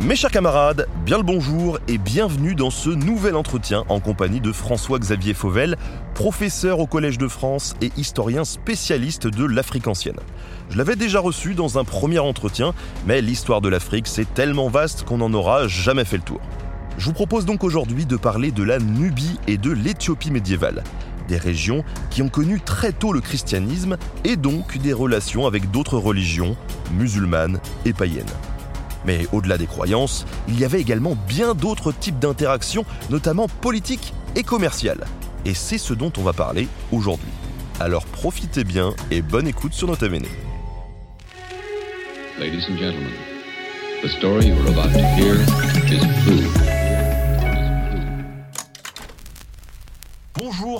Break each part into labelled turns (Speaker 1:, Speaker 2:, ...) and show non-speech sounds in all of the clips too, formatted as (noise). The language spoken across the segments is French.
Speaker 1: Mes chers camarades, bien le bonjour et bienvenue dans ce nouvel entretien en compagnie de François-Xavier Fauvel, professeur au Collège de France et historien spécialiste de l'Afrique ancienne. Je l'avais déjà reçu dans un premier entretien, mais l'histoire de l'Afrique c'est tellement vaste qu'on n'en aura jamais fait le tour. Je vous propose donc aujourd'hui de parler de la Nubie et de l'Éthiopie médiévale, des régions qui ont connu très tôt le christianisme et donc des relations avec d'autres religions, musulmanes et païennes. Mais au-delà des croyances, il y avait également bien d'autres types d'interactions, notamment politiques et commerciales. Et c'est ce dont on va parler aujourd'hui. Alors profitez bien et bonne écoute sur notre
Speaker 2: true.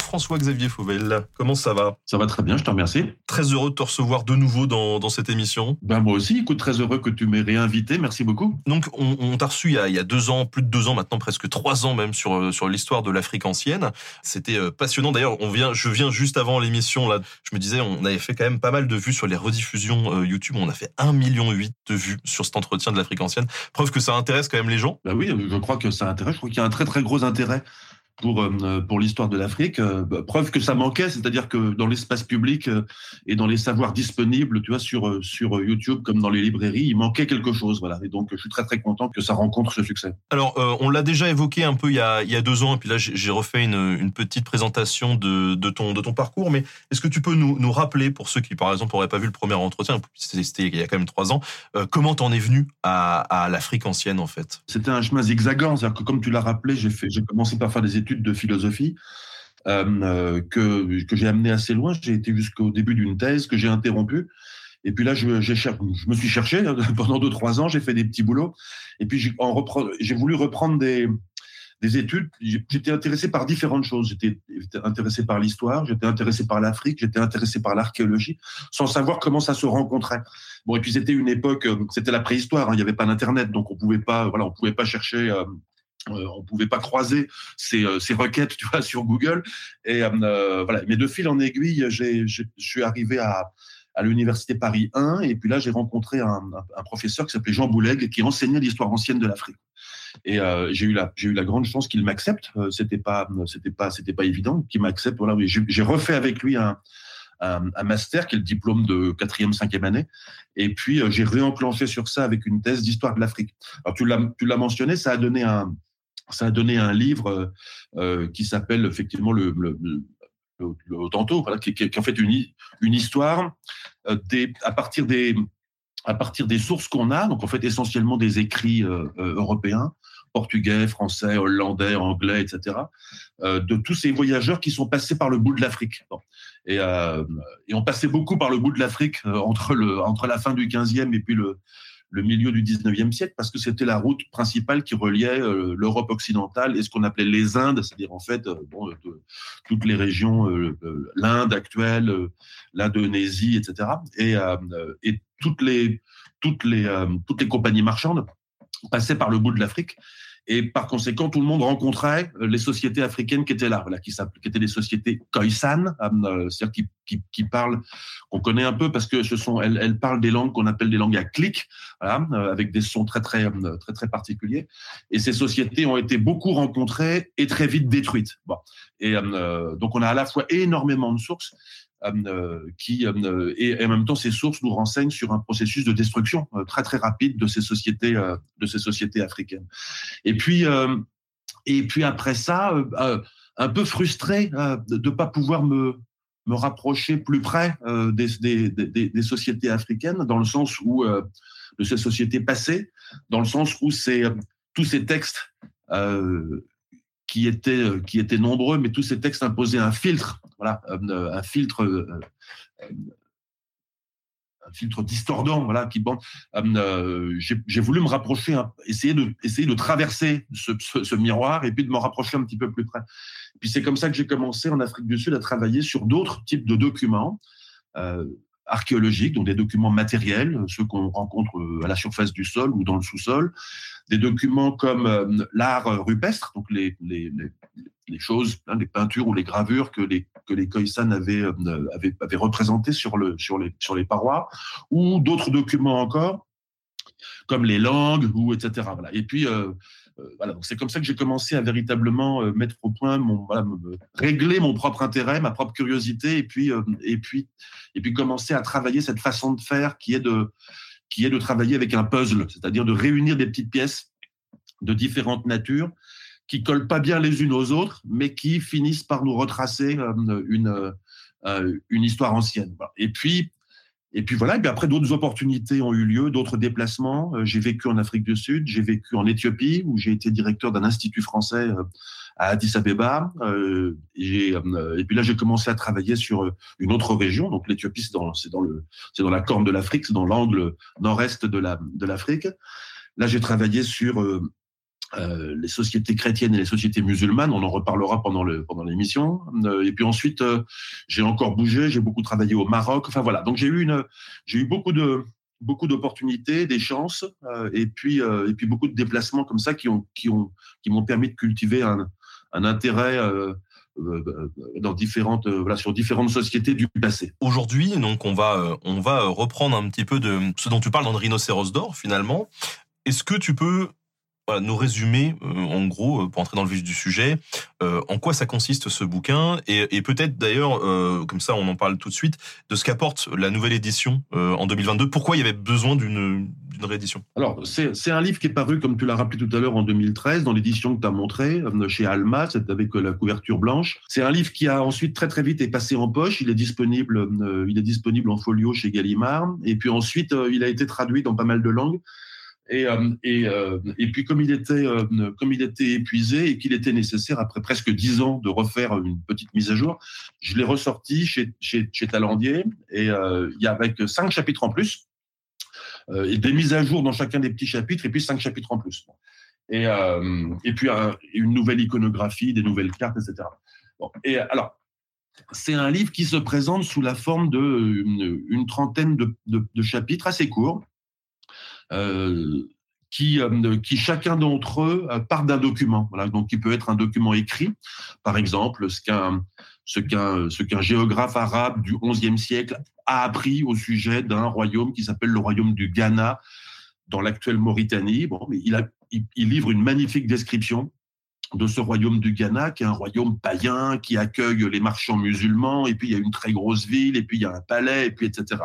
Speaker 1: François-Xavier Fauvel, comment ça va?
Speaker 3: Ça va très bien, je te remercie.
Speaker 1: Très heureux de te recevoir de nouveau dans, dans cette émission.
Speaker 3: Ben moi aussi, écoute, très heureux que tu m'aies réinvité, merci beaucoup.
Speaker 1: Donc on, on t'a reçu il y, a, il y, a, deux ans, plus de deux ans maintenant, presque trois ans même sur, euh, sur l'histoire de l'Afrique ancienne. C'était euh, passionnant d'ailleurs, on vient, je viens juste avant l'émission, là, je me disais, on avait fait quand même pas mal de vues sur les rediffusions euh, YouTube, on a fait 1,8 million de vues sur cet entretien de l'Afrique ancienne. Preuve que ça intéresse quand même les gens.
Speaker 3: Ben oui, je crois que ça intéresse, je crois qu'il y a un très très gros intérêt pour, euh, pour l'histoire de l'Afrique. Euh, bah, preuve que ça manquait, c'est-à-dire que dans l'espace public euh, et dans les savoirs disponibles, tu vois, sur, sur YouTube comme dans les librairies, il manquait quelque chose. Voilà. Et donc, je suis très très content que ça rencontre ce succès.
Speaker 1: Alors, on l'a déjà évoqué un peu il y a, il y a deux ans, et puis là, j'ai refait une, une petite présentation de, de, ton, de ton parcours, mais est-ce que tu peux nous, nous rappeler, pour ceux qui, par exemple, n'auraient pas vu le premier entretien, c'était il y a quand même trois ans, comment t'en es venu à, à l'Afrique ancienne, en fait?
Speaker 3: C'était un chemin zigzagant, c'est-à-dire que comme tu l'as rappelé, j'ai commencé par faire des études de philosophie euh, que, que j'ai amené assez loin. J'ai été jusqu'au début d'une thèse que j'ai interrompue. Et puis là, je, je me suis cherché (laughs) pendant deux, trois ans, j'ai fait des petits boulots. Et puis, j'ai voulu reprendre des, des études. J'étais intéressé par différentes choses. J'étais intéressé par l'histoire, j'étais intéressé par l'Afrique, j'étais intéressé par l'archéologie, sans savoir comment ça se rencontrait. Bon, et puis c'était une époque, euh, c'était la préhistoire. Hein, il n'y avait pas d'internet, donc on pouvait pas, voilà, on pouvait pas chercher. Euh, euh, on pouvait pas croiser ces, euh, requêtes, tu vois, (laughs) sur Google. Et euh, voilà. Mais de fil en aiguille, je suis arrivé à, à l'université Paris 1, et puis là, j'ai rencontré un, un, professeur qui s'appelait Jean Bouleg, qui enseignait l'histoire ancienne de l'Afrique. Et euh, j'ai eu la j'ai eu la grande chance qu'il m'accepte. Euh, c'était pas c'était pas c'était pas évident qu'il m'accepte. Voilà, j'ai refait avec lui un, un, un, master qui est le diplôme de quatrième, cinquième année. Et puis j'ai réenclenché sur ça avec une thèse d'histoire de l'Afrique. Alors tu l'as tu l'as mentionné, ça a donné un ça a donné un livre euh, qui s'appelle effectivement le, le, Tanto, qui, qui, en fait une, histoire euh, à partir des sources qu'on a, donc en fait essentiellement des écrits euh, euh européens, portugais, français, hollandais, anglais, etc., euh, de tous ces voyageurs qui sont passés par le bout de l'Afrique. Et, euh, et, on beaucoup par le bout de l'Afrique entre la fin du 15e et puis le, le milieu du 19e siècle parce que c'était la route principale qui reliait euh, l'Europe occidentale et ce qu'on appelait les Indes, c'est-à-dire en fait euh, de, toutes les régions, euh, l'Inde actuelle, l'Indonésie, etc. Et, toutes les compagnies marchandes passaient par le bout de l'Afrique et par conséquent, tout le monde rencontrait euh, les sociétés africaines qui étaient là, qui, étaient des sociétés Khoisan, euh, c'est-à-dire qui, parlent, qu'on connaît un peu parce que elles, parlent des langues qu'on appelle des langues à clic, euh, avec des sons très très très très particuliers. Et ces sociétés ont été beaucoup rencontrées et très vite détruites. Et euh, donc on a à la fois énormément de sources euh, qui euh, et, en même temps ces sources nous renseignent sur un processus de destruction euh, très très rapide de ces sociétés de ces sociétés africaines. Et puis et puis après ça, un peu frustré de ne pas pouvoir me me rapprocher plus près des, sociétés africaines, dans le sens où de ces sociétés passées, dans le sens où c'est tous ces textes euh, qui étaient euh, qui étaient nombreux, mais tous ces textes imposaient un filtre, voilà, euh, un filtre euh, un filtre distordant, voilà, qui euh, j'ai voulu me rapprocher, essayer de essayer de traverser ce, ce, miroir et puis de me rapprocher un petit peu plus près. Puis c'est comme ça que j'ai commencé en Afrique du Sud à travailler sur d'autres types de documents. Euh, archéologiques, donc des documents matériels, ceux qu'on rencontre à la surface du sol ou dans le sous-sol, des documents comme euh, l'art rupestre, donc les, choses, hein, les peintures ou les gravures que les, que les Khoisan avaient, euh, avaient, représentées sur, le, sur, les, sur les parois, ou d'autres documents encore comme les langues ou etc. Et puis voilà, donc c'est comme ça que j'ai commencé à véritablement mettre au point mon voilà, régler mon propre intérêt, ma propre curiosité, et puis et puis et puis commencer à travailler cette façon de faire qui est de qui est de travailler avec un puzzle, c'est-à-dire de réunir des petites pièces de différentes natures qui collent pas bien les unes aux autres, mais qui finissent par nous retracer une une histoire ancienne. Et puis et puis voilà, et puis après d'autres opportunités ont eu lieu, d'autres déplacements. Euh, j'ai vécu en Afrique du Sud, j'ai vécu en Éthiopie où j'ai été directeur d'un institut français euh, à Addis Abeba. Euh, et, et, puis là, j'ai commencé à travailler sur une autre région. Donc l'Éthiopie, c'est dans, c'est dans le, c'est dans la corne de l'Afrique, c'est dans l'angle nord-est de la de l'Afrique. Là, j'ai travaillé sur euh, les sociétés chrétiennes et les sociétés musulmanes, on en reparlera pendant le pendant l'émission. Euh, et puis ensuite, euh, j'ai encore bougé, j'ai beaucoup travaillé au Maroc. Enfin voilà, donc j'ai eu une, j'ai eu beaucoup de beaucoup d'opportunités, des chances, et puis et puis beaucoup de déplacements comme ça qui ont qui ont qui m'ont permis de cultiver un, un intérêt. dans différentes voilà sur différentes sociétés du passé.
Speaker 1: Aujourd'hui, donc on va on va reprendre un petit peu de ce dont tu parles dans le rhinocéros d'or finalement. Est-ce que tu peux nous résumer, euh, en gros, euh, pour entrer dans le vif du sujet, euh, en quoi ça consiste ce bouquin, et, peut-être d'ailleurs, comme ça on en parle tout de suite, de ce qu'apporte la nouvelle édition en 2022. Pourquoi il y avait besoin d'une réédition?
Speaker 3: Alors, c'est un livre qui est paru, comme tu l'as rappelé tout à l'heure, en 2013, dans l'édition que tu as montré chez Alma, c'est avec la couverture blanche. C'est un livre qui a ensuite très très vite été passé en poche. Il est disponible, il est disponible en folio chez Gallimard, et puis ensuite il a été traduit dans pas mal de langues. Et, euh, euh, et, puis comme il était euh, comme il était épuisé et qu'il était nécessaire après presque dix ans de refaire une petite mise à jour, je l'ai ressorti chez, chez, Talandier et il y a avec cinq chapitres en plus des mises à jour dans chacun des petits chapitres et puis cinq chapitres en plus. Et, puis une nouvelle iconographie, des nouvelles cartes, etc. Et alors c'est un livre qui se présente sous la forme de une, une trentaine de, chapitres assez courts qui, euh, qui chacun d'entre eux euh, part d'un document. Voilà, donc qui peut être un document écrit, par exemple, ce qu'un géographe arabe du XIe siècle a appris au sujet d'un royaume qui s'appelle le royaume du Ghana dans l'actuelle Mauritanie. Bon, il, a, il, livre une magnifique description de ce royaume du Ghana, qui est un royaume païen, qui accueille les marchands musulmans, et puis il y a une très grosse ville, et puis il y a un palais, et puis etc.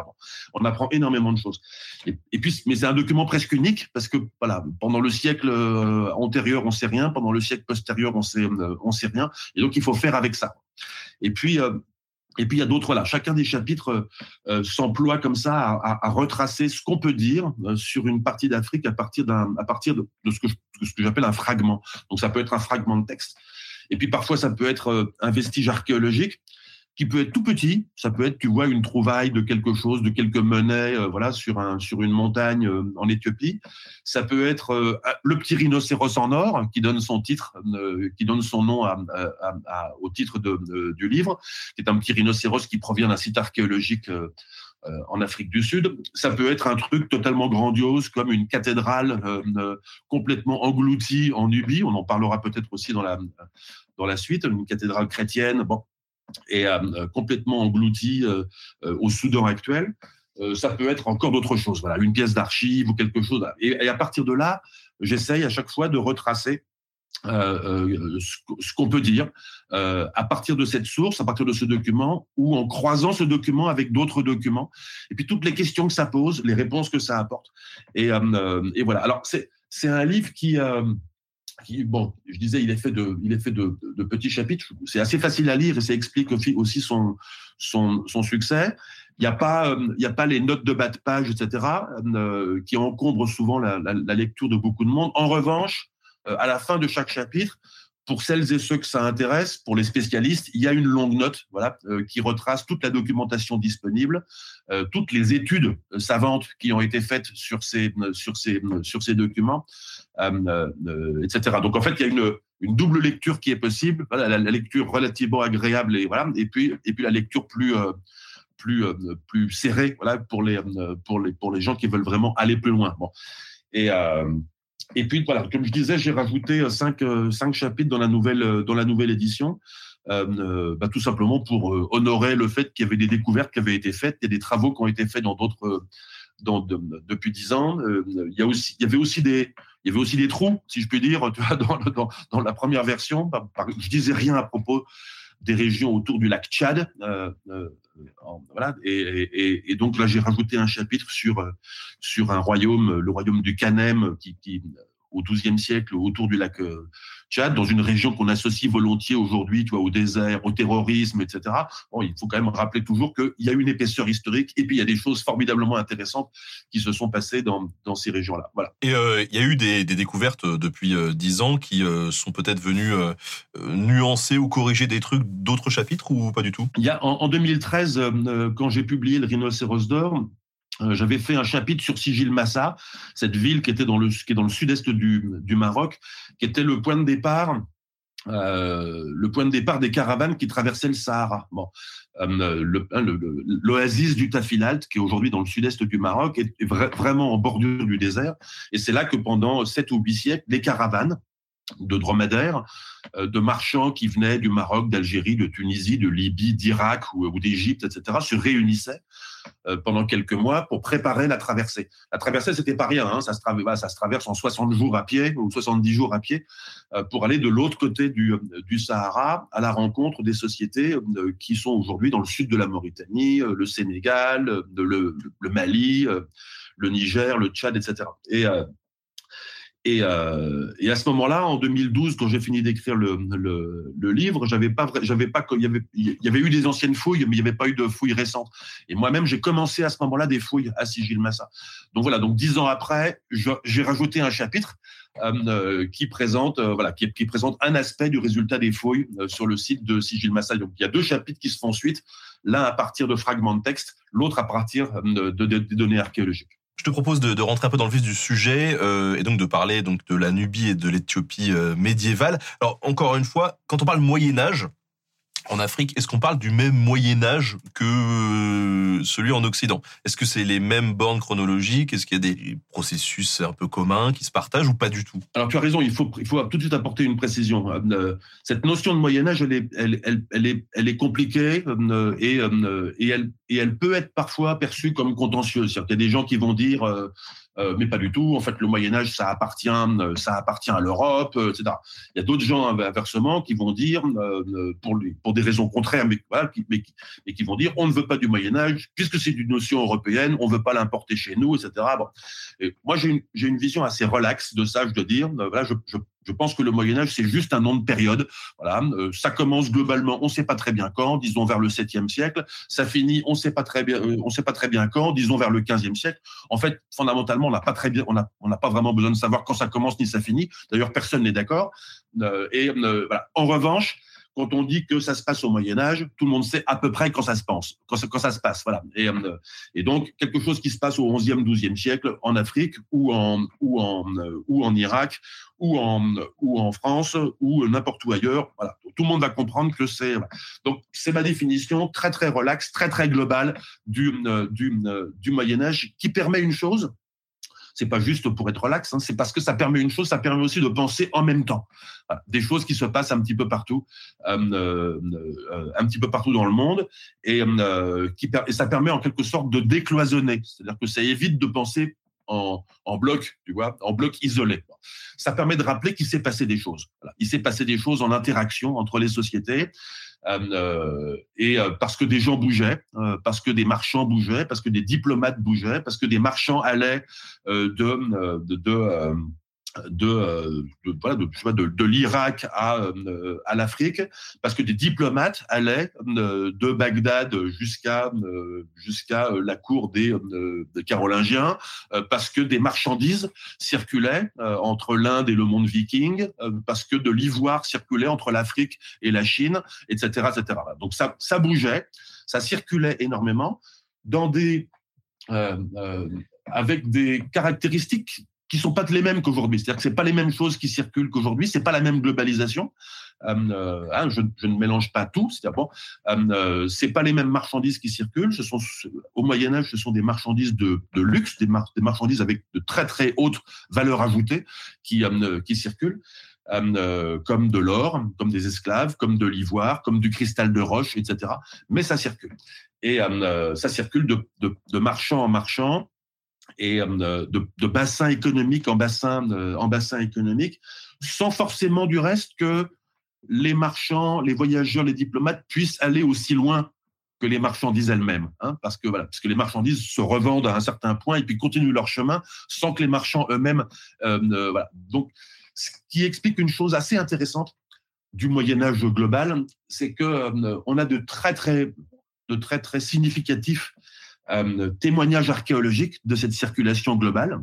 Speaker 3: on apprend énormément de choses. Et, puis, mais c'est un document presque unique parce que voilà, pendant le siècle euh, antérieur, on sait rien, pendant le siècle postérieur, on sait, euh, on sait rien, et donc il faut faire avec ça. Et puis, euh, et puis il y a d'autres là. Chacun des chapitres euh, euh, s'emploie comme ça à, retracer ce qu'on peut dire euh, sur une partie d'Afrique à partir d'un, à partir de, ce que j'appelle un fragment. Donc ça peut être un fragment de texte. Et puis parfois ça peut être un vestige archéologique qui peut être tout petit. Ça peut être, tu vois, une trouvaille de quelque chose, de quelques monnaies, euh, voilà, sur un sur une montagne euh, en Éthiopie. Ça peut être euh, le petit rhinocéros en or qui donne son titre, qui donne son nom au titre de, du livre, qui est un petit rhinocéros qui provient d'un site archéologique. en Afrique du Sud. Ça peut être un truc totalement grandiose comme une cathédrale complètement engloutie en Nubie. On en parlera peut-être aussi dans la dans la suite. Une cathédrale chrétienne. Bon, et euh, complètement englouti euh, euh, au Soudan actuel. ça peut être encore d'autres choses, voilà, une pièce d'archive ou quelque chose. Et, à partir de là, j'essaye à chaque fois de retracer ce, qu'on peut dire à partir de cette source, à partir de ce document, ou en croisant ce document avec d'autres documents, et puis toutes les questions que ça pose, les réponses que ça apporte. Et, voilà. Alors c'est un livre qui bon, je disais, il est fait de, il est fait de, de petits chapitres. C'est assez facile à lire et ça explique aussi son, son, son succès. Il n'y a pas, euh, il y a pas les notes de bas de page, etc., euh, qui encombrent souvent la, la, lecture de beaucoup de monde. En revanche, euh, à la fin de chaque chapitre, pour celles et ceux que ça intéresse, pour les spécialistes, il y a une longue note, voilà, qui retrace toute la documentation disponible, toutes les études savantes qui ont été faites sur ces sur ces sur ces documents, etc. Donc en fait, il y a une une double lecture qui est possible, voilà, la, lecture relativement agréable et voilà, et puis et puis la lecture plus plus plus serrée, voilà, pour les pour les pour les gens qui veulent vraiment aller plus loin. Bon. Et et puis voilà, comme je disais, j'ai rajouté euh, cinq, euh, cinq chapitres dans la nouvelle, euh, dans la nouvelle édition, euh, bah, tout simplement pour honorer le fait qu'il y avait des découvertes qui avaient été faites, il des travaux qui ont été faits dans d'autres dans, depuis dix ans. il y a aussi, il y avait aussi des, il y avait aussi des trous, si je puis dire, tu vois, dans, la première version. Je disais rien à propos des régions autour du lac Tchad. Euh, euh, voilà, et, donc là, j'ai rajouté un chapitre sur, sur un royaume, le royaume du Canem, qui, qui au XIIe siècle, autour du lac Tchad, dans une région qu'on associe volontiers aujourd'hui, tu vois, au désert, au terrorisme, etc. Bon, il faut quand même rappeler toujours qu'il y a une épaisseur historique et puis il y a des choses formidablement intéressantes qui se sont passées dans, dans ces régions-là. Voilà.
Speaker 1: Et euh, il y a eu des, des découvertes euh, depuis euh, dix ans qui sont peut-être venues nuancer ou corriger des trucs d'autres chapitres ou pas du tout?
Speaker 3: Il y a en, en 2013, quand j'ai publié le Rhinocéros d'or, euh, j'avais fait un chapitre sur Sigil Massa, cette ville qui était dans le qui est dans le sud-est du, du Maroc, qui était le point de départ euh, le point de départ des caravanes qui traversaient le Sahara. Bon, euh, l'oasis du Tafilalt, qui est aujourd'hui dans le sud-est du Maroc, est, vraiment en bordure du désert. Et c'est là que pendant sept ou huit siècles, les caravanes de dromadaires, euh, de marchands qui venaient du Maroc, d'Algérie, de Tunisie, de Libye, d'Irak ou, d'Égypte, etc., se réunissaient euh, pendant quelques mois pour préparer la traversée. La traversée, c'était pas rien, hein, ça, se traverse, en 60 jours à pied ou 70 jours à pied euh, pour aller de l'autre côté du, du, Sahara à la rencontre des sociétés qui sont aujourd'hui dans le sud de la Mauritanie, le Sénégal, le, le Mali, le Niger, le Tchad, etc. Et et, euh, et, à ce moment-là, en 2012, quand j'ai fini d'écrire le, le, le, livre, j'avais pas, j'avais pas, il y avait, il y avait eu des anciennes fouilles, mais il n'y avait pas eu de fouilles récentes. Et moi-même, j'ai commencé à ce moment-là des fouilles à Sigil Massa. Donc voilà, donc dix ans après, j'ai rajouté un chapitre euh, euh, qui présente, euh, voilà, qui, présente un aspect du résultat des fouilles euh, sur le site de Sigil Massa. Donc il y a deux chapitres qui se font suite, l'un à partir de fragments de texte, l'autre à partir de, de, de données archéologiques.
Speaker 1: Je te propose de, rentrer un peu dans le vif du sujet euh, et donc de parler donc de la Nubie et de l'Éthiopie euh, médiévale. Alors encore une fois, quand on parle Moyen Âge, en Afrique, est-ce qu'on parle du même Moyen Âge que euh, celui en Occident? Est-ce que c'est les mêmes bornes chronologiques? Est-ce qu'il y a des processus un peu communs qui se partagent ou pas du tout?
Speaker 3: Alors tu as raison, il faut, il faut tout de suite apporter une précision. Euh, cette notion de Moyen Âge, elle est, elle, elle, est, elle est compliquée euh, et, et, elle, et elle peut être parfois perçue comme contentieuse. Qu'il y a des gens qui vont dire euh, mais pas du tout. En fait, le Moyen Âge, ça appartient, euh, ça appartient à l'Europe, euh, etc. Il y a d'autres gens inversement qui vont dire, pour, pour des raisons contraires, mais, voilà, qui, mais, qui vont dire, on ne veut pas du Moyen Âge puisque c'est une notion européenne, on veut pas l'importer chez nous, etc. Bon. Et moi, j'ai une, une vision assez relaxe de ça, je dois dire. Voilà, je, je je pense que le Moyen Âge, c'est juste un nom de période. Voilà, euh, ça commence globalement, on ne sait pas très bien quand, disons vers le 7e siècle. Ça finit, on ne sait pas très bien, euh, on sait pas très bien quand, disons vers le 15e siècle. En fait, fondamentalement, on n'a pas très bien, on n'a pas vraiment besoin de savoir quand ça commence ni ça finit. D'ailleurs, personne n'est d'accord. Euh, et voilà. En revanche, quand on dit que ça se passe au Moyen Âge, tout le monde sait à peu près quand ça se pense, quand ça, se passe, voilà. Et, euh, et, donc quelque chose qui se passe au 11e, 12e siècle en Afrique ou en euh, Irak ou en France ou n'importe où ailleurs, voilà. Tout le monde va comprendre que c'est donc c'est ma définition très très relaxe, très très globale du euh, Moyen Âge qui permet une chose, c'est pas juste pour être relax, hein, c'est parce que ça permet une chose, ça permet aussi de penser en même temps. Des choses qui se passent un petit peu partout, euh, euh, euh un petit peu partout dans le monde, et, qui, et ça permet en quelque sorte de décloisonner. C'est-à-dire que ça évite de penser en, en, bloc, tu vois, en bloc isolé. Ça permet de rappeler qu'il s'est passé des choses. Il s'est passé des choses en interaction entre les sociétés. Euh, et euh, parce que des gens bougeaient, euh, parce que des marchands bougeaient, parce que des diplomates bougeaient, parce que des marchands allaient de, de, de de, euh, de, voilà, de, de, de l'Irak à, euh, à l'Afrique, parce que des diplomates allaient euh, de Bagdad jusqu'à jusqu'à la cour des, des Carolingiens, parce que des marchandises circulaient entre l'Inde et le monde viking, parce que de l'ivoire circulait entre l'Afrique et la Chine, etc., etc. Donc ça, ça bougeait, ça circulait énormément dans des avec des caractéristiques qui sont pas les mêmes qu'aujourd'hui. C'est-à-dire que c'est pas les mêmes choses qui circulent qu'aujourd'hui, c'est pas la même globalisation. Euh, euh hein, je, ne mélange pas tout. C'est-à-dire bon, euh, c'est pas les mêmes marchandises qui circulent. Ce sont au Moyen Âge, ce sont des marchandises de, luxe, des, mar des, marchandises avec de très très hautes valeurs ajoutées qui circulent. Comme de l'or, comme des esclaves, comme de l'ivoire, comme du cristal de roche, etc. Mais ça circule. Et ça circule de marchand en marchand, et de, de, bassin économique en bassin, en bassin économique, sans forcément du reste que les marchands, les voyageurs, les diplomates puissent aller aussi loin que les marchandises elles-mêmes, hein, parce que voilà, parce que les marchandises se revendent à un certain point et puis continuent leur chemin sans que les marchands eux-mêmes, euh. Donc, ce qui explique une chose assez intéressante du Moyen Âge global, c'est que euh, on a de très très de très très significatifs euh, témoignages archéologiques de cette circulation globale.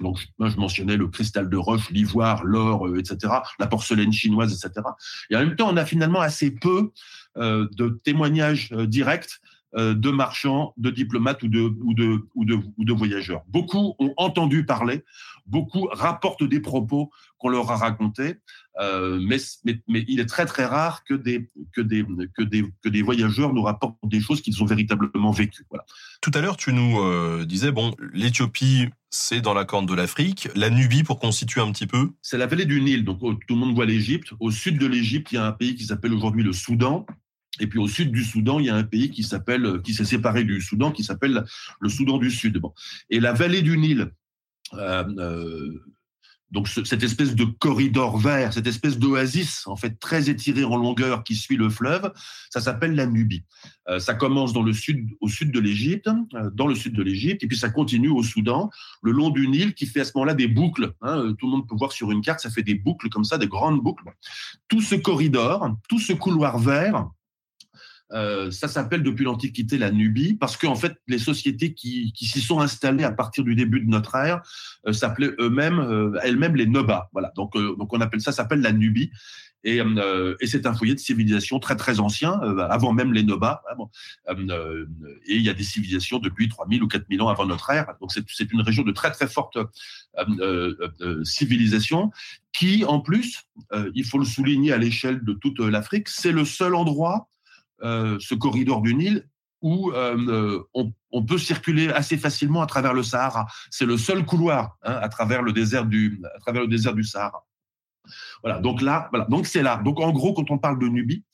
Speaker 3: Donc, je mentionnais le cristal de roche, l'ivoire, l'or, euh, etc., la porcelaine chinoise, etc. Et en même temps, on a finalement assez peu euh, de témoignages euh, directs de marchands, de diplomates ou de, ou, de, ou, de, ou de voyageurs. Beaucoup ont entendu parler, beaucoup rapportent des propos qu'on leur a racontés, euh, mais, mais, mais, il est très très rare que des, que des, que des, que des voyageurs nous rapportent des choses qu'ils ont véritablement vécues. Voilà.
Speaker 1: Tout à l'heure, tu nous euh, disais, bon, l'Éthiopie, c'est dans la corne de l'Afrique. La Nubie, pour constituer un petit peu
Speaker 3: C'est la vallée du Nil, donc tout le monde voit l'Égypte. Au sud de l'Égypte, il y a un pays qui s'appelle aujourd'hui le Soudan. Et puis au sud du Soudan, il y a un pays qui s'appelle, qui s'est séparé du Soudan, qui s'appelle le Soudan du Sud. Et la vallée du Nil, euh, euh, donc cette espèce de corridor vert, cette espèce d'oasis en fait très étirée en longueur qui suit le fleuve, ça s'appelle la Nubie. Euh, ça commence dans le sud, au sud de l'Égypte, euh, dans le sud de l'Égypte, et puis ça continue au Soudan, le long du Nil, qui fait à ce moment-là des boucles. Hein, euh, tout le monde peut voir sur une carte, ça fait des boucles comme ça, des grandes boucles. Tout ce corridor, tout ce couloir vert, euh, ça s'appelle depuis l'Antiquité la Nubie, parce qu'en fait, les sociétés qui, qui s'y sont installées à partir du début de notre ère euh, s'appelaient eux-mêmes, euh, elles-mêmes les Nobas. Voilà, donc, donc on appelle ça, s'appelle la Nubie. Et, et c'est un foyer de civilisation très très ancien, avant même les Nobas. Hein, et il y a des civilisations depuis 3000 ou 4000 ans avant notre ère. Donc c'est une région de très très forte civilisation qui, en plus, il faut le souligner à l'échelle de toute l'Afrique, c'est le seul endroit euh, ce corridor du Nil où euh, on, on, peut circuler assez facilement à travers le Sahara. C'est le seul couloir hein, à travers le désert du à travers le désert du Sahara. Voilà. Donc là, voilà. Donc c'est là. Donc en gros, quand on parle de Nubie,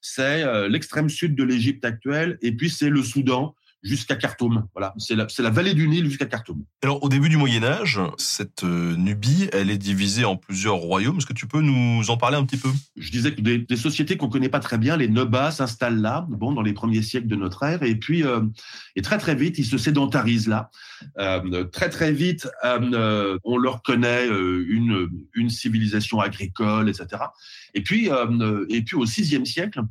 Speaker 3: c'est euh, l'extrême sud de l'Égypte actuelle, et puis c'est le Soudan, jusqu'à Khartoum. Voilà, c'est la, la, vallée du Nil jusqu'à Khartoum.
Speaker 1: Alors, au début du Moyen Âge, cette euh, Nubie, elle est divisée en plusieurs royaumes. Est-ce que tu peux nous en parler un petit peu?
Speaker 3: Je disais que des, des sociétés qu'on connaît pas très bien, les Nobas, s'installent là, bon, dans les premiers siècles de notre ère, et puis euh, et très très vite, ils se sédentarisent là. Euh, très très vite, on leur connaît une une civilisation agricole, etc. Et puis et puis au VIe siècle,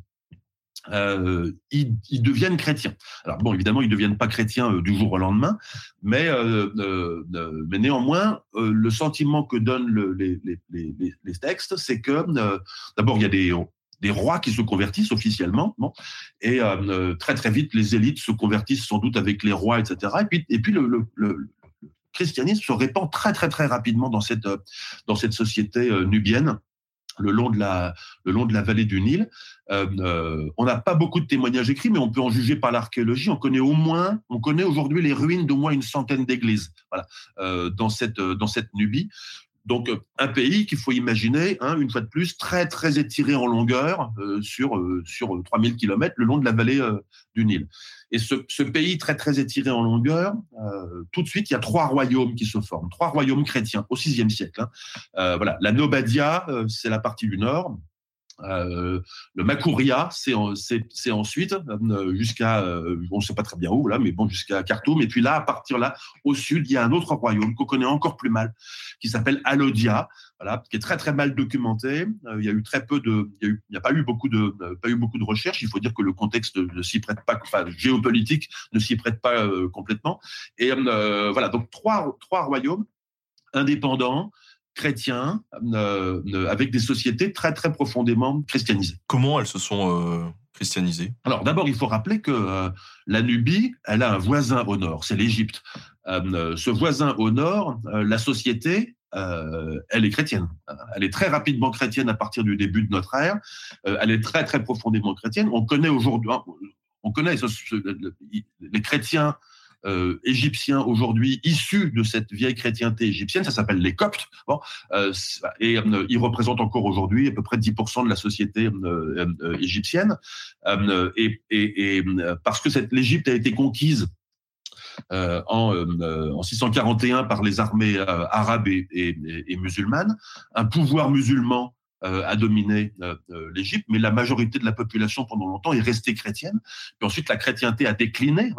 Speaker 3: euh, ils, deviennent chrétiens. Alors bon, évidemment, ils ne deviennent pas chrétiens euh, du jour au lendemain, mais, euh, mais néanmoins, le sentiment que donnent le, les, textes, c'est que d'abord, il y a des, rois qui se convertissent officiellement, et très très vite, les élites se convertissent sans doute avec les rois, etc. Et puis, le, le christianisme se répand très très très rapidement dans cette dans cette société nubienne le long de la, le long de la vallée du Nil. Euh, euh, on n'a pas beaucoup de témoignages écrits, mais on peut en juger par l'archéologie. On connaît au moins, on connaît aujourd'hui les ruines d'au moins une centaine d'églises, voilà, euh, dans cette dans cette Nubie. Donc un pays qu'il faut imaginer, hein, une fois de plus, très très étiré en longueur euh, sur euh, sur 3000 kilomètres le long de la vallée euh, du Nil. Et ce, ce, pays très très étiré en longueur, tout de suite il y a trois royaumes qui se forment, trois royaumes chrétiens au VIe siècle. Hein. voilà, la Nobadia, c'est la partie du nord. Euh, le Makouria, c'est ensuite euh, jusqu'à, euh, on ne sait pas très bien où là, mais bon jusqu'à Khartoum. Et puis là, à partir là, au sud, il y a un autre royaume qu'on connaît encore plus mal, qui s'appelle Alodia, voilà, qui est très très mal documenté. il y a eu très peu de, il n'y a, pas eu beaucoup de, pas eu beaucoup de recherches. Il faut dire que le contexte ne s'y prête pas, enfin géopolitique ne s'y prête pas complètement. Et voilà, donc trois trois royaumes indépendants chrétiens, euh, euh, avec des sociétés très très profondément christianisées.
Speaker 1: Comment elles se sont euh, christianisées?
Speaker 3: Alors d'abord, il faut rappeler que la Nubie, elle a un voisin au nord, c'est l'Égypte. ce voisin au nord, la société, elle est chrétienne. Elle est très rapidement chrétienne à partir du début de notre ère. elle est très très profondément chrétienne. On connaît aujourd'hui, on connaît les chrétiens euh, égyptiens aujourd'hui issus de cette vieille chrétienté égyptienne, ça s'appelle les Coptes, euh, et euh, ils représentent encore aujourd'hui à peu près 10% de la société euh, égyptienne, et, parce que l'Égypte a été conquise en, en 641 par les armées arabes et, musulmanes, un pouvoir musulman a dominé l'Égypte, mais la majorité de la population pendant longtemps est restée chrétienne. Puis ensuite, la chrétienté a décliné.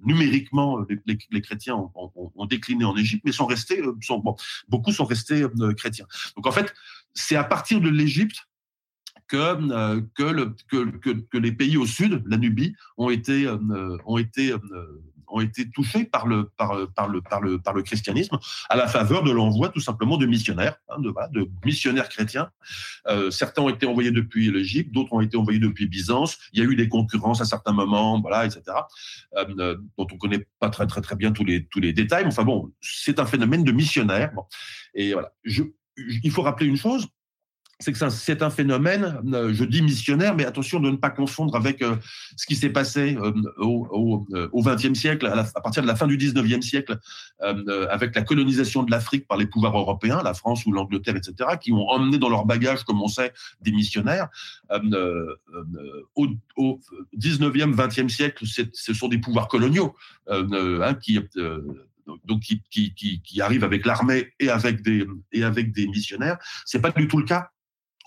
Speaker 3: Numériquement, les, chrétiens ont, décliné en Égypte, mais sont restés, beaucoup sont restés chrétiens. Donc en fait, c'est à partir de l'Égypte que, euh, que, le, que, que, que, les pays au sud, la Nubie, ont été, euh, euh, ont été touchés par le, par, par, le, par, le, par le christianisme à la faveur de l'envoi tout simplement de missionnaires, hein, de, missionnaires chrétiens. Euh, certains ont été envoyés depuis l'Égypte, d'autres ont été envoyés depuis Byzance. Il y a eu des concurrences à certains moments, voilà, etc., euh, dont on connaît pas très très très bien tous les tous les détails. Enfin bon, c'est un phénomène de missionnaires. Et voilà, il faut rappeler une chose, c'est que c'est un phénomène, euh, je dis missionnaire, mais attention de ne pas confondre avec euh, ce qui s'est passé euh, au XXe siècle, à, partir de la fin du XIXe siècle, avec la colonisation de l'Afrique par les pouvoirs européens, la France ou l'Angleterre, etc., qui ont emmené dans leur bagage, comme on sait, des missionnaires. Au, 19e, 20e siècle, ce sont des pouvoirs coloniaux hein, qui donc arrivent avec l'armée et avec des et avec des missionnaires. C'est pas du tout le cas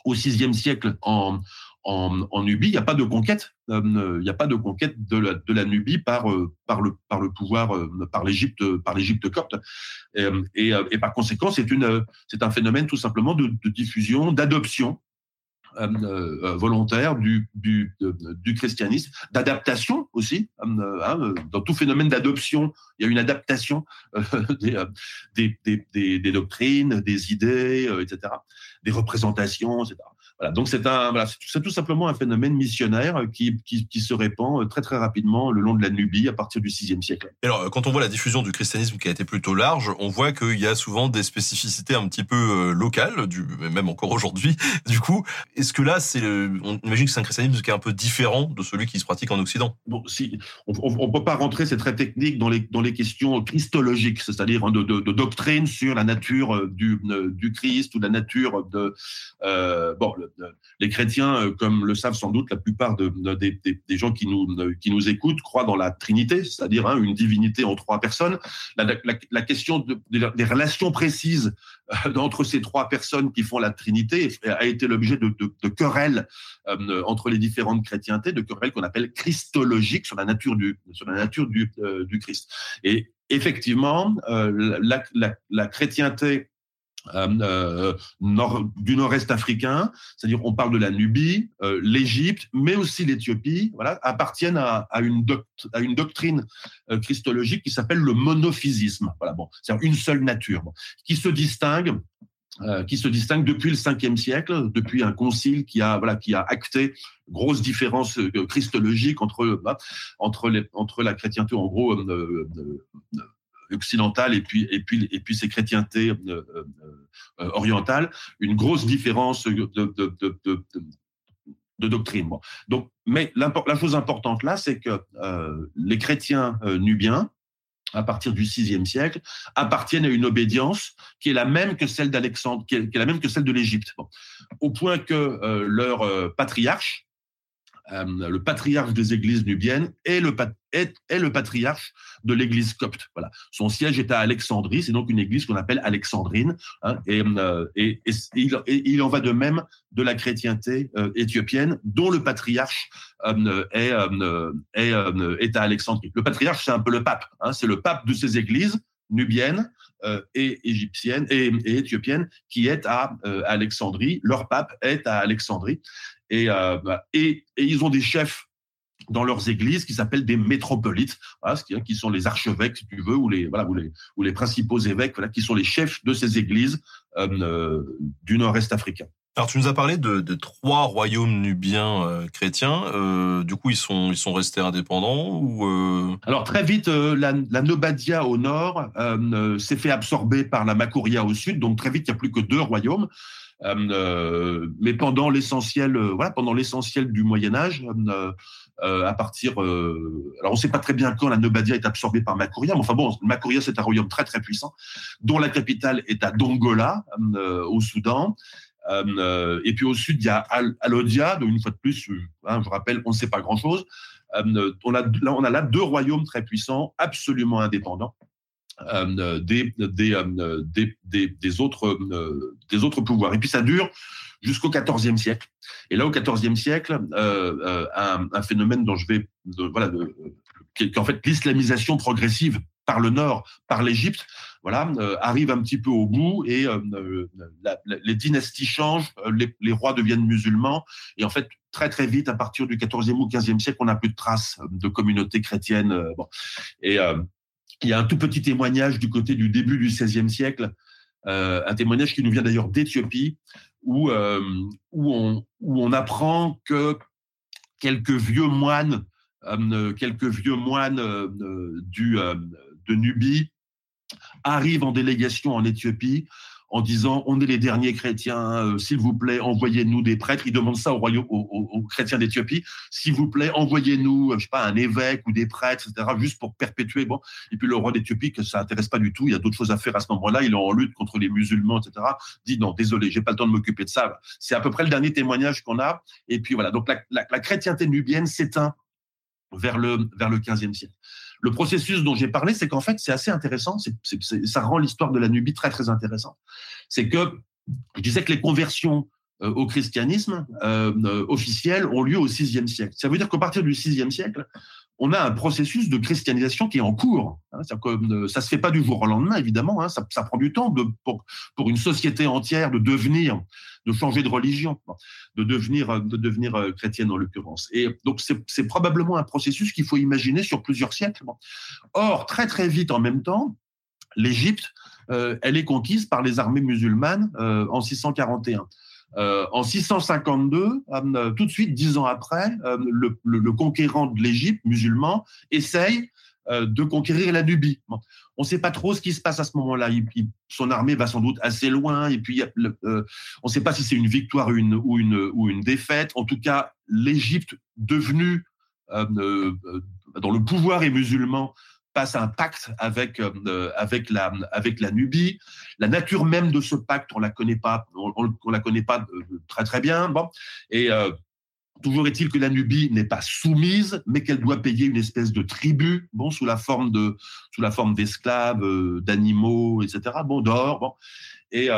Speaker 3: au VIe siècle en, en, en, Nubie, il n'y a pas de conquête. Euh, il n'y a pas de conquête de la, de la Nubie par, euh, par, le, par le pouvoir, euh, par l'Égypte, par l'Égypte copte. Et, et, et, par conséquent, c'est une, c'est un phénomène tout simplement de, de diffusion, d'adoption euh, volontaire du, du, du christianisme, d'adaptation aussi. Hein, dans tout phénomène d'adoption, il y a une adaptation (laughs) des, des, des, des, doctrines, des idées, etc., des représentations, etc. Voilà, donc c'est un, voilà, c'est tout simplement un phénomène missionnaire qui, qui, qui, se répand euh, très très rapidement le long de la Nubie à partir du VIe siècle.
Speaker 4: Alors, quand on voit la diffusion du christianisme qui a été plutôt large, on voit qu'il y a souvent des spécificités un petit peu euh, locales, du, même encore aujourd'hui. (laughs) Du coup, est-ce que là, c'est, on imagine que c'est un christianisme qui est un peu différent de celui qui se pratique en Occident?
Speaker 3: Bon, si on, on, peut pas rentrer, c'est très technique dans les dans les questions christologiques, c'est-à-dire hein, de, de, de, doctrine sur la nature euh, du du Christ ou la nature de euh, bon le, les chrétiens, euh, comme le savent sans doute la plupart de, des, gens qui nous, qui nous écoutent, croient dans la Trinité, c'est-à-dire hein, une divinité en trois personnes. La, question des relations précises euh, entre ces trois personnes qui font la Trinité a été l'objet de, querelles euh, entre les différentes chrétientés, de querelles qu'on appelle christologiques sur la nature du, sur la nature du, Christ. Et effectivement, la, la chrétienté euh, euh, du nord-est africain, c'est-à-dire on parle de la Nubie, euh, l'Égypte, mais aussi l'Éthiopie, voilà, appartiennent à, une, à une doctrine christologique qui s'appelle le monophysisme. Voilà, bon, c'est une seule nature, qui se distingue qui se distingue depuis le 5e siècle, depuis un concile qui a voilà qui a acté grosse différence christologique entre entre les, entre la chrétienté en gros occidentale et puis et puis et ces chrétientés euh, euh, euh, orientales, une grosse différence de, doctrine. Mais la chose importante là, c'est que les chrétiens nubiens, à partir du VIe siècle, appartiennent à une obédience qui est la même que celle d'Alexandre, qui, est la même que celle de l'Égypte, au point que leur patriarche, le patriarche des églises nubiennes est le, est, le patriarche de l'église copte. Voilà. Son siège est à Alexandrie, c'est donc une église qu'on appelle alexandrine, hein, et, euh, et, il, en va de même de la chrétienté euh, éthiopienne, dont le patriarche euh, est, est, à Alexandrie. Le patriarche, c'est un peu le pape, hein, c'est le pape de ces églises nubiennes et égyptiennes et, éthiopiennes qui est à Alexandrie. Leur pape est à Alexandrie. Et, ils ont des chefs dans leurs églises qui s'appellent des métropolites, voilà, qui, sont les archevêques, si tu veux, ou les, voilà, ou les, ou les principaux évêques, voilà, qui sont les chefs de ces églises euh, euh, du nord-est africain.
Speaker 4: Alors tu nous as parlé de, de trois royaumes nubiens euh, chrétiens. Euh, du coup, ils sont ils sont restés indépendants ou.
Speaker 3: Alors très vite, la, la, Nobadia au nord s'est fait absorber par la Makuria au sud. Donc très vite, il n'y a plus que deux royaumes. mais pendant l'essentiel, voilà, pendant l'essentiel du Moyen Âge, euh, à partir. Euh, alors, on ne sait pas très bien quand la Nobadia est absorbée par Makuria, mais enfin bon, Makuria, c'est un royaume très très puissant, dont la capitale est à Dongola, euh, au Soudan. et puis au sud, il y a Alodia, donc une fois de plus, hein, je rappelle, on ne sait pas grand-chose. on, a, là, deux royaumes très puissants, absolument indépendants. des, autres, des autres pouvoirs. Et puis ça dure jusqu'au XIVe siècle. Et là, au XIVe siècle, euh, un, un, phénomène dont je vais, de, voilà, qu'en fait l'islamisation progressive par le nord, par l'Égypte, voilà, euh, arrive un petit peu au bout et euh, les dynasties changent, les, les, rois deviennent musulmans et en fait très très vite à partir du 14e ou 15e siècle, on n'a plus de traces de communautés chrétiennes. bon. Et il y a un tout petit témoignage du côté du début du 16e siècle, un témoignage qui nous vient d'ailleurs d'Éthiopie, où, on, apprend que quelques vieux moines du, de Nubie arrivent en délégation en Éthiopie en disant on est les derniers chrétiens, s'il vous plaît, envoyez-nous des prêtres. Ils demandent ça au royaume, aux, chrétiens d'Éthiopie, s'il vous plaît, envoyez-nous, je sais pas, un évêque ou des prêtres, etc., juste pour perpétuer. Bon, et puis le roi d'Éthiopie, que ça intéresse pas du tout, il y a d'autres choses à faire à ce moment-là. Il est en lutte contre les musulmans, etc. Dit non, désolé, j'ai pas le temps de m'occuper de ça. C'est à peu près le dernier témoignage qu'on a. Et puis voilà, donc la chrétienté nubienne s'éteint vers le, vers le 15e siècle. Le processus dont j'ai parlé, c'est qu'en fait, c'est assez intéressant, ça rend l'histoire de la Nubie très, très intéressante. C'est que je disais que les conversions euh, au christianisme euh, euh, officiel ont lieu au VIe siècle. Ça veut dire qu'à partir du VIe siècle, on a un processus de christianisation qui est en cours. Hein, que, ça se fait pas du jour au lendemain, évidemment. Hein, ça, prend du temps pour, une société entière de devenir, de changer de religion, de devenir, de devenir chrétienne en l'occurrence. Et donc c'est probablement un processus qu'il faut imaginer sur plusieurs siècles. Or, très très vite en même temps, l'Égypte, euh, elle est conquise par les armées musulmanes euh, en 641. Euh, en 652, euh, tout de suite, dix ans après, euh, le, conquérant de l'Égypte, musulman, essaye de conquérir la Nubie. On ne sait pas trop ce qui se passe à ce moment-là. son armée va sans doute assez loin, et puis on ne sait pas si c'est une victoire ou, une, ou une défaite. En tout cas, l'Égypte devenue dans le pouvoir et musulman passe un pacte avec euh, avec la avec la Nubie. La nature même de ce pacte, on la connaît pas, on, la connaît pas euh, très très bien. Bon, et euh, toujours est-il que la Nubie n'est pas soumise, mais qu'elle doit payer une espèce de tribut, bon, sous la forme de sous la forme d'esclaves, euh, d'animaux, etc. Bon, d'or. Bon, et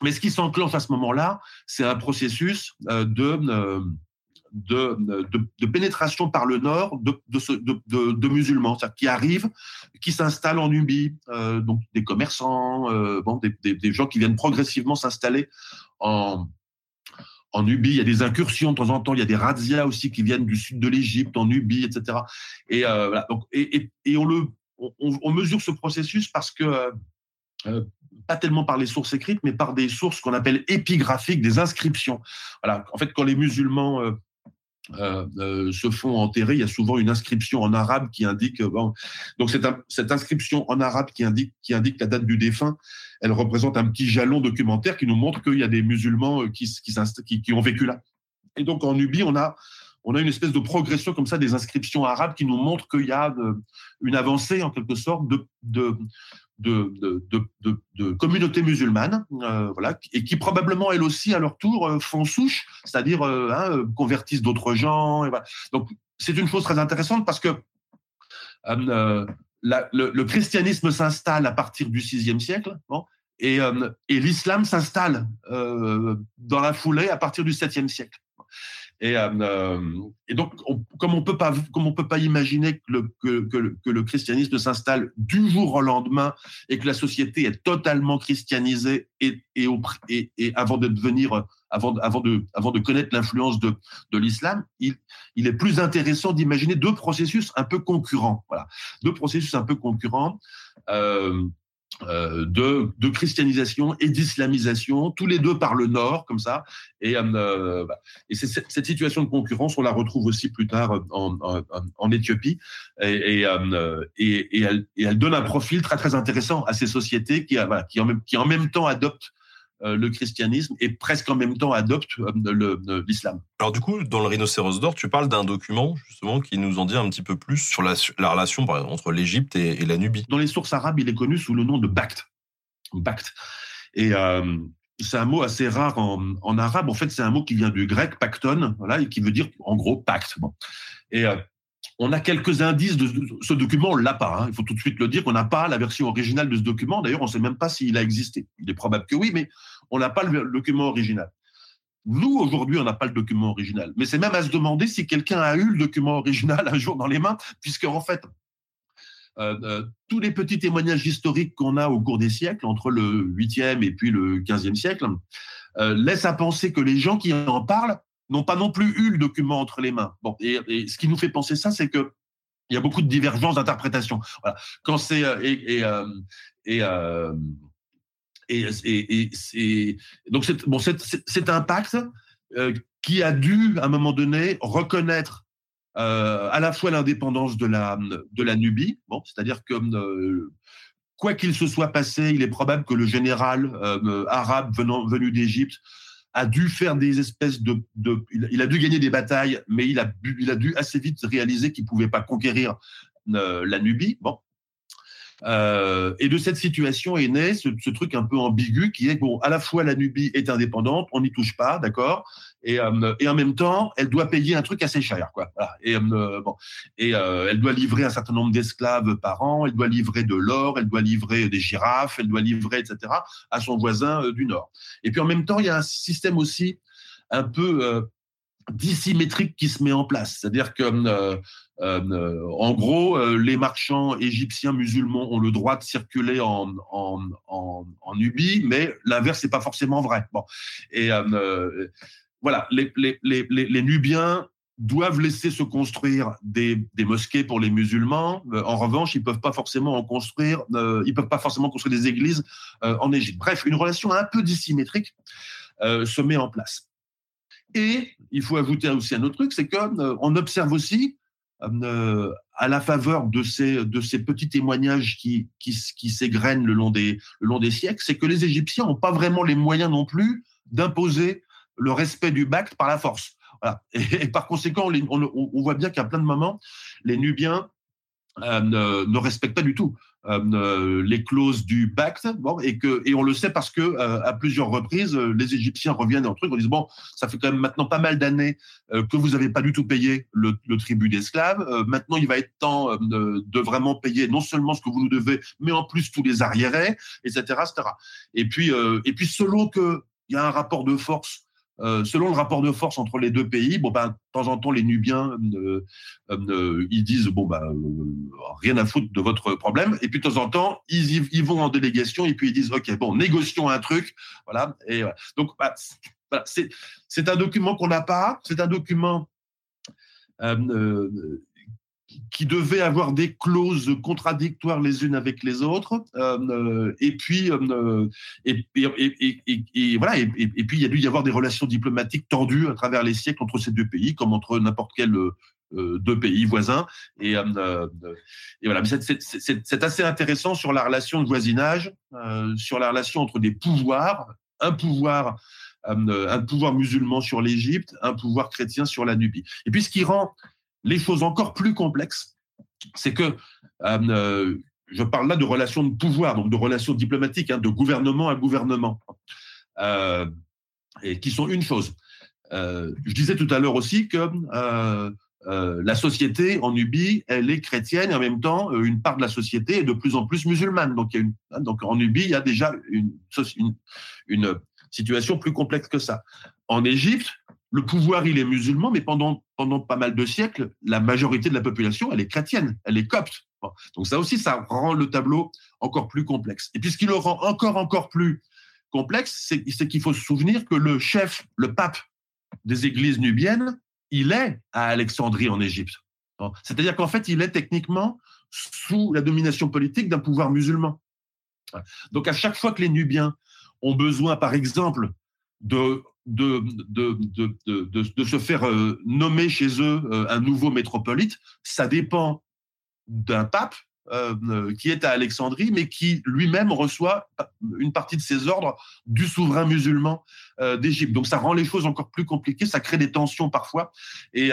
Speaker 3: mais ce qui s'enclenche à ce moment-là, c'est un processus de de, pénétration par le nord de, musulmans, qui arrivent, qui s'installent en Nubie, euh, donc des commerçants, euh, bon, des, gens qui viennent progressivement s'installer en, Nubie. Il y a des incursions de temps en temps, il y a des razzias aussi qui viennent du sud de l'Égypte, en Nubie, etc. Et, euh, voilà, donc, et, on, on, mesure ce processus parce que pas tellement par les sources écrites, mais par des sources qu'on appelle épigraphiques, des inscriptions. Voilà. En fait, quand les musulmans se font enterrer, il y a souvent une inscription en arabe qui indique. Bon, donc cette, inscription en arabe qui indique, la date du défunt, elle représente un petit jalon documentaire qui nous montre qu'il y a des musulmans euh, qui, ont vécu là. Et donc en Nubie, on a une espèce de progression comme ça des inscriptions arabes qui nous montrent qu'il y a une avancée en quelque sorte de, de, de, de, communautés musulmanes, euh, voilà, et qui probablement elles aussi à leur tour euh, font souche, c'est-à-dire euh, hein, convertissent d'autres gens. Donc c'est une chose très intéressante parce que le, christianisme s'installe à partir du VIe siècle, et, et l'islam s'installe dans la foulée à partir du VIIe siècle. Et, euh, et donc, on, comme on peut pas, comme on peut pas imaginer que le, que, que, que le christianisme s'installe du jour au lendemain et que la société est totalement christianisée et, et avant de devenir, avant, avant de, avant de connaître l'influence de, de l'islam, il, il est plus intéressant d'imaginer deux processus un peu concurrents. Voilà, deux processus un peu concurrents. Euh, euh, de, de, christianisation et d'islamisation, tous les deux par le nord, comme ça. Et, euh, et cette, situation de concurrence, on la retrouve aussi plus tard en, en, en Éthiopie. Et, euh, et, elle, et, elle, donne un profil très très intéressant à ces sociétés qui, en, même, qui en même temps adoptent euh, le christianisme et presque en même temps adopte euh, l'islam.
Speaker 4: Alors du coup, dans le Rhinocéros d'or, tu parles d'un document justement qui nous en dit un petit peu plus sur la, la relation entre l'Égypte et, et, la Nubie.
Speaker 3: Dans les sources arabes, il est connu sous le nom de Bact. Bact. Et, euh, c'est un mot assez rare en, en, arabe. En fait, c'est un mot qui vient du grec pacton, voilà, et qui veut dire en gros pacte. Bon. Et euh, on a quelques indices de, ce document, on l'a pas. Hein. Il faut tout de suite le dire qu'on n'a pas la version originale de ce document. D'ailleurs, on ne sait même pas s'il a existé. Il est probable que oui, mais on n'a pas le document original. Nous, aujourd'hui, on n'a pas le document original. Mais c'est même à se demander si quelqu'un a eu le document original (laughs) un jour dans les mains, puisque en fait, euh, euh, tous les petits témoignages historiques qu'on a au cours des siècles, entre le 8e et puis le 15e siècle, euh, laissent à penser que les gens qui en parlent n'ont pas non plus eu le document entre les mains. Et, ce qui nous fait penser ça, c'est que il y a beaucoup de divergences d'interprétation. Quand c'est et, et, et, et, et donc c'est un pacte qui a dû à un moment donné reconnaître euh, à la fois l'indépendance de la, Nubie, c'est-à-dire que euh, quoi qu'il se soit passé, il est probable que le général euh, arabe venant, venu d'Égypte a dû faire des espèces de, il, a dû gagner des batailles, mais il a, dû assez vite réaliser qu'il pouvait pas conquérir la Nubie. Euh, et de cette situation est né ce, ce, truc un peu ambigu qui est bon, à la fois la Nubie est indépendante, on n'y touche pas, d'accord, et, euh, et en même temps, elle doit payer un truc assez cher, quoi. Et euh, euh, elle doit livrer un certain nombre d'esclaves par an, elle doit livrer de l'or, elle doit livrer des girafes, elle doit livrer, etc., à son voisin du nord. Et puis en même temps, il y a un système aussi un peu dissymétrique qui se met en place. C'est-à-dire que, en gros, les marchands égyptiens musulmans ont le droit de circuler en, en, en, en Nubie, mais l'inverse n'est pas forcément vrai. Bon. Et voilà, les, Nubiens doivent laisser se construire des, mosquées pour les musulmans. en revanche, ils peuvent pas forcément en construire, ils peuvent pas forcément construire des églises en Égypte. Bref, une relation un peu dissymétrique se met en place. Et il faut ajouter aussi un autre truc, c'est qu'on euh, observe aussi, euh, à la faveur de ces, petits témoignages qui s'égrènent le, long des, le long des siècles, c'est que les Égyptiens n'ont pas vraiment les moyens non plus d'imposer le respect du Bacte par la force. Et, par conséquent, on, voit bien qu'à plein de moments, les Nubiens euh, ne, respectent pas du tout euh, les clauses du Bacte, bon, et on le sait parce que euh, à plusieurs reprises, les Égyptiens reviennent le truc, en disant bon, ça fait quand même maintenant pas mal d'années que vous n'avez pas du tout payé le, le tribut d'esclaves. maintenant, il va être temps de, de, vraiment payer non seulement ce que vous nous devez, mais en plus tous les arriérés, etc., etc. Et puis et puis selon que il y a un rapport de force euh, selon le rapport de force entre les deux pays, bon ben, de temps en temps, les Nubiens, euh, euh, ils disent bon ben, rien à foutre de votre problème, et puis de temps en temps, ils, ils vont en délégation et puis ils disent ok bon, négocions un truc, voilà. Et donc bah, c'est c'est un document qu'on n'a pas, c'est un document qui devaient avoir des clauses contradictoires les unes avec les autres. Euh, et puis, euh, et, voilà. Et, puis, il y a dû y avoir des relations diplomatiques tendues à travers les siècles entre ces deux pays, comme entre n'importe quel euh, deux pays voisins. Et, euh, voilà. C'est assez intéressant sur la relation de voisinage, euh, sur la relation entre des pouvoirs, un pouvoir. un pouvoir musulman sur l'Égypte, un pouvoir chrétien sur la Nubie. Et puis ce qui rend les choses encore plus complexes, c'est que euh, euh, je parle là de relations de pouvoir, donc de relations diplomatiques, hein, de gouvernement à gouvernement, euh, qui sont une chose. Je disais tout à l'heure aussi que la société en Nubie, elle est chrétienne et en même temps, une part de la société est de plus en plus musulmane. Donc, hein, en Nubie, il y a déjà une situation plus complexe que ça. En Égypte, le pouvoir, il est musulman, mais pendant, pas mal de siècles, la majorité de la population, elle est chrétienne, elle est copte. Donc ça aussi, ça rend le tableau encore plus complexe. Et puis ce qui le rend encore, encore plus complexe, c'est qu'il faut se souvenir que le chef, le pape des églises nubiennes, il est à Alexandrie en Égypte. C'est-à-dire qu'en fait, il est techniquement sous la domination politique d'un pouvoir musulman. Donc à chaque fois que les Nubiens ont besoin, par exemple, de de, de, de, de, se faire euh, nommer chez eux euh, un nouveau métropolite, ça dépend d'un pape euh, qui est à Alexandrie, mais qui lui-même reçoit une partie de ses ordres du souverain musulman d'Égypte. Donc ça rend les choses encore plus compliquées, ça crée des tensions parfois, et,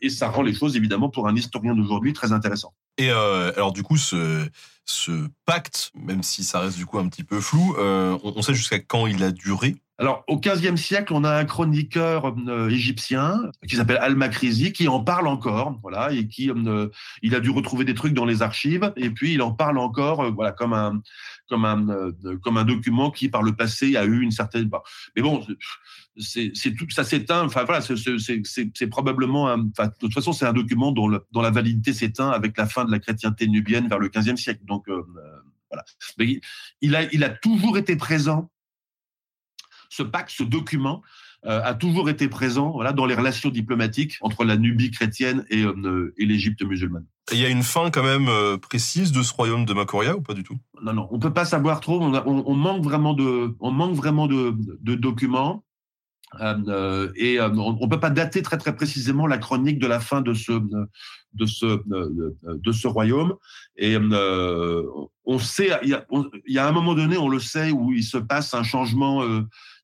Speaker 3: et ça rend les choses évidemment pour un historien d'aujourd'hui très intéressant.
Speaker 4: Et alors du coup, ce, ce pacte, même si ça reste du coup un petit peu flou, on sait jusqu'à quand il a duré?
Speaker 3: Alors, au XVe siècle, on a un chroniqueur euh, égyptien qui s'appelle Al-Makrizi qui en parle encore, voilà, et qui euh, il a dû retrouver des trucs dans les archives, et puis il en parle encore, euh, voilà, comme un comme un euh, comme un document qui par le passé a eu une certaine. mais bon, c'est tout ça s'éteint. Enfin voilà, c'est- probablement, un, de toute façon, c'est un document dont, la validité s'éteint avec la fin de la chrétienté nubienne vers le XVe siècle. Donc euh, euh, voilà, mais il a il a toujours été présent ce pacte, ce document, euh, a toujours été présent voilà, dans les relations diplomatiques entre la Nubie chrétienne et, euh, et l'Égypte musulmane.
Speaker 4: Et il y a une fin quand même euh, précise de ce royaume de Makoria ou pas du tout?
Speaker 3: Non, non, on peut pas savoir trop. On, a- on- on manque vraiment de, on manque vraiment de, de documents. Euh, euh, et euh, on ne peut pas dater très très précisément la chronique de la fin de ce de ce de, ce royaume. Et on sait, il y, a, un moment donné, on le sait, où il se passe un changement,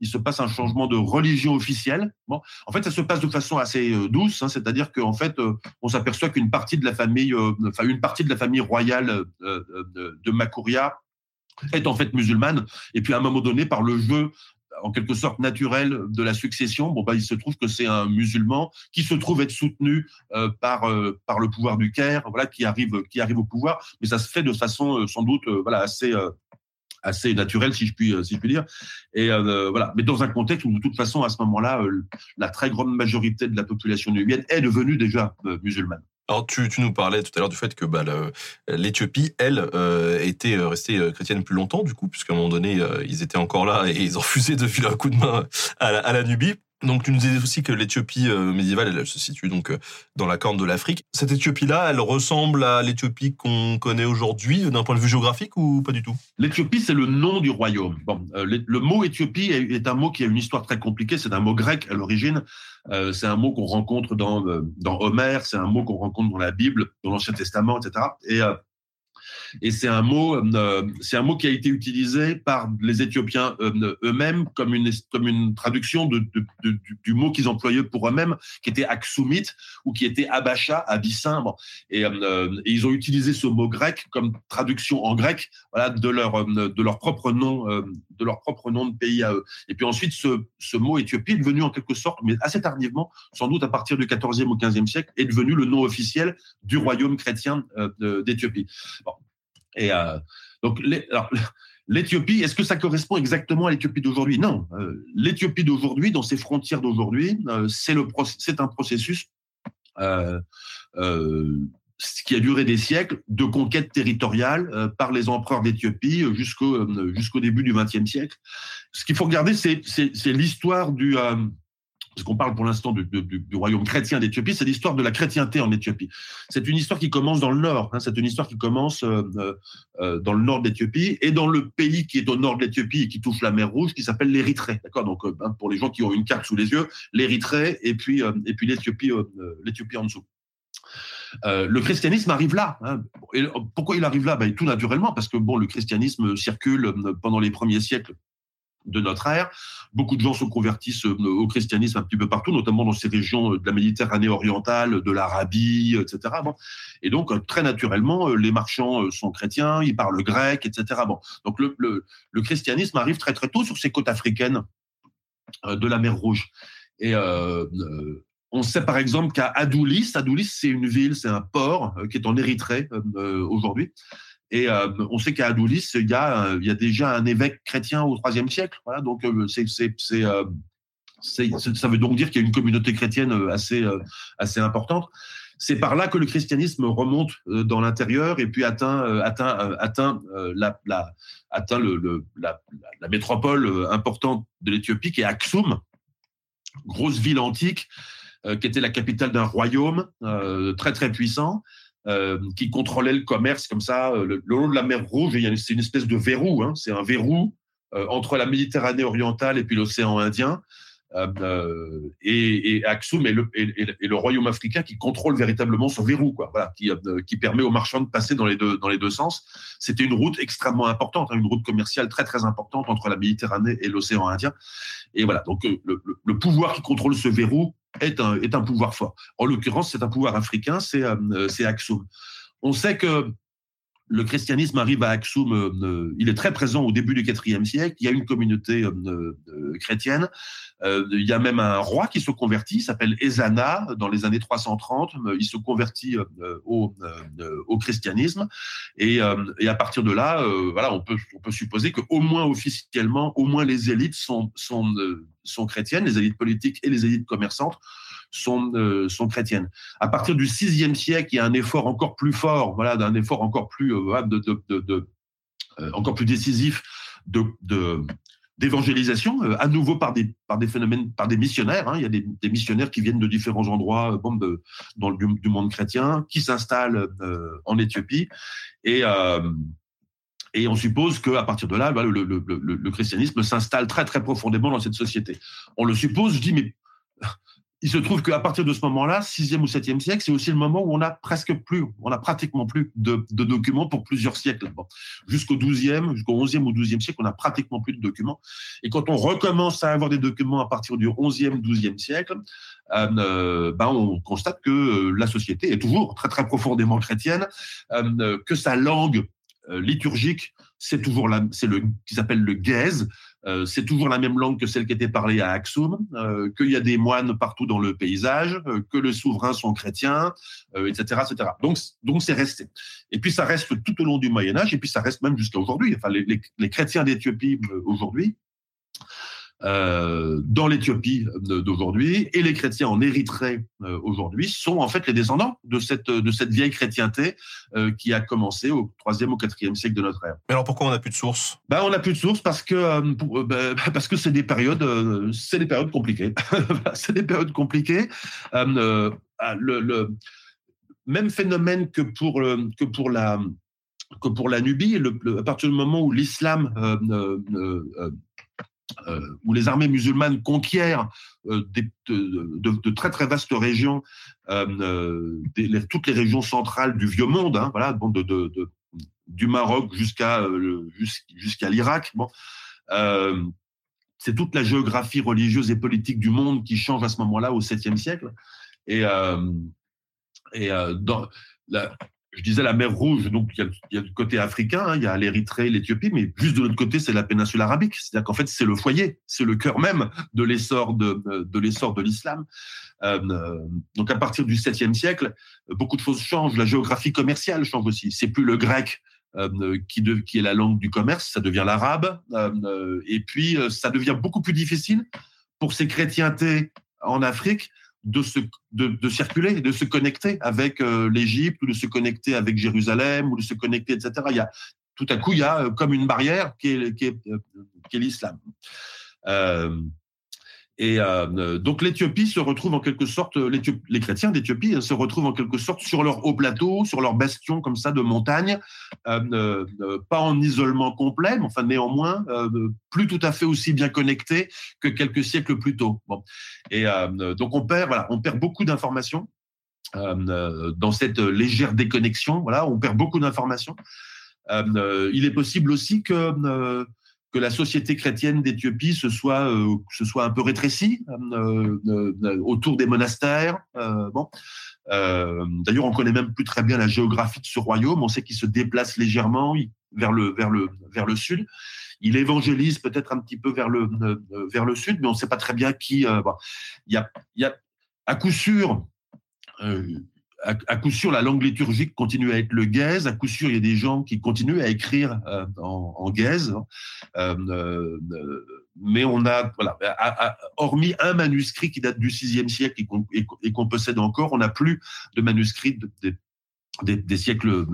Speaker 3: il se passe un changement de religion officielle. Bon, en fait, ça se passe de façon assez douce, hein, c'est-à-dire qu'en fait, on s'aperçoit qu'une partie de la famille, une partie de la famille royale de, de Makuria est en fait musulmane. Et puis à un moment donné, par le jeu en quelque sorte naturel de la succession, bon bah il se trouve que c'est un musulman qui se trouve être soutenu euh, par euh, par le pouvoir du Caire, voilà qui arrive qui arrive au pouvoir, mais ça se fait de façon euh, sans doute voilà assez assez naturelle si je puis si je puis dire. Et voilà, mais dans un contexte où de toute façon à ce moment-là, la très grande majorité de la population nubienne est devenue déjà musulmane.
Speaker 4: Alors tu, nous parlais tout à l'heure du fait que bah, l'Éthiopie, elle, euh, était euh, restée euh, chrétienne plus longtemps, du coup, puisqu'à un moment donné, ils étaient encore là et ils (laughs) ont refusé de filer un coup de main à la Nubie. Donc tu nous disais aussi que l'Éthiopie euh, médiévale, elle, se situe donc euh, dans la corne de l'Afrique. Cette Éthiopie-là, elle ressemble à l'Éthiopie qu'on connaît aujourd'hui d'un point de vue géographique ou pas du tout?
Speaker 3: L'Éthiopie, c'est le nom du royaume. Bon, euh, le, mot Éthiopie est, un mot qui a une histoire très compliquée. C'est un mot grec à l'origine. C'est un mot qu'on rencontre dans, Homère. C'est un mot qu'on rencontre dans la Bible, dans l'Ancien Testament, etc. Et, et c'est un mot, euh, c'est un mot qui a été utilisé par les Éthiopiens euh, eux-mêmes comme une comme une traduction du, mot qu'ils employaient pour eux-mêmes, qui était aksumit ou qui était abacha, abyssin. Bon. Et, euh, ils ont utilisé ce mot grec comme traduction en grec, de leur euh, de leur propre nom, euh, de leur propre nom de pays à eux. Et puis ensuite, ce, ce mot Éthiopie est devenu en quelque sorte, mais assez tardivement, sans doute à partir du 14e ou 15e siècle, est devenu le nom officiel du royaume chrétien euh, d'Éthiopie. Bon. Et euh, donc, (laughs) l'Éthiopie, est-ce que ça correspond exactement à l'Éthiopie d'aujourd'hui? Non. Euh, L'Éthiopie d'aujourd'hui, dans ses frontières d'aujourd'hui, c'est un processus euh, qui a duré des siècles de conquête territoriale euh, par les empereurs d'Éthiopie euh, jusqu'au euh, jusqu'au début du XXe siècle. Ce qu'il faut regarder, c'est l'histoire du parce qu'on parle pour l'instant du, royaume chrétien d'Éthiopie, c'est l'histoire de la chrétienté en Éthiopie. C'est une histoire qui commence dans le nord, hein, c'est une histoire qui commence dans le nord d'Éthiopie et dans le pays qui est au nord de l'Éthiopie et qui touche la mer Rouge, qui s'appelle l'Érythrée. D'accord, donc hein, pour les gens qui ont une carte sous les yeux, l'Érythrée et puis l'Éthiopie en dessous. Euh, le christianisme arrive là. hein. Et pourquoi il arrive là? Ben, Tout naturellement, parce que bon, le christianisme circule euh, pendant les premiers siècles de notre ère. Beaucoup de gens se convertissent euh, au christianisme un petit peu partout, notamment dans ces régions euh, de la Méditerranée orientale, de l'Arabie, etc. Et donc, euh, très naturellement, euh, les marchands euh, sont chrétiens, ils parlent grec, etc. Donc, le, christianisme arrive très très tôt sur ces côtes africaines euh, de la mer Rouge. Et euh, euh, on sait par exemple qu'à Adoulis, Adoulis c'est une ville, c'est un port euh, qui est en Érythrée euh, euh, aujourd'hui. Et on sait qu'à Adoulis, il y, a, déjà un évêque chrétien au IIIe siècle. Voilà, donc c'est, c'est, c'est, ça veut donc dire qu'il y a une communauté chrétienne assez, importante. C'est par là que le christianisme remonte dans l'intérieur et puis atteint, la, la, métropole importante de l'Éthiopie, qui est Aksum, grosse ville antique, qui était la capitale d'un royaume euh, très très puissant, euh, qui contrôlait le commerce comme ça euh, le, long de la mer Rouge. C'est une espèce de verrou, hein, c'est un verrou euh, entre la Méditerranée orientale et puis l'océan Indien. Euh, euh, et, et Aksum est le, est le royaume africain qui contrôle véritablement ce verrou, quoi, voilà, qui, euh, qui permet aux marchands de passer dans les deux, dans les deux sens. C'était une route extrêmement importante, hein, une route commerciale très très importante entre la Méditerranée et l'océan Indien. Et voilà, donc euh, le- le pouvoir qui contrôle ce verrou est un, est un pouvoir fort. En l'occurrence, c'est un pouvoir africain, c'est euh, c'est Aksum. on sait que le christianisme arrive à Aksum, euh, euh, il est très présent au début du IVe siècle, il y a une communauté euh, chrétienne, il y a même un roi qui se convertit, s'appelle Ezana, dans les années 330, il se convertit au, au christianisme, et, à partir de là, voilà, on peut, on peut supposer qu'au moins officiellement, au moins les élites sont, sont, sont chrétiennes, les élites politiques et les élites commerçantes, sont, euh, sont chrétiennes. À partir du VIe siècle, il y a un effort encore plus fort, voilà, d'un effort encore plus, euh, de, euh, encore plus décisif de, d'évangélisation, à nouveau par des, par des phénomènes, par des missionnaires. Hein. Il y a des, missionnaires qui viennent de différents endroits bon, de, dans du monde chrétien, qui s'installent en Éthiopie. Et, et on suppose qu'à partir de là, le, le, le, le christianisme s'installe très très profondément dans cette société. On le suppose, je dis, mais il se trouve qu'à partir de ce moment-là, 6e ou 7e siècle, c'est aussi le moment où on a presque plus, on a pratiquement plus de, documents pour plusieurs siècles. Jusqu'au 12e, jusqu'au 11e ou 12e siècle, on a pratiquement plus de documents. Et quand on recommence à avoir des documents à partir du 11e, 12e siècle, euh, euh, ben on constate que euh, la société est toujours très très profondément chrétienne, que sa langue liturgique, c'est toujours la, c'est le qui s'appelle le gaze, euh, c'est toujours la même langue que celle qui était parlée à Aksum, euh, qu'il y a des moines partout dans le paysage, euh, que les souverains sont chrétiens, etc., etc. Donc, donc c'est resté. Et puis ça reste tout au long du Moyen Âge, et puis ça reste même jusqu'à aujourd'hui. Enfin, les, les chrétiens d'Éthiopie aujourd'hui euh, dans l'Éthiopie d'aujourd'hui et les chrétiens en Érythrée euh, aujourd'hui sont en fait les descendants de cette de cette vieille chrétienté euh, qui a commencé au troisième ou quatrième siècle de notre ère.
Speaker 4: Mais alors pourquoi on n'a plus de sources
Speaker 3: Ben on n'a plus de sources parce que ben, (laughs) parce que c'est des périodes c'est des périodes compliquées. (laughs) C'est des périodes compliquées. Le, le, même phénomène que pour que pour la que pour la Nubie, le, à partir du moment où l'islam euh, où les armées musulmanes conquièrent euh, de, très très vastes régions, euh, toutes les régions centrales du vieux monde, hein, voilà, du Maroc jusqu'à jusqu'à l'Irak. Bon, c'est toute la géographie religieuse et politique du monde qui change à ce moment-là, au 7e siècle. Et, et dans la, je disais la mer Rouge, donc il y a, le côté africain, hein, il y a l'Érythrée, l'Éthiopie, mais juste de l'autre côté, c'est la péninsule arabique. C'est-à-dire qu'en fait, c'est le foyer, c'est le cœur même de l'essor de, l'essor de l'islam. Euh, donc à partir du 7e siècle, beaucoup de choses changent. La géographie commerciale change aussi. C'est plus le grec euh, qui, est la langue du commerce, ça devient l'arabe. Euh, et puis, ça devient beaucoup plus difficile pour ces chrétientés en Afrique de, se, de, circuler, de se connecter avec euh, l'Égypte ou de se connecter avec Jérusalem ou de se connecter, etc. Il y a, tout à coup, il y a euh, comme une barrière qui est, qui est, euh, qui est l'islam. Et euh, donc l'Éthiopie se retrouve en quelque sorte, les chrétiens d'Éthiopie hein, se retrouvent en quelque sorte sur leur haut plateau, sur leur bastion comme ça de montagne, euh, euh, pas en isolement complet, mais enfin néanmoins plus tout à fait aussi bien connectés que quelques siècles plus tôt. Et donc on perd, voilà, on perd beaucoup d'informations dans cette légère déconnexion. Voilà, on perd beaucoup d'informations. il est possible aussi que que la société chrétienne d'Éthiopie se soit, euh, se soit un peu rétrécie euh, euh, autour des monastères. bon. D'ailleurs, on connaît même plus très bien la géographie de ce royaume. On sait qu'il se déplace légèrement vers le, vers le, vers le sud. Il évangélise peut-être un petit peu vers le, vers le sud, mais on ne sait pas très bien qui. Il, y a, il y a à coup sûr à, coup sûr, la langue liturgique continue à être le gaze. À coup sûr, il y a des gens qui continuent à écrire euh, en, en gaze. Hein. Euh, euh, mais on a, voilà, hormis un manuscrit qui date du VIe siècle et qu'on possède encore, on n'a plus de manuscrits des, siècles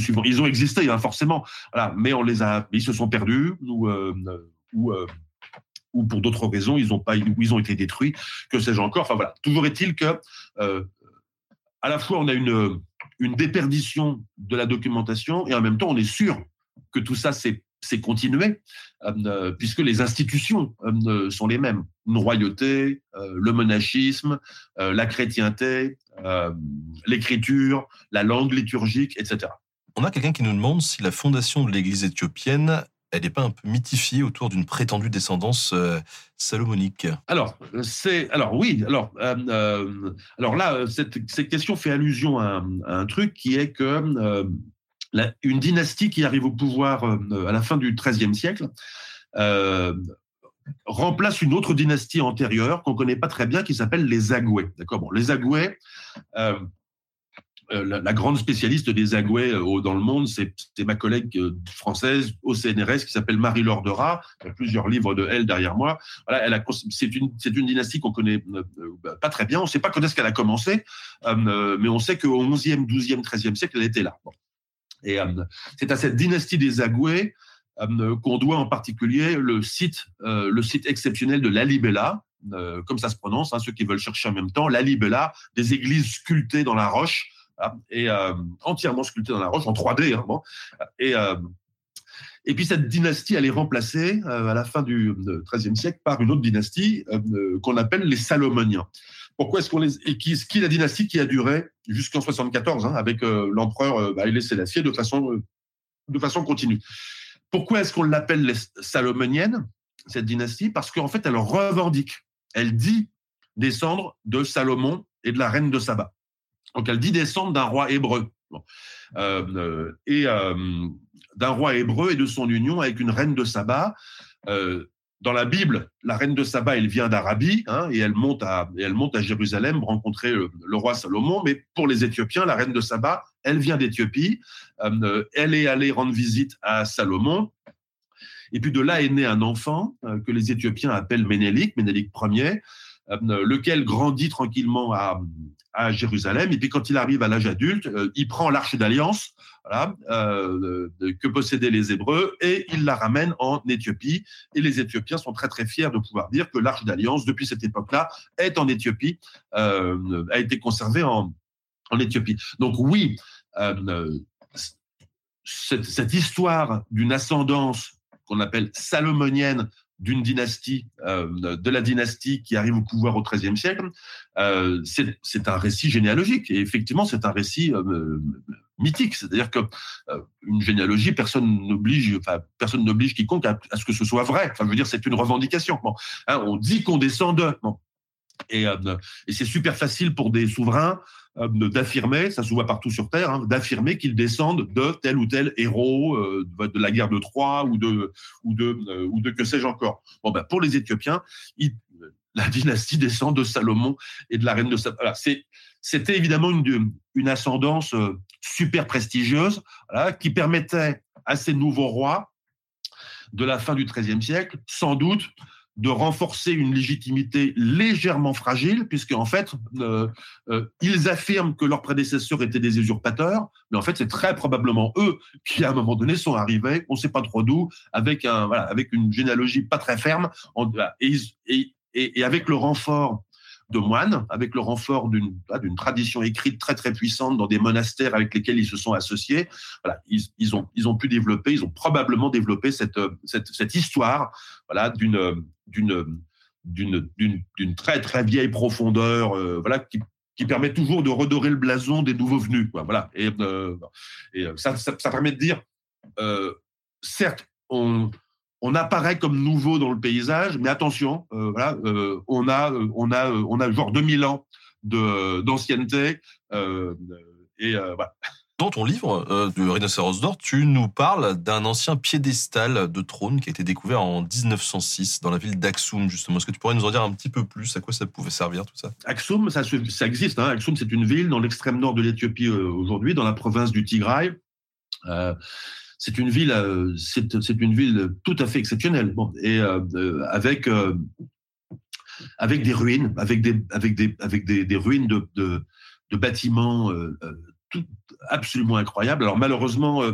Speaker 3: suivants. Ils ont existé, hein, forcément, voilà, mais ils se sont perdus ou pour d'autres raisons, ils ont pas, ils ont été détruits, que sais-je encore. Enfin voilà. Toujours est-il que à la fois on a une, une déperdition de la documentation et en même temps on est sûr que tout ça c'est continué, euh, puisque les institutions euh, sont les mêmes. Une royauté, euh, le monachisme, la chrétienté, l'écriture, la langue liturgique, etc.
Speaker 4: On a quelqu'un qui nous demande si la fondation de l'Église éthiopienne elle n'est pas un peu mythifiée autour d'une prétendue descendance euh, salomonique?
Speaker 3: Alors, c'est alors oui, alors euh, euh, alors là, cette, cette, question fait allusion à, un truc qui est que une dynastie qui arrive au pouvoir à la fin du XIIIe siècle remplace une autre dynastie antérieure qu'on connaît pas très bien qui s'appelle les Agouais. D'accord, bon, les Agouais. Euh, la, grande spécialiste des agouets euh, dans le monde, c'est ma collègue euh, française au CNRS qui s'appelle Marie-Laure de. Il y a plusieurs livres de elle derrière moi. Voilà, c'est une, une dynastie qu'on connaît pas très bien. On ne sait pas quand est-ce qu'elle a commencé, mais on sait qu'au 11e, 12e, 13e siècle, elle était là. Et c'est à cette dynastie des agouets qu'on doit en particulier le site, le site exceptionnel de Lalibela, comme ça se prononce, hein, ceux qui veulent chercher en même temps, Lalibela, des églises sculptées dans la roche et euh, entièrement sculpté dans la roche en 3D. Hein, et euh, et puis cette dynastie, elle est remplacée euh, à la fin du XIIIe siècle par une autre dynastie qu'on appelle les Salomoniens. Pourquoi est-ce qu'on les et qui, est la dynastie qui a duré jusqu'en 74 hein, avec l'empereur bah, Haïlé Sélassié de façon de façon continue? Pourquoi est-ce qu'on l'appelle les Salomoniennes cette dynastie? Parce qu'en fait, elle revendique, elle dit descendre de Salomon et de la reine de Saba. Donc elle dit descendre d'un roi hébreu. Euh, euh, et euh, d'un roi hébreu et de son union avec une reine de Saba. dans la Bible, la reine de Saba, elle vient d'Arabie hein, et elle monte à elle monte Jérusalem rencontrer le, roi Salomon. Mais pour les Éthiopiens, la reine de Saba, elle vient d'Éthiopie. elle est allée rendre visite à Salomon. Et puis de là est né un enfant que les Éthiopiens appellent Ménélique, Ménélique Ier, lequel grandit tranquillement à, Jérusalem. Et puis quand il arrive à l'âge adulte, euh, il prend l'arche d'alliance euh, que possédaient les Hébreux et il la ramène en Éthiopie. Et les Éthiopiens sont très très fiers de pouvoir dire que l'arche d'alliance, depuis cette époque-là, est en Éthiopie, euh, a été conservée en, Éthiopie. Donc oui, euh, cette histoire d'une ascendance qu'on appelle salomonienne d'une dynastie, euh, de la dynastie qui arrive au pouvoir au XIIIe siècle, euh, c'est un récit généalogique. Et effectivement, c'est un récit euh, mythique. C'est-à-dire que une généalogie, personne n'oblige, enfin, personne n'oblige quiconque à, ce que ce soit vrai. Enfin, je veux dire, c'est une revendication. Bon, hein, on dit qu'on descend de. Bon. Et, et c'est super facile pour des souverains d'affirmer, ça se voit partout sur Terre, hein, d'affirmer qu'ils descendent de tel ou tel héros euh, de la guerre de Troie ou de ou de euh, de que sais-je encore. Ben pour les Éthiopiens, la dynastie descend de Salomon et de la reine de Salomon. C'était évidemment une, ascendance super prestigieuse qui permettait à ces nouveaux rois de la fin du XIIIe siècle, sans doute, de renforcer une légitimité légèrement fragile, puisque en fait, euh, euh, ils affirment que leurs prédécesseurs étaient des usurpateurs, mais en fait, c'est très probablement eux qui, à un moment donné, sont arrivés, on ne sait pas trop d'où, avec un, voilà, avec une généalogie pas très ferme, et, et, et, avec le renfort de moines, avec le renfort d'une tradition écrite très très puissante dans des monastères avec lesquels ils se sont associés. Voilà, ils, ils ont ils ont pu développer, ils ont probablement développé cette cette, cette histoire, voilà, d'une d'une d'une très très vieille profondeur, euh, voilà, qui, qui permet toujours de redorer le blason des nouveaux venus, quoi. Voilà, et, euh, euh, ça, ça, permet de dire, euh, certes, on on apparaît comme nouveau dans le paysage, mais attention, euh, voilà, euh, on a, on a, on a genre 2000 ans de d'ancienneté et voilà.
Speaker 4: Dans ton livre euh, du Rhinocéros d'or, tu nous parles d'un ancien piédestal de trône qui a été découvert en 1906 dans la ville d'Aksum, justement. Est-ce que tu pourrais nous en dire un petit peu plus? À quoi ça pouvait servir, tout ça?
Speaker 3: Aksum, ça, ça existe. Hein. Aksum, c'est une ville dans l'extrême nord de l'Éthiopie euh, aujourd'hui, dans la province du Tigray. Euh, c'est une ville, euh, c'est une ville tout à fait exceptionnelle. Et euh, avec avec des ruines, avec des avec des avec des, des ruines de, de, bâtiments tout, absolument incroyable. Alors malheureusement, euh,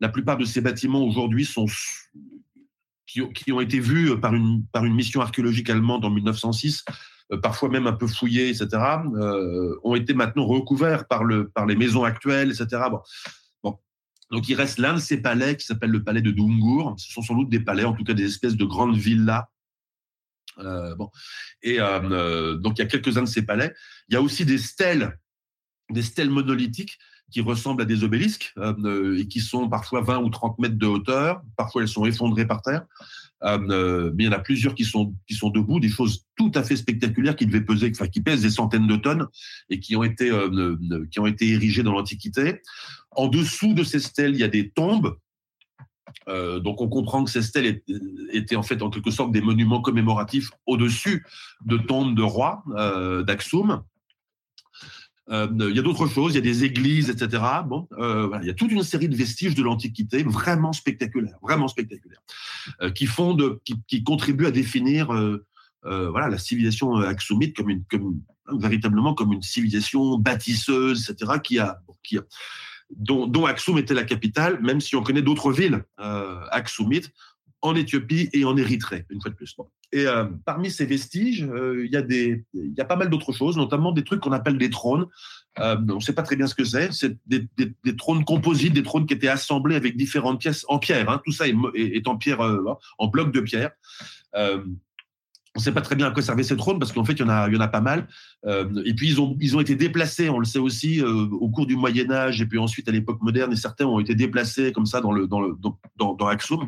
Speaker 3: la plupart de ces bâtiments aujourd'hui sont qui, qui, ont été vus par une par une mission archéologique allemande en 1906, euh, parfois même un peu fouillés, etc. Euh, ont été maintenant recouverts par le par les maisons actuelles, etc. Donc il reste l'un de ces palais qui s'appelle le palais de Dungur. Ce sont sans doute des palais, en tout cas des espèces de grandes villas euh. Et euh, donc il y a quelques-uns de ces palais. Il y a aussi des stèles, des stèles monolithiques qui ressemblent à des obélisques euh, et qui sont parfois 20 ou 30 mètres de hauteur. Parfois, elles sont effondrées par terre. Mais il y en a plusieurs qui sont qui sont debout, des choses tout à fait spectaculaires qui devaient peser, enfin qui pèsent des centaines de tonnes et qui ont été qui ont été érigées dans l'Antiquité. En dessous de ces stèles, il y a des tombes euh, donc on comprend que ces stèles étaient en fait en quelque sorte des monuments commémoratifs au-dessus de tombes de rois euh, d'Axum. Euh, il y a d'autres choses, il y a des églises, etc. Bon, il y a toute une série de vestiges de l'Antiquité vraiment spectaculaires, vraiment spectaculaires, qui font de, qui, contribuent à définir voilà la civilisation axumite comme une, comme véritablement comme une civilisation bâtisseuse, etc. Qui a, qui dont, dont Aksum était la capitale, même si on connaît d'autres villes euh, en Éthiopie et en Érythrée, une fois de plus. Et euh, parmi ces vestiges, euh, il y a y a pas mal d'autres choses, notamment des trucs qu'on appelle des trônes. Euh, on ne sait pas très bien ce que c'est. C'est des, trônes composites, des trônes qui étaient assemblés avec différentes pièces en pierre. Hein. Tout ça est, est, en pierre, en bloc de pierre. On ne sait pas très bien à quoi servaient ces trônes parce qu'en fait, il y en a, pas mal. Euh, et puis, ils ont, été déplacés, on le sait aussi, euh, au cours du Moyen Âge et puis ensuite à l'époque moderne. Et certains ont été déplacés comme ça dans le, Axum.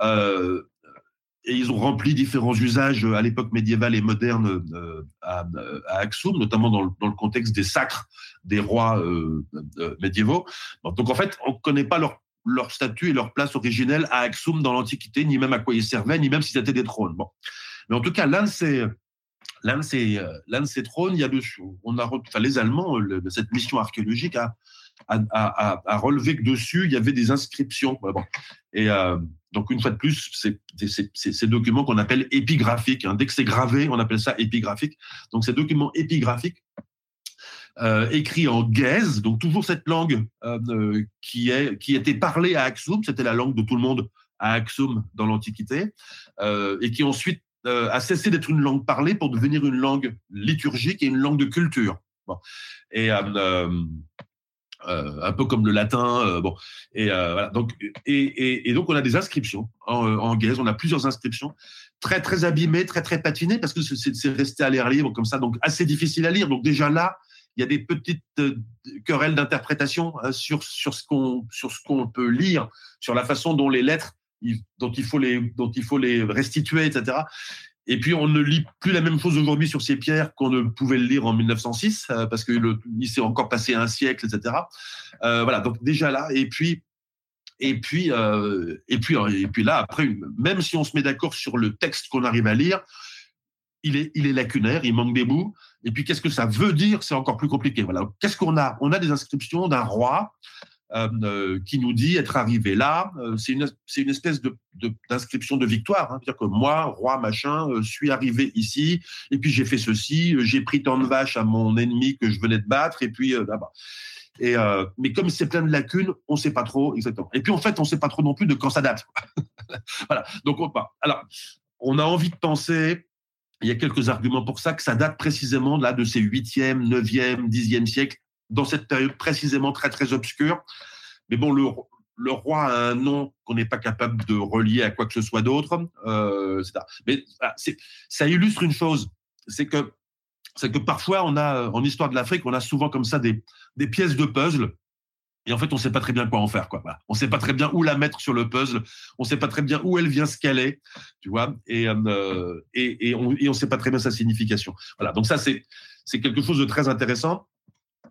Speaker 3: Euh, et ils ont rempli différents usages à l'époque médiévale et moderne à, à, Axum, notamment dans le, contexte des sacres des rois médiévaux. donc en fait, on ne connaît pas leur statut et leur place originelle à Axum dans l'Antiquité, ni même à quoi ils servaient, ni même s'ils étaient des trônes. Bon. Mais en tout cas, l'un de ces, l'un de ces, euh, l'un de ces trônes, il y a dessus, on a, enfin, les Allemands, le, cette mission archéologique a, relevé que dessus, il y avait des inscriptions. Et euh, donc, une fois de plus, c'est ces documents qu'on appelle épigraphiques. Hein. Dès que c'est gravé, on appelle ça épigraphique. Donc, ces documents épigraphiques, euh, écrits en gaze, donc toujours cette langue euh, qui, est, qui était parlée à Axum, c'était la langue de tout le monde à Axum dans l'Antiquité, euh, et qui ensuite euh, a cessé d'être une langue parlée pour devenir une langue liturgique et une langue de culture. Et euh, euh, un peu comme le latin. Et. Donc, on a des inscriptions en, en. On a plusieurs inscriptions très très abîmées, très très patinées parce que c'est resté à l'air libre comme ça, donc assez difficile à lire. Donc déjà là, il y a des petites querelles d'interprétation qu'on sur ce qu'on peut lire, sur la façon dont les lettres dont il faut les, dont il faut les restituer, etc. Et puis, on ne lit plus la même chose aujourd'hui sur ces pierres qu'on ne pouvait le lire en 1906, euh, parce que il s'est encore passé un siècle, etc. Euh, voilà. Donc, déjà là. Et puis, et puis, euh, et puis, et puis là, après, même si on se met d'accord sur le texte qu'on arrive à lire, il est, il est lacunaire, il manque des bouts. Et puis, qu'est-ce que ça veut dire? C'est encore plus compliqué. Voilà. Qu'est-ce qu'on a? On a des inscriptions d'un roi euh, euh, qui nous dit être arrivé là. Euh, c'est une, une espèce de, d'inscription de, victoire. Hein. C'est-à-dire que moi, roi machin, suis arrivé ici, et puis j'ai fait ceci, j'ai pris tant de vaches à mon ennemi que je venais de battre, et puis là-bas. Et euh, mais comme c'est plein de lacunes, on sait pas trop exactement. Et puis en fait, on sait pas trop non plus de quand ça date. (laughs) voilà. Donc on, alors, on a envie de penser. Il y a quelques arguments pour ça que ça date précisément là de ces huitième, neuvième, dixième siècle dans cette période précisément très très obscure. Mais bon, le, roi a un nom qu'on n'est pas capable de relier à quoi que ce soit d'autre. Euh, Mais ah, ça illustre une chose, c'est que c'est que parfois on a en histoire de l'Afrique, on a souvent comme ça des, des pièces de puzzle. Et en fait, on ne sait pas très bien quoi en faire, quoi. On sait pas très bien où la mettre sur le puzzle. On ne sait pas très bien où elle vient se caler, tu vois. Et, euh, et, et on ne sait pas très bien sa signification. Voilà. Donc ça, c'est quelque chose de très intéressant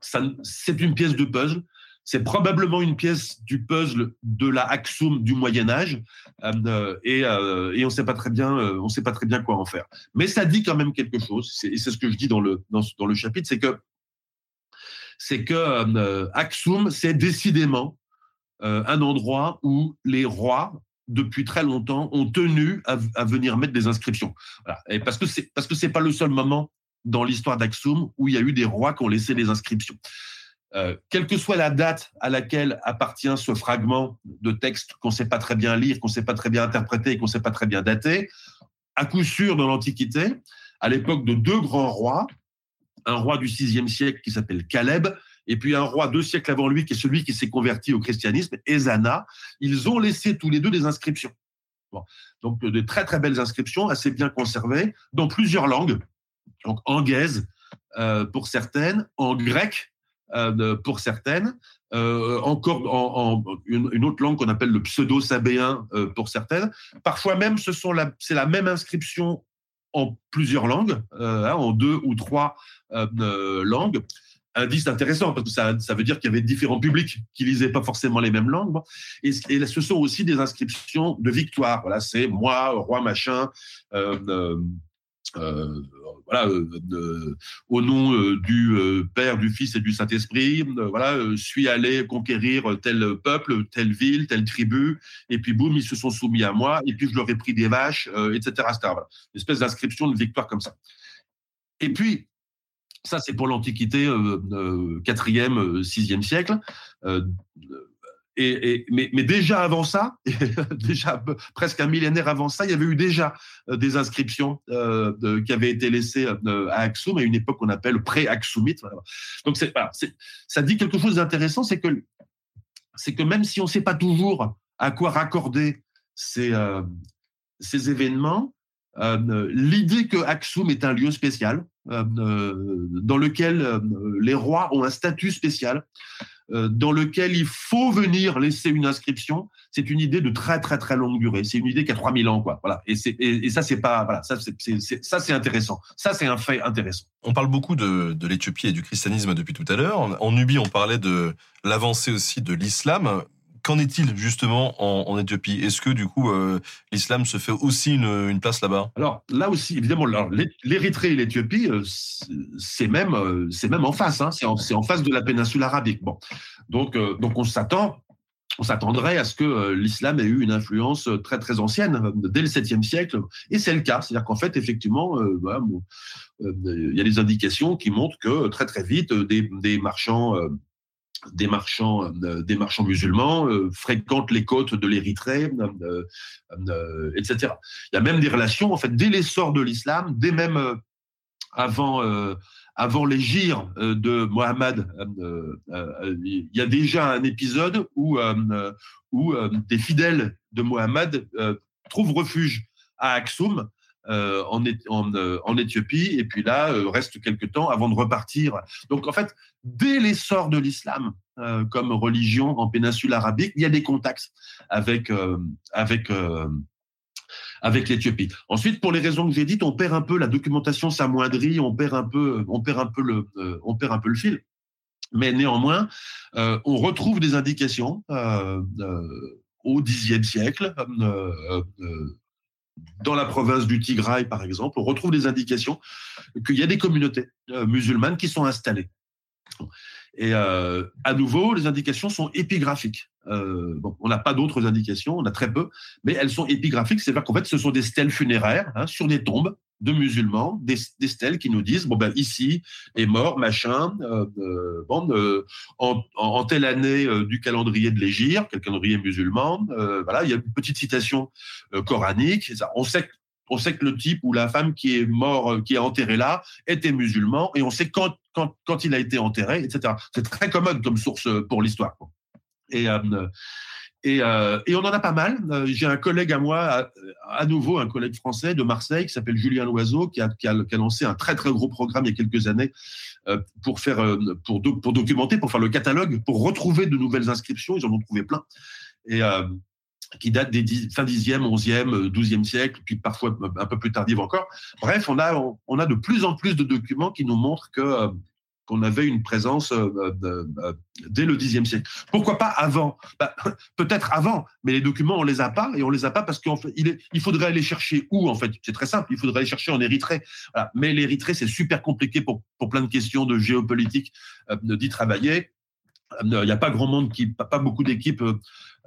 Speaker 3: c'est une pièce de puzzle. C'est probablement une pièce du puzzle de la Axum du Moyen Âge, euh, et, euh, et, on sait pas très bien, euh, on sait pas très bien quoi en faire. Mais ça dit quand même quelque chose. Et c'est ce que je dis dans le dans, le chapitre, c'est que c'est que euh, Axum, c'est décidément euh, un endroit où les rois depuis très longtemps ont tenu à, venir mettre des inscriptions. Parce que c'est parce que c'est pas le seul moment dans l'histoire d'Axum où il y a eu des rois qui ont laissé des inscriptions. Euh, quelle que soit la date à laquelle appartient ce fragment de texte qu'on ne sait pas très bien lire, qu'on ne sait pas très bien interpréter et qu'on ne sait pas très bien dater, à coup sûr dans l'Antiquité, à l'époque de deux grands rois, un roi du VIe siècle qui s'appelle Caleb, et puis un roi deux siècles avant lui qui est celui qui s'est converti au christianisme, Ezana, ils ont laissé tous les deux des inscriptions. Donc de très très belles inscriptions, assez bien conservées, dans plusieurs langues, donc en gaze euh, pour certaines, en grec pour certaines, encore en, une, autre langue qu'on appelle le pseudo-sabéen pour certaines. Parfois même, ce sont c'est la même inscription en plusieurs langues, hein, en deux ou trois langues indice intéressant parce que ça, ça veut dire qu'il y avait différents publics qui lisaient pas forcément les mêmes langues. Et, et ce sont aussi des inscriptions de victoire. Voilà, c'est moi, roi machin. Euh, euh, voilà, euh, au nom du Père, du Fils et du Saint-Esprit, voilà, suis allé conquérir tel peuple, telle ville, telle tribu, et puis boum, ils se sont soumis à moi, et puis je leur ai pris des vaches, etc. Une espèce d'inscription de victoire comme ça. Et puis, ça, c'est pour l'Antiquité, euh, euh, 4e, 6e euh, siècle. Euh, mais, déjà avant ça, (laughs) déjà presque un millénaire avant ça, il y avait eu déjà des inscriptions de, qui avaient été laissées à Axum, à une époque qu'on appelle pré-Axumite. Donc ça dit quelque chose d'intéressant, c'est que, même si on ne sait pas toujours à quoi raccorder ces, ces événements, euh, l'idée que Aksum est un lieu spécial, euh, euh, dans lequel les rois ont un statut spécial, dans lequel il faut venir laisser une inscription, c'est une idée de très très très longue durée. C'est une idée qui a 3000 ans, quoi. Voilà. Et, et, ça, c'est pas, voilà, ça, c'est, ça, c'est intéressant. Ça, c'est un fait intéressant.
Speaker 4: On parle beaucoup de, de l'Éthiopie et du christianisme depuis tout à l'heure. En Nubie, on parlait de l'avancée aussi de l'islam. Qu'en est-il justement en, Éthiopie? Est-ce que du coup euh, l'islam se fait aussi une, place là-bas?
Speaker 3: Alors là aussi, évidemment, l'Érythrée et l'Éthiopie, euh, c'est même, euh, c'est même en face. Hein, c'est en, face de la péninsule arabique. Bon, donc, donc on s'attend on s'attendrait à ce que l'islam ait eu une influence très très ancienne dès le 7e siècle, et c'est le cas. C'est-à-dire qu'en fait, effectivement, il y a des indications qui montrent que très très vite, des marchands des marchands, euh, des marchands musulmans euh, fréquentent les côtes de l'Érythrée, euh, etc. Il y a même des relations, en fait, dès l'essor de l'islam, dès même avant, les de Mohammed, il y a déjà un épisode où, où des fidèles de Mohammed trouvent refuge à Aksum, en, en, Éthiopie, et puis là, reste quelques temps avant de repartir. Donc, en fait, dès l'essor de l'islam euh, comme religion en péninsule arabique, il y a des contacts avec euh, avec euh, avec l'Éthiopie. Ensuite, pour les raisons que j'ai dites, on perd un peu la documentation s'amoindrit, on on perd on perd un peu le fil. Mais néanmoins, on retrouve des indications au Xe siècle dans la province du Tigray, par exemple, on retrouve des indications qu'il y a des communautés musulmanes qui sont installées. Et euh, à nouveau, les indications sont épigraphiques. Euh, on n'a pas d'autres indications, on a très peu, mais elles sont épigraphiques, c'est-à-dire qu'en fait, ce sont des stèles funéraires hein, sur des tombes de musulmans, des, stèles qui nous disent bon ben ici est mort machin, euh, euh bon euh, en, telle année du calendrier de l'Égypte, quel calendrier musulman, voilà, il y a une petite citation coranique. Ça, on sait on sait que le type ou la femme qui est mort, qui est enterré là, était musulman, et on sait quand, quand, quand il a été enterré, etc. C'est très commode comme source pour l'histoire. Et, euh, euh, et, on en a pas mal. J'ai un collègue à moi, à, nouveau un collègue français de Marseille, qui s'appelle Julien Loiseau, qui a, lancé un très très gros programme il y a quelques années pour faire, pour, pour documenter, pour faire le catalogue, pour retrouver de nouvelles inscriptions. Ils en ont trouvé plein. Et, qui date des fin 10e, 11e, 12e siècle, puis parfois un peu plus tardive encore. Bref, on a, on a de plus en plus de documents qui nous montrent que euh, qu'on avait une présence euh, euh, dès le Xe siècle. Pourquoi pas avant? Bah, (laughs) Peut-être avant, mais les documents, on les a pas, et on les a pas parce qu'il il faudrait aller chercher où, en fait? C'est très simple, il faudrait aller chercher en Érythrée. Mais l'Érythrée, c'est super compliqué pour, pour plein de questions de géopolitique d'y travailler. Il n'y a pas grand monde, qui, pas beaucoup d'équipes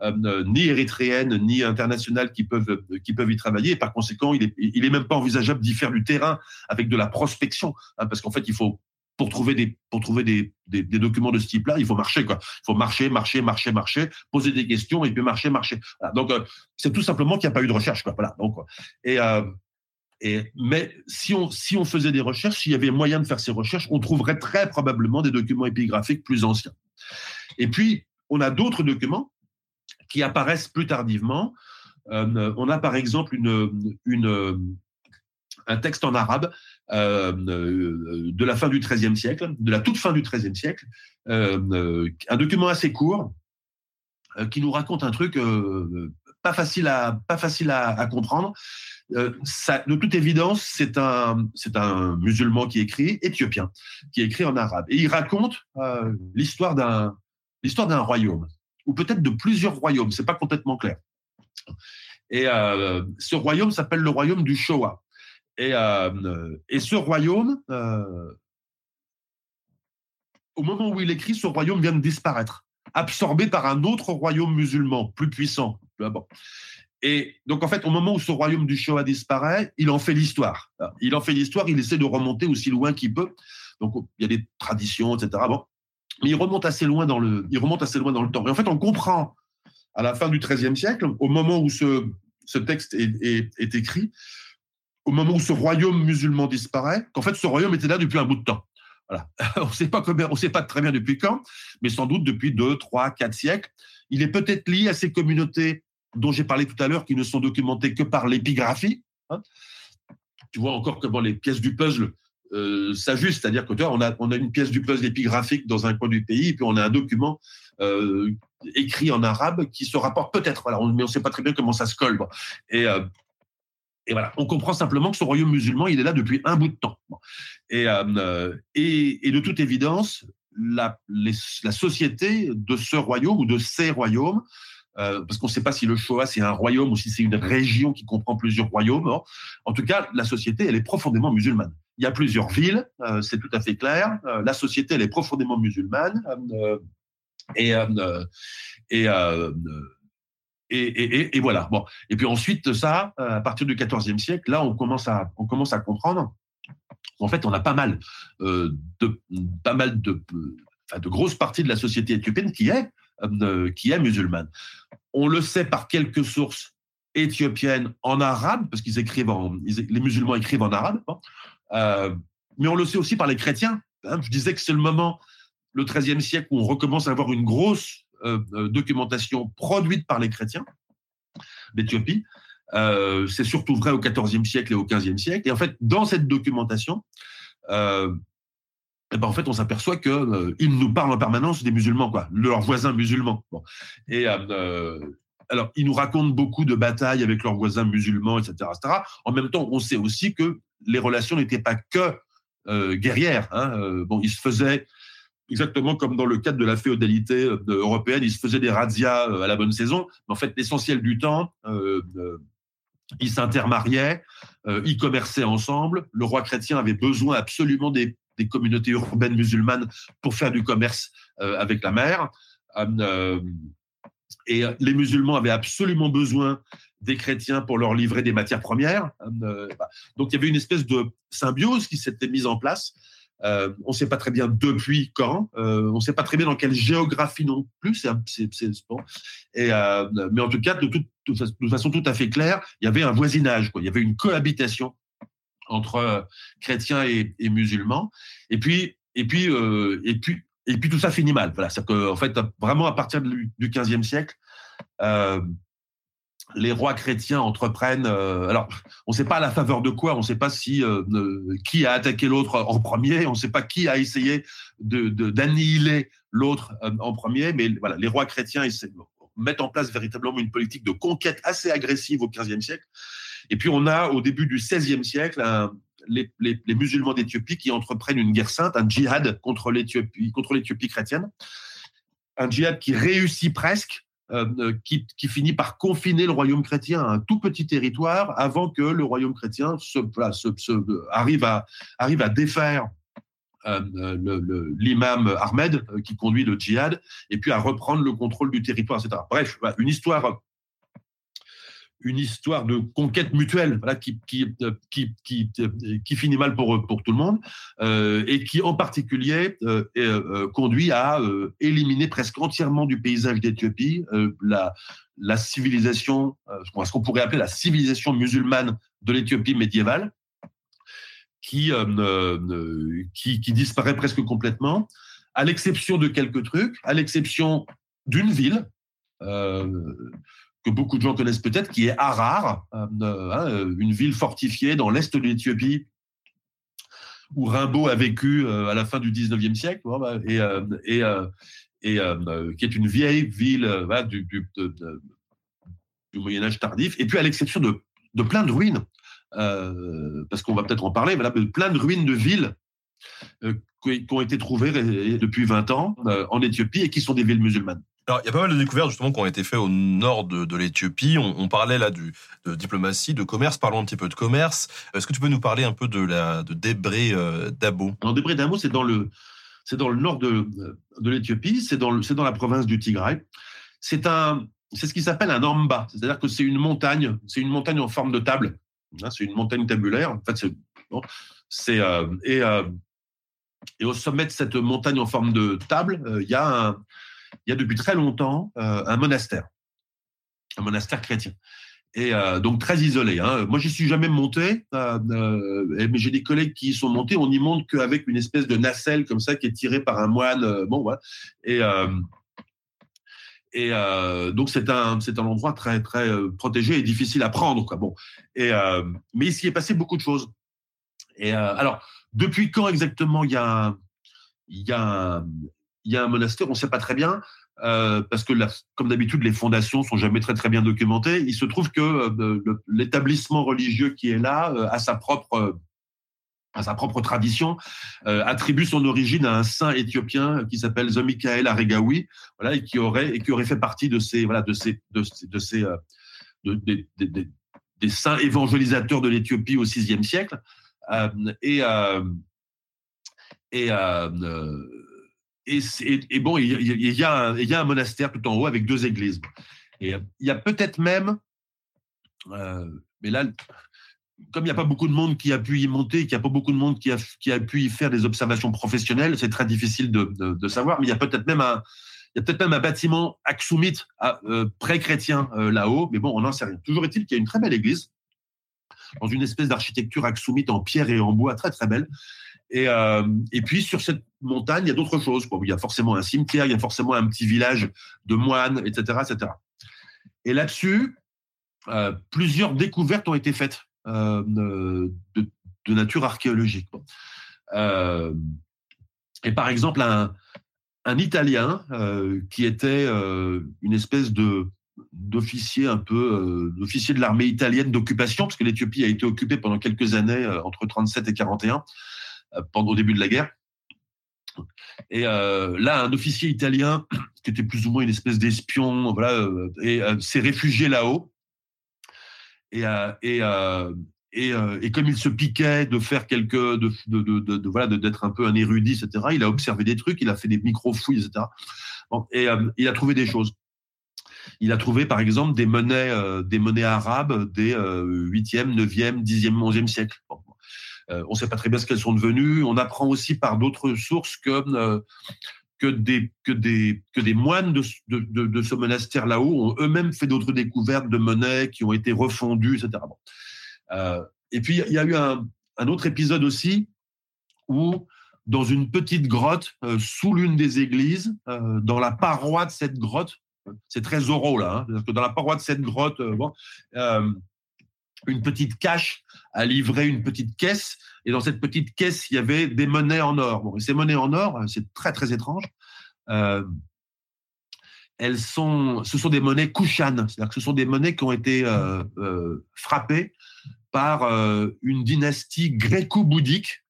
Speaker 3: euh, ni érythréennes ni internationales qui peuvent qui peuvent y travailler. Et par conséquent, il est il est même pas envisageable d'y faire du terrain avec de la prospection, hein, parce qu'en fait, il faut pour trouver des pour trouver des, des, documents de ce type-là, il faut marcher quoi. Il faut marcher, marcher, marcher, marcher, poser des questions et puis marcher, marcher. Donc euh, c'est tout simplement qu'il n'y a pas eu de recherche quoi. Voilà. Donc et euh, et, mais si on, si on faisait des recherches, s'il y avait moyen de faire ces recherches, on trouverait très probablement des documents épigraphiques plus anciens. Et puis, on a d'autres documents qui apparaissent plus tardivement. Euh, on a par exemple une, une, un texte en arabe euh, euh, de la fin du XIIIe siècle, de la toute fin du XIIIe siècle, euh, un document assez court qui nous raconte un truc pas facile à pas facile à, comprendre. De toute évidence, c'est un c'est un musulman qui écrit éthiopien, qui écrit en arabe et il raconte l'histoire d'un l'histoire d'un royaume ou peut-être de plusieurs royaumes. C'est pas complètement clair. Et ce royaume s'appelle le royaume du Shoah. Et, ce royaume, euh, au moment où il écrit, ce royaume vient de disparaître, absorbé par un autre royaume musulman, plus puissant. Et donc, en fait, au moment où ce royaume du Shoah disparaît, il en fait l'histoire. Il en fait l'histoire, il essaie de remonter aussi loin qu'il peut. Donc, il y a des traditions, etc. Bon. Mais il remonte assez loin dans le, il remonte assez loin dans le temps. Et en fait, on comprend à la fin du XIIIe siècle, au moment où ce, texte est écrit, au moment où ce royaume musulman disparaît, qu'en fait ce royaume était là depuis un bout de temps. (laughs) On ne sait pas très bien depuis quand, mais sans doute depuis deux, trois, quatre siècles. Il est peut-être lié à ces communautés dont j'ai parlé tout à l'heure, qui ne sont documentées que par l'épigraphie. Hein. tu vois encore comment les pièces du puzzle euh, s'ajustent, c'est-à-dire que on a, une pièce du puzzle épigraphique dans un coin du pays, et puis on a un document euh, écrit en arabe qui se rapporte peut-être, mais on ne sait pas très bien comment ça se colle. Et euh, et voilà, on comprend simplement que ce royaume musulman, il est là depuis un bout de temps. Euh, et, et, de toute évidence, la, société de ce royaume ou de ces royaumes, euh, parce qu'on ne sait pas si le Shoah c'est un royaume ou si c'est une région qui comprend plusieurs royaumes. Hein. En tout cas, la société, elle est profondément musulmane. Il y a plusieurs villes, euh, c'est tout à fait clair. la société, elle est profondément musulmane. et et, voilà. Bon. Et puis ensuite, ça, euh, à partir du XIVe siècle, là, on commence à, on commence à comprendre. En fait, on a pas mal euh, de, pas mal de, de grosses parties de la société éthiopienne qui est, euh, qui est musulmane. On le sait par quelques sources éthiopiennes en arabe, parce qu'ils écrivent en, les musulmans écrivent en arabe. Mais on le sait aussi par les chrétiens. Hein. Je disais que c'est le moment, le XIIIe siècle, où on recommence à avoir une grosse documentation produite par les chrétiens d'Éthiopie. Euh, c'est surtout vrai au XIVe siècle et au XVe siècle. Et en fait, dans cette documentation, euh, eh ben en fait, on s'aperçoit que euh, ils nous parlent en permanence des musulmans, quoi, leurs voisins musulmans. Et euh, alors, ils nous racontent beaucoup de batailles avec leurs voisins musulmans, etc., etc. En même temps, on sait aussi que les relations n'étaient pas que guerrières. Hein. bon, ils se faisaient exactement comme dans le cadre de la féodalité euh, européenne, ils se faisaient des razzias euh, à la bonne saison. Mais en fait, l'essentiel du temps, euh, ils s'intermariaient, ils commerçaient ensemble. Le roi chrétien avait besoin absolument des, communautés urbaines musulmanes pour faire du commerce avec la mer. et les musulmans avaient absolument besoin des chrétiens pour leur livrer des matières premières. donc il y avait une espèce de symbiose qui s'était mise en place euh, on ne sait pas très bien depuis quand. Euh, on ne sait pas très bien dans quelle géographie non plus. C'est, bon. Euh, mais en tout cas, de, de, façon tout à fait claire, il y avait un voisinage. Il y avait une cohabitation entre chrétiens et, musulmans. Et puis tout ça finit mal. Voilà, c'est que en fait, vraiment à partir du, du 15e siècle, les rois chrétiens entreprennent. Euh, alors, on ne sait pas à la faveur de quoi, on ne sait pas euh, qui a attaqué l'autre en premier, on ne sait pas qui a essayé d'annihiler l'autre euh, en premier, mais les rois chrétiens mettent en place véritablement une politique de conquête assez agressive au XVe siècle. Et puis on a au début du XVIe siècle les, musulmans d'Éthiopie qui entreprennent une guerre sainte, un djihad contre l'Éthiopie chrétienne, un djihad qui réussit presque euh, euh, qui, finit par confiner le royaume chrétien à un tout petit territoire avant que le royaume chrétien se, arrive, à, défaire euh, l'imam Ahmed qui conduit le djihad et puis à reprendre le contrôle du territoire, etc. Bref, une histoire une histoire de conquête mutuelle voilà, qui, qui, qui, qui, finit mal pour, pour tout le monde euh, et qui en particulier euh, euh, conduit à éliminer presque entièrement du paysage d'Éthiopie la, la civilisation, ce qu'on pourrait appeler la civilisation musulmane de l'Éthiopie médiévale, qui, qui, qui disparaît presque complètement, à l'exception de quelques trucs, à l'exception d'une ville. Que beaucoup de gens connaissent peut-être, qui est Harar, hein, une ville fortifiée dans l'est de l'Éthiopie, où Rimbaud a vécu à la fin du 19e siècle, et, et, et qui est une vieille ville du, du, Moyen Âge tardif, et puis à l'exception de, plein de ruines, euh, parce qu'on va peut-être en parler, voilà, plein de ruines de villes euh, qui, ont été trouvées depuis 20 ans euh, en Éthiopie et qui sont des villes musulmanes.
Speaker 4: Alors, il y a pas mal de découvertes justement qui ont été faites au nord de, l'Éthiopie. On, parlait là du, de diplomatie, de commerce. Parlons un petit peu de commerce. Est-ce que tu peux nous parler un peu de la de Débré euh, d'Abo?
Speaker 3: Alors, Débré d'Abo, c'est dans le c'est dans le nord de, de l'Éthiopie. C'est dans c'est dans la province du Tigray. C'est un c'est ce qui s'appelle un amba, c'est-à-dire que c'est une montagne, c'est une montagne en forme de table. Hein, c'est une montagne tabulaire. En fait, c'est euh, et, euh, et au sommet de cette montagne en forme de table, euh, il y a un, il y a depuis très longtemps un monastère, un monastère chrétien. Et donc très isolé. Hein. Moi, j'y suis jamais monté, mais j'ai des collègues qui y sont montés. On y monte qu'avec une espèce de nacelle comme ça qui est tirée par un moine. bon. Et et euh, donc c'est un c'est un endroit très très euh, protégé et difficile à prendre. Bon et euh, mais il s'y est passé beaucoup de choses. Et euh, alors depuis quand exactement il y a il y a il y a un monastère on ne sait pas très bien euh, parce que comme d'habitude les fondations sont jamais très très bien documentées. Il se trouve que l'établissement religieux qui est là a sa propre à sa propre tradition, euh, attribue son origine à un saint éthiopien qui s'appelle Zomikael Aregawi, voilà, et qui aurait et qui aurait fait partie de ces voilà de ces de, ces euh, de, de, des saints évangélisateurs de l'Éthiopie au VIe siècle, euh, et euh, et, euh, et, bon, il y, a un, monastère tout en haut avec deux églises. Et il y a peut-être même, mais là, comme il n'y a pas beaucoup de monde qui a pu y monter, qu'il n'y a pas beaucoup de monde qui a, pu y faire des observations professionnelles, c'est très difficile de, savoir. Mais il y a peut-être même un, bâtiment aksumite euh, pré-chrétien euh, là-haut, mais bon, on n'en sait rien. Toujours est-il qu'il y a une très belle église dans une espèce d'architecture aksumite en pierre et en bois, très très belle. Et, euh, et puis sur cette montagne, il y a d'autres choses. Il y a forcément un cimetière, il y a forcément un petit village de moines, etc., etc. Et là-dessus, euh, plusieurs découvertes ont été faites. Euh, de, nature archéologique. Et par exemple, un, Italien qui était une espèce de d'officier un peu d'officier de l'armée italienne d'occupation parce que l'Éthiopie a été occupée pendant quelques années entre 37 et 41 pendant le début de la guerre. Et euh, là, un officier italien qui était plus ou moins une espèce d'espion, voilà, et s'est réfugié là-haut et, euh, et, euh, et, euh, et, comme il se piquait de faire de, de, de, de d'être un peu un érudit, etc. Il a observé des trucs, il a fait des micro fouilles, etc. Et il a trouvé des choses. Il a trouvé, par exemple, des monnaies, des monnaies arabes des 8e, 9e, 10e, 11e siècle. Bon, on ne sait pas très bien ce qu'elles sont devenues. On apprend aussi par d'autres sources que que des, que des, que des moines de, de, de, ce monastère là-haut ont eux-mêmes fait d'autres découvertes de monnaies qui ont été refondues, etc. Euh, et puis, il y a eu un, un, autre épisode aussi où, dans une petite grotte, euh, sous l'une des églises, euh, dans la paroi de cette grotte, c'est très oraux là, hein, parce que dans la paroi de cette grotte, euh, bon, euh, une petite cache a livré une petite caisse et dans cette petite caisse, il y avait des monnaies en or. Ces monnaies en or, c'est très très étrange. Euh, ce sont des monnaies Kushan, c'est-à-dire que ce sont des monnaies qui ont été euh, euh, frappées par une dynastie gréco-bouddhique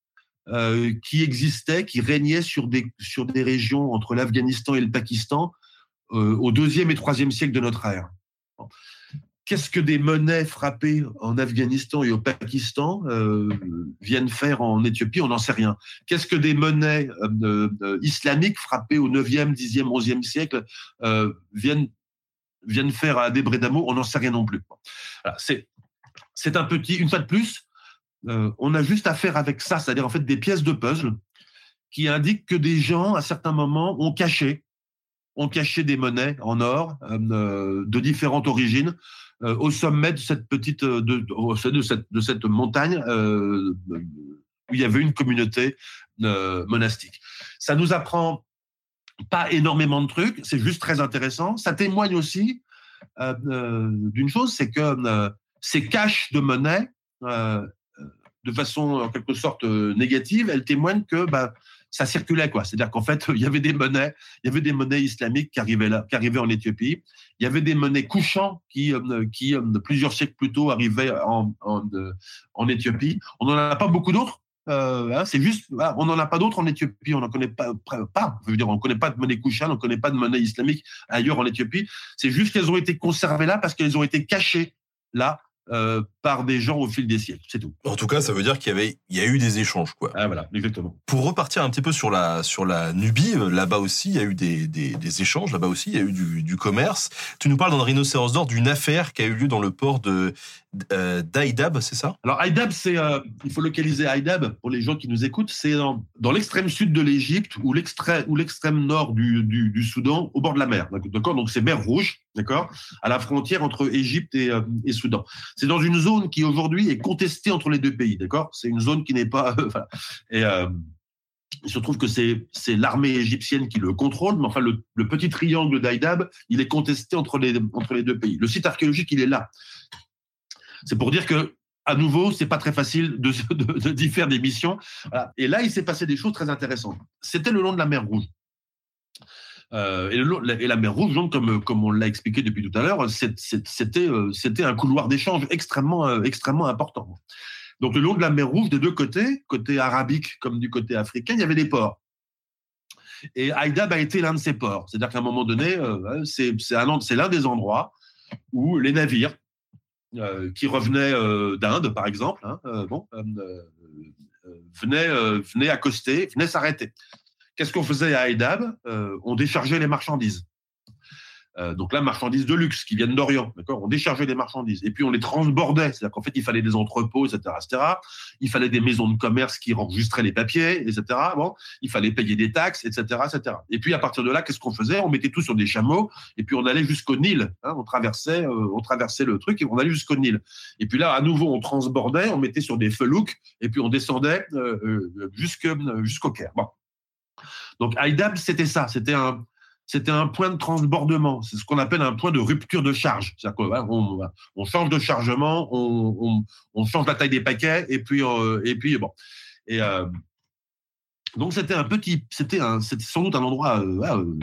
Speaker 3: qui existait, qui régnait sur des régions entre l'Afghanistan et le Pakistan au deuxième et troisième siècle de notre ère. Qu'est-ce que des monnaies frappées en Afghanistan et au Pakistan euh, viennent faire en Éthiopie? On n'en sait rien. Qu'est-ce que des monnaies euh, euh, islamiques frappées au 9e, 10e, 11e siècle viennent, viennent faire à des d'amour? On n'en sait rien non plus. C'est, un petit, une fois de plus, on a juste à faire avec ça, c'est-à-dire en fait des pièces de puzzle qui indiquent que des gens, à certains moments, ont caché, ont caché des monnaies en or de différentes origines euh, au sommet de cette petite euh, de, cette, de cette montagne euh, où il y avait une communauté monastique. Ça nous apprend pas énormément de trucs, c'est juste très intéressant. Ça témoigne aussi d'une chose, c'est que ces caches de monnaie, de façon en quelque sorte négative, elles témoignent que bah, ça circulait quoi. C'est-à-dire qu'en fait, (laughs) il y avait des monnaies, il y avait des monnaies islamiques qui arrivaient là, qui arrivaient en Éthiopie. Il y avait des monnaies couchants qui, euh, qui euh, plusieurs siècles plus tôt arrivaient en, en, euh, en Éthiopie. On n'en a pas beaucoup d'autres. Euh, hein, c'est juste, on n'en a pas d'autres en Éthiopie. On n'en connaît pas, pas. Je veux dire, on ne connaît pas de monnaie couchane, on ne connaît pas de monnaie islamique ailleurs en Éthiopie. C'est juste qu'elles ont été conservées là parce qu'elles ont été cachées là euh, par des gens au fil des siècles. C'est tout.
Speaker 4: En tout cas, ça veut dire qu'il y avait, il y a eu des échanges, quoi.
Speaker 3: Ah, voilà, exactement.
Speaker 4: Pour repartir un petit peu sur la sur la Nubie, euh, là-bas aussi, il y a eu des, des, des échanges, là-bas aussi, il y a eu du, du commerce. Tu nous parles dans le Rhinocéros d'or d'une affaire qui a eu lieu dans le port de d'Aïdab, c'est ça?
Speaker 3: Alors Haïdab, c'est, euh, il faut localiser Haïdab pour les gens qui nous écoutent. C'est dans, l'extrême sud de l'Égypte ou l'extrême ou l'extrême nord du, du, Soudan, au bord de la mer. D'accord, donc c'est mer Rouge, d'accord, à la frontière entre Égypte et, euh, et Soudan. C'est dans une zone qui aujourd'hui est contestée entre les deux pays, d'accord? C'est une zone qui n'est pas, (laughs) et euh, il se trouve que c'est c'est l'armée égyptienne qui le contrôle, mais enfin le, le petit triangle d'Aïdab, il est contesté entre les entre les deux pays. Le site archéologique, il est là. C'est pour dire que à nouveau, c'est pas très facile de, de, d'y faire des missions. Et là, il s'est passé des choses très intéressantes. C'était le long de la mer Rouge. Euh, et, la mer Rouge, comme, comme on l'a expliqué depuis tout à l'heure, c'était, euh, c'était un couloir d'échange extrêmement, euh, extrêmement important. Donc, le long de la mer Rouge, des deux côtés, côté arabique comme du côté africain, il y avait des ports. Et Haïdab a été l'un de ces ports. C'est-à-dire qu'à un moment donné, euh, c'est, c'est, un, c'est l'un des endroits où les navires qui revenaient euh, d'Inde, par exemple, hein, euh, bon, accoster, venaient s'arrêter. Qu'est-ce qu'on faisait à Haïdab On déchargeait les marchandises. Euh, donc là, marchandises de luxe qui viennent d'Orient, d'accord? On déchargeait les marchandises et puis on les transbordait, c'est-à-dire qu'en fait, il fallait des entrepôts, etc., etc. Il fallait des maisons de commerce qui enregistraient les papiers, etc. Bon, il fallait payer des taxes, etc., etc. Et puis à partir de là, qu'est-ce qu'on faisait? On mettait tout sur des chameaux et puis on allait jusqu'au Nil. Hein, on traversait, euh, on traversait le truc et on allait jusqu'au Nil. Et puis là, à nouveau, on transbordait, on mettait sur des felouks et puis on descendait euh, euh jusque jusqu'au Caire. Bon. Donc Haïdab, c'était ça, c'était un c'était un point de transbordement. C'est ce qu'on appelle un point de rupture de charge. C'est-à-dire qu'on on change de chargement, on, change la taille des paquets, et puis, euh, et puis bon. Et euh, donc c'était un petit, c'était sans doute un endroit euh,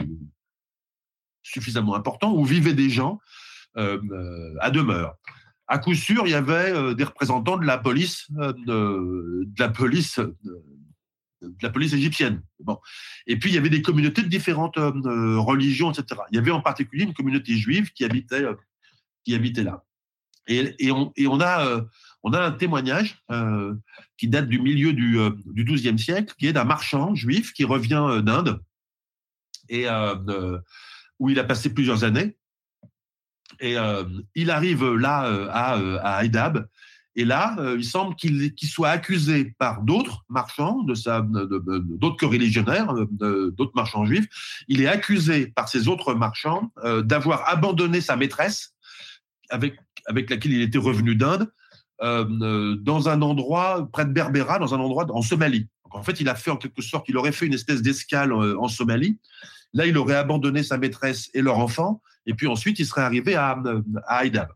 Speaker 3: suffisamment important où vivaient des gens à demeure. À coup sûr, il y avait des représentants de la police, de la police de la police égyptienne. Bon. Et puis, il y avait des communautés de différentes euh, religions, etc. Il y avait en particulier une communauté juive qui habitait, euh, qui habitait là. Et, et, on, et on, a, euh, on a un témoignage euh, qui date du milieu du, du XIIe siècle, qui est d'un marchand juif qui revient d'Inde, et où il a passé plusieurs années. Et il arrive là à, à Haïdab, et là, euh, il semble qu'il qu soit accusé par d'autres marchands, de d'autres que religionnaires, d'autres marchands juifs. Il est accusé par ces autres marchands euh, d'avoir abandonné sa maîtresse, avec, avec laquelle il était revenu d'Inde, euh, dans un endroit près de Berbera, dans un endroit en Somalie. En fait, il a fait en quelque sorte, il aurait fait une espèce d'escale en Somalie. Là, il aurait abandonné sa maîtresse et leur enfant, et puis ensuite, il serait arrivé à, à Haïdab.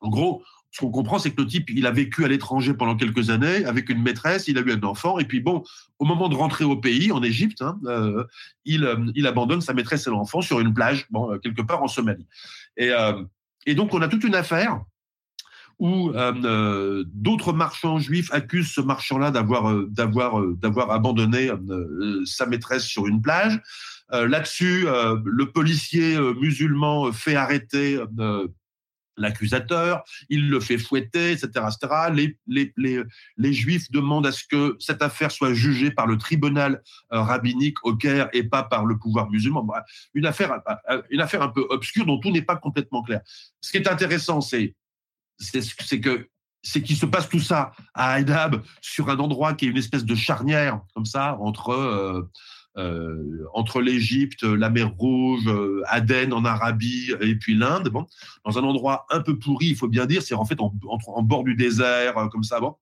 Speaker 3: En gros, ce qu'on comprend, c'est que le type, il a vécu à l'étranger pendant quelques années avec une maîtresse, il a eu un enfant, et puis bon, au moment de rentrer au pays, en Égypte, hein, euh, il, euh, il abandonne sa maîtresse et l'enfant sur une plage, bon, euh, quelque part en Somalie. Et, donc, on a toute une affaire où d'autres marchands juifs accusent ce marchand-là d'avoir d'avoir abandonné sa maîtresse sur une plage. Là-dessus, le policier musulman fait arrêter l'accusateur, il le fait fouetter, etc. etc. Les, les, les, les, Juifs demandent à ce que cette affaire soit jugée par le tribunal euh, rabbinique au Caire et pas par le pouvoir musulman. Une affaire, une affaire un peu obscure dont tout n'est pas complètement clair. Ce qui est intéressant, c'est c'est que c'est qu'il se passe tout ça à Haïdab sur un endroit qui est une espèce de charnière comme ça entre euh, euh, entre l'Égypte, la mer Rouge, euh, Aden en Arabie et puis l'Inde, bon, dans un endroit un peu pourri, il faut bien dire, c'est en fait en, bord du désert, euh, comme ça, bon.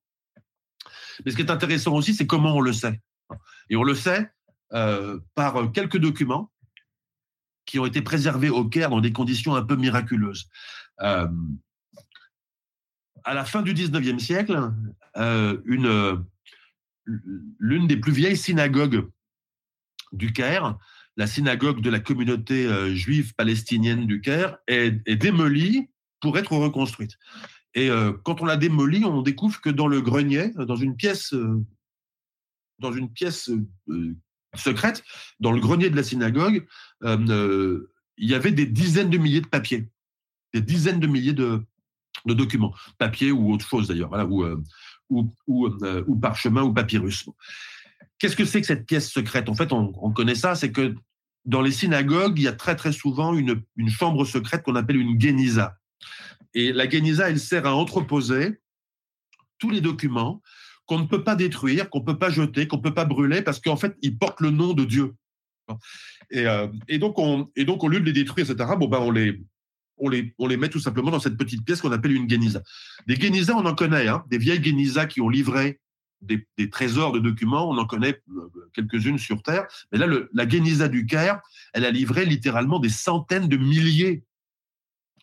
Speaker 3: Mais ce qui est intéressant aussi, c'est comment on le sait. Et on le sait euh, par quelques documents qui ont été préservés au Caire dans des conditions un peu miraculeuses. Euh, à la fin du 19e siècle, euh, une, l'une des plus vieilles synagogues du Caire, la synagogue de la communauté euh, juive palestinienne du Caire, est, démolie pour être reconstruite. Et euh, quand on la démolit, on découvre que dans le grenier, dans une pièce, euh, dans une pièce euh, secrète, dans le grenier de la synagogue, il y avait des dizaines de milliers de papiers, des dizaines de milliers de, documents, papier ou autre chose d'ailleurs, voilà, ou, ou, ou, parchemin ou papyrus. Qu'est-ce que c'est que cette pièce secrète? En fait, on, on connaît ça, c'est que dans les synagogues, il y a très très souvent une, chambre secrète qu'on appelle une guénisa. Et la Geniza, elle sert à entreposer tous les documents qu'on ne peut pas détruire, qu'on ne peut pas jeter, qu'on ne peut pas brûler, parce qu'en fait, ils portent le nom de Dieu. Et, euh, donc, on, et au lieu de les détruire, etc., bon, ben, on les, met tout simplement dans cette petite pièce qu'on appelle une Geniza. Des Geniza, on en connaît, hein, des vieilles Geniza qui ont livré des, trésors de documents, on en connaît euh, quelques-unes sur Terre. Mais là, la Geniza du Caire, elle a livré littéralement des centaines de milliers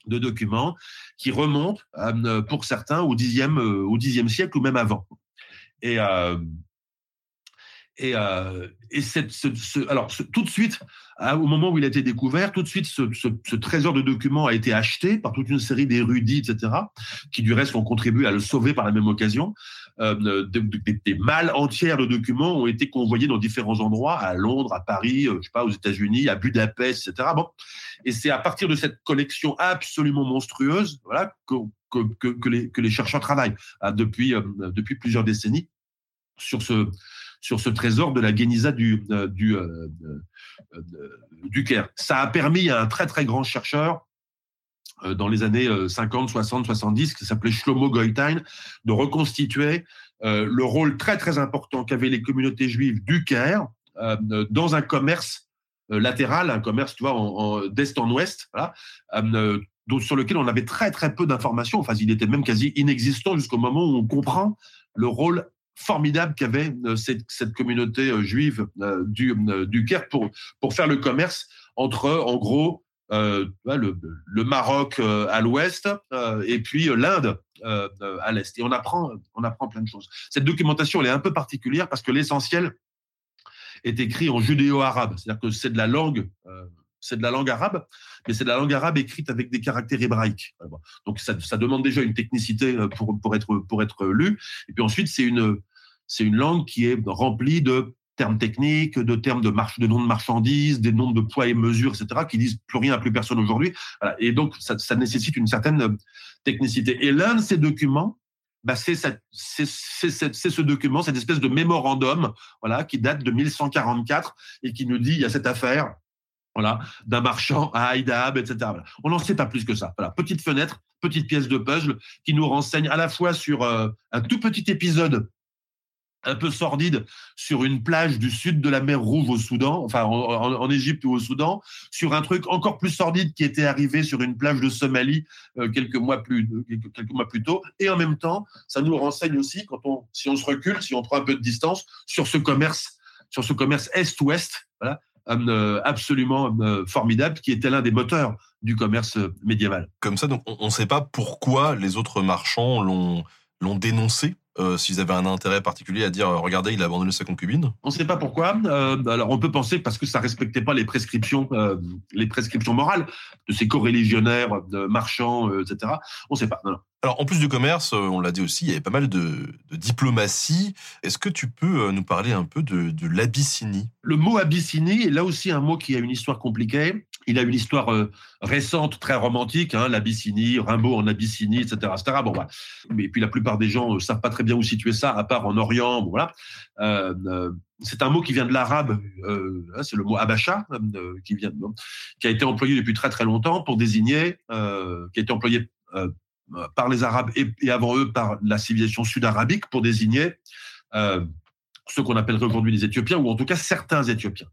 Speaker 3: de documents qui remontent, euh, pour certains, au dixième, euh, au siècle ou même avant. Et, et, et alors tout de suite, hein, au moment où il a été découvert, tout de suite, ce, ce, trésor de documents a été acheté par toute une série d'érudits, etc., qui du reste ont contribué à le sauver par la même occasion. Euh, des, malles entières de documents ont été convoyés dans différents endroits, à Londres, à Paris, je sais pas, aux États-Unis, à Budapest, etc. Bon, et c'est à partir de cette collection absolument monstrueuse, voilà, que, que, que, les, que les chercheurs travaillent hein, depuis depuis plusieurs décennies sur ce sur ce trésor de la Geniza du, euh, du, euh, euh, du Caire. Ça a permis à un très très grand chercheur dans les années 50, 60, 70, qui s'appelait Shlomo Goitein, de reconstituer le rôle très très important qu'avaient les communautés juives du Caire dans un commerce latéral, un commerce, tu vois, en, d'est en ouest, sur lequel on avait très très peu d'informations. Enfin, il était même quasi inexistant jusqu'au moment où on comprend le rôle formidable qu'avait euh, cette, communauté euh, juive euh, du, du Caire pour, pour faire le commerce entre, en gros, euh, le, le, Maroc à l'ouest et puis l'Inde à l'est. Et on apprend, on apprend plein de choses. Cette documentation, elle est un peu particulière parce que l'essentiel est écrit en judéo-arabe, c'est-à-dire que c'est de la langue, c'est de la langue arabe, mais c'est de la langue arabe écrite avec des caractères hébraïques. Donc ça, ça demande déjà une technicité pour, pour être pour être lu. Et puis ensuite, c'est une c'est une langue qui est remplie de termes techniques, de termes de marche, de noms de marchandises, des noms de poids et mesures, etc., qui disent plus rien à plus personne aujourd'hui. Et donc, ça, nécessite une certaine euh, technicité. Et l'un de ces documents, bah, c'est ce document, cette espèce de mémorandum, voilà, qui date de 1144 et qui nous dit il y a cette affaire, voilà, d'un marchand à Haïdab, etc. On n'en sait pas plus que ça. Voilà, petite fenêtre, petite pièce de puzzle qui nous renseigne à la fois sur euh, un tout petit épisode un peu sordide sur une plage du sud de la mer Rouge au Soudan, enfin en, Égypte ou au Soudan, sur un truc encore plus sordide qui était arrivé sur une plage de Somalie euh, quelques mois plus quelques, mois plus tôt, et en même temps, ça nous renseigne aussi quand on si on se recule, si on prend un peu de distance sur ce commerce sur ce commerce est-ouest, euh, absolument euh, formidable, qui était l'un des moteurs du commerce médiéval.
Speaker 4: Comme ça, on ne sait pas pourquoi les autres marchands l'ont dénoncé? Euh, s'ils avaient un intérêt particulier à dire euh, regardez il a abandonné sa concubine
Speaker 3: On ne sait pas pourquoi. Euh, alors on peut penser parce que ça respectait pas les prescriptions, euh, les prescriptions morales de ces coreligionnaires, de marchands, etc. On ne sait pas. Non, non.
Speaker 4: Alors en plus du commerce, on l'a dit aussi, il y avait pas mal de, de diplomatie. Est-ce que tu peux nous parler un peu de, de l'Abyssinie?
Speaker 3: Le mot Abyssinie est là aussi un mot qui a une histoire compliquée. Il a une histoire euh, récente, très romantique, hein, l'Abyssinie, Rimbaud en Abyssinie, etc. Bon. Mais puis la plupart des gens ne savent pas très bien où situer ça, à part en Orient. Bon, voilà. Euh, euh, c'est un mot qui vient de l'arabe, euh, hein, c'est le mot abacha, euh, qui, vient, qui a été employé depuis très très longtemps pour désigner, qui a été employé par les Arabes et, et, avant eux par la civilisation sud-arabique pour désigner ceux qu'on appellerait aujourd'hui les Éthiopiens, ou en tout cas certains Éthiopiens.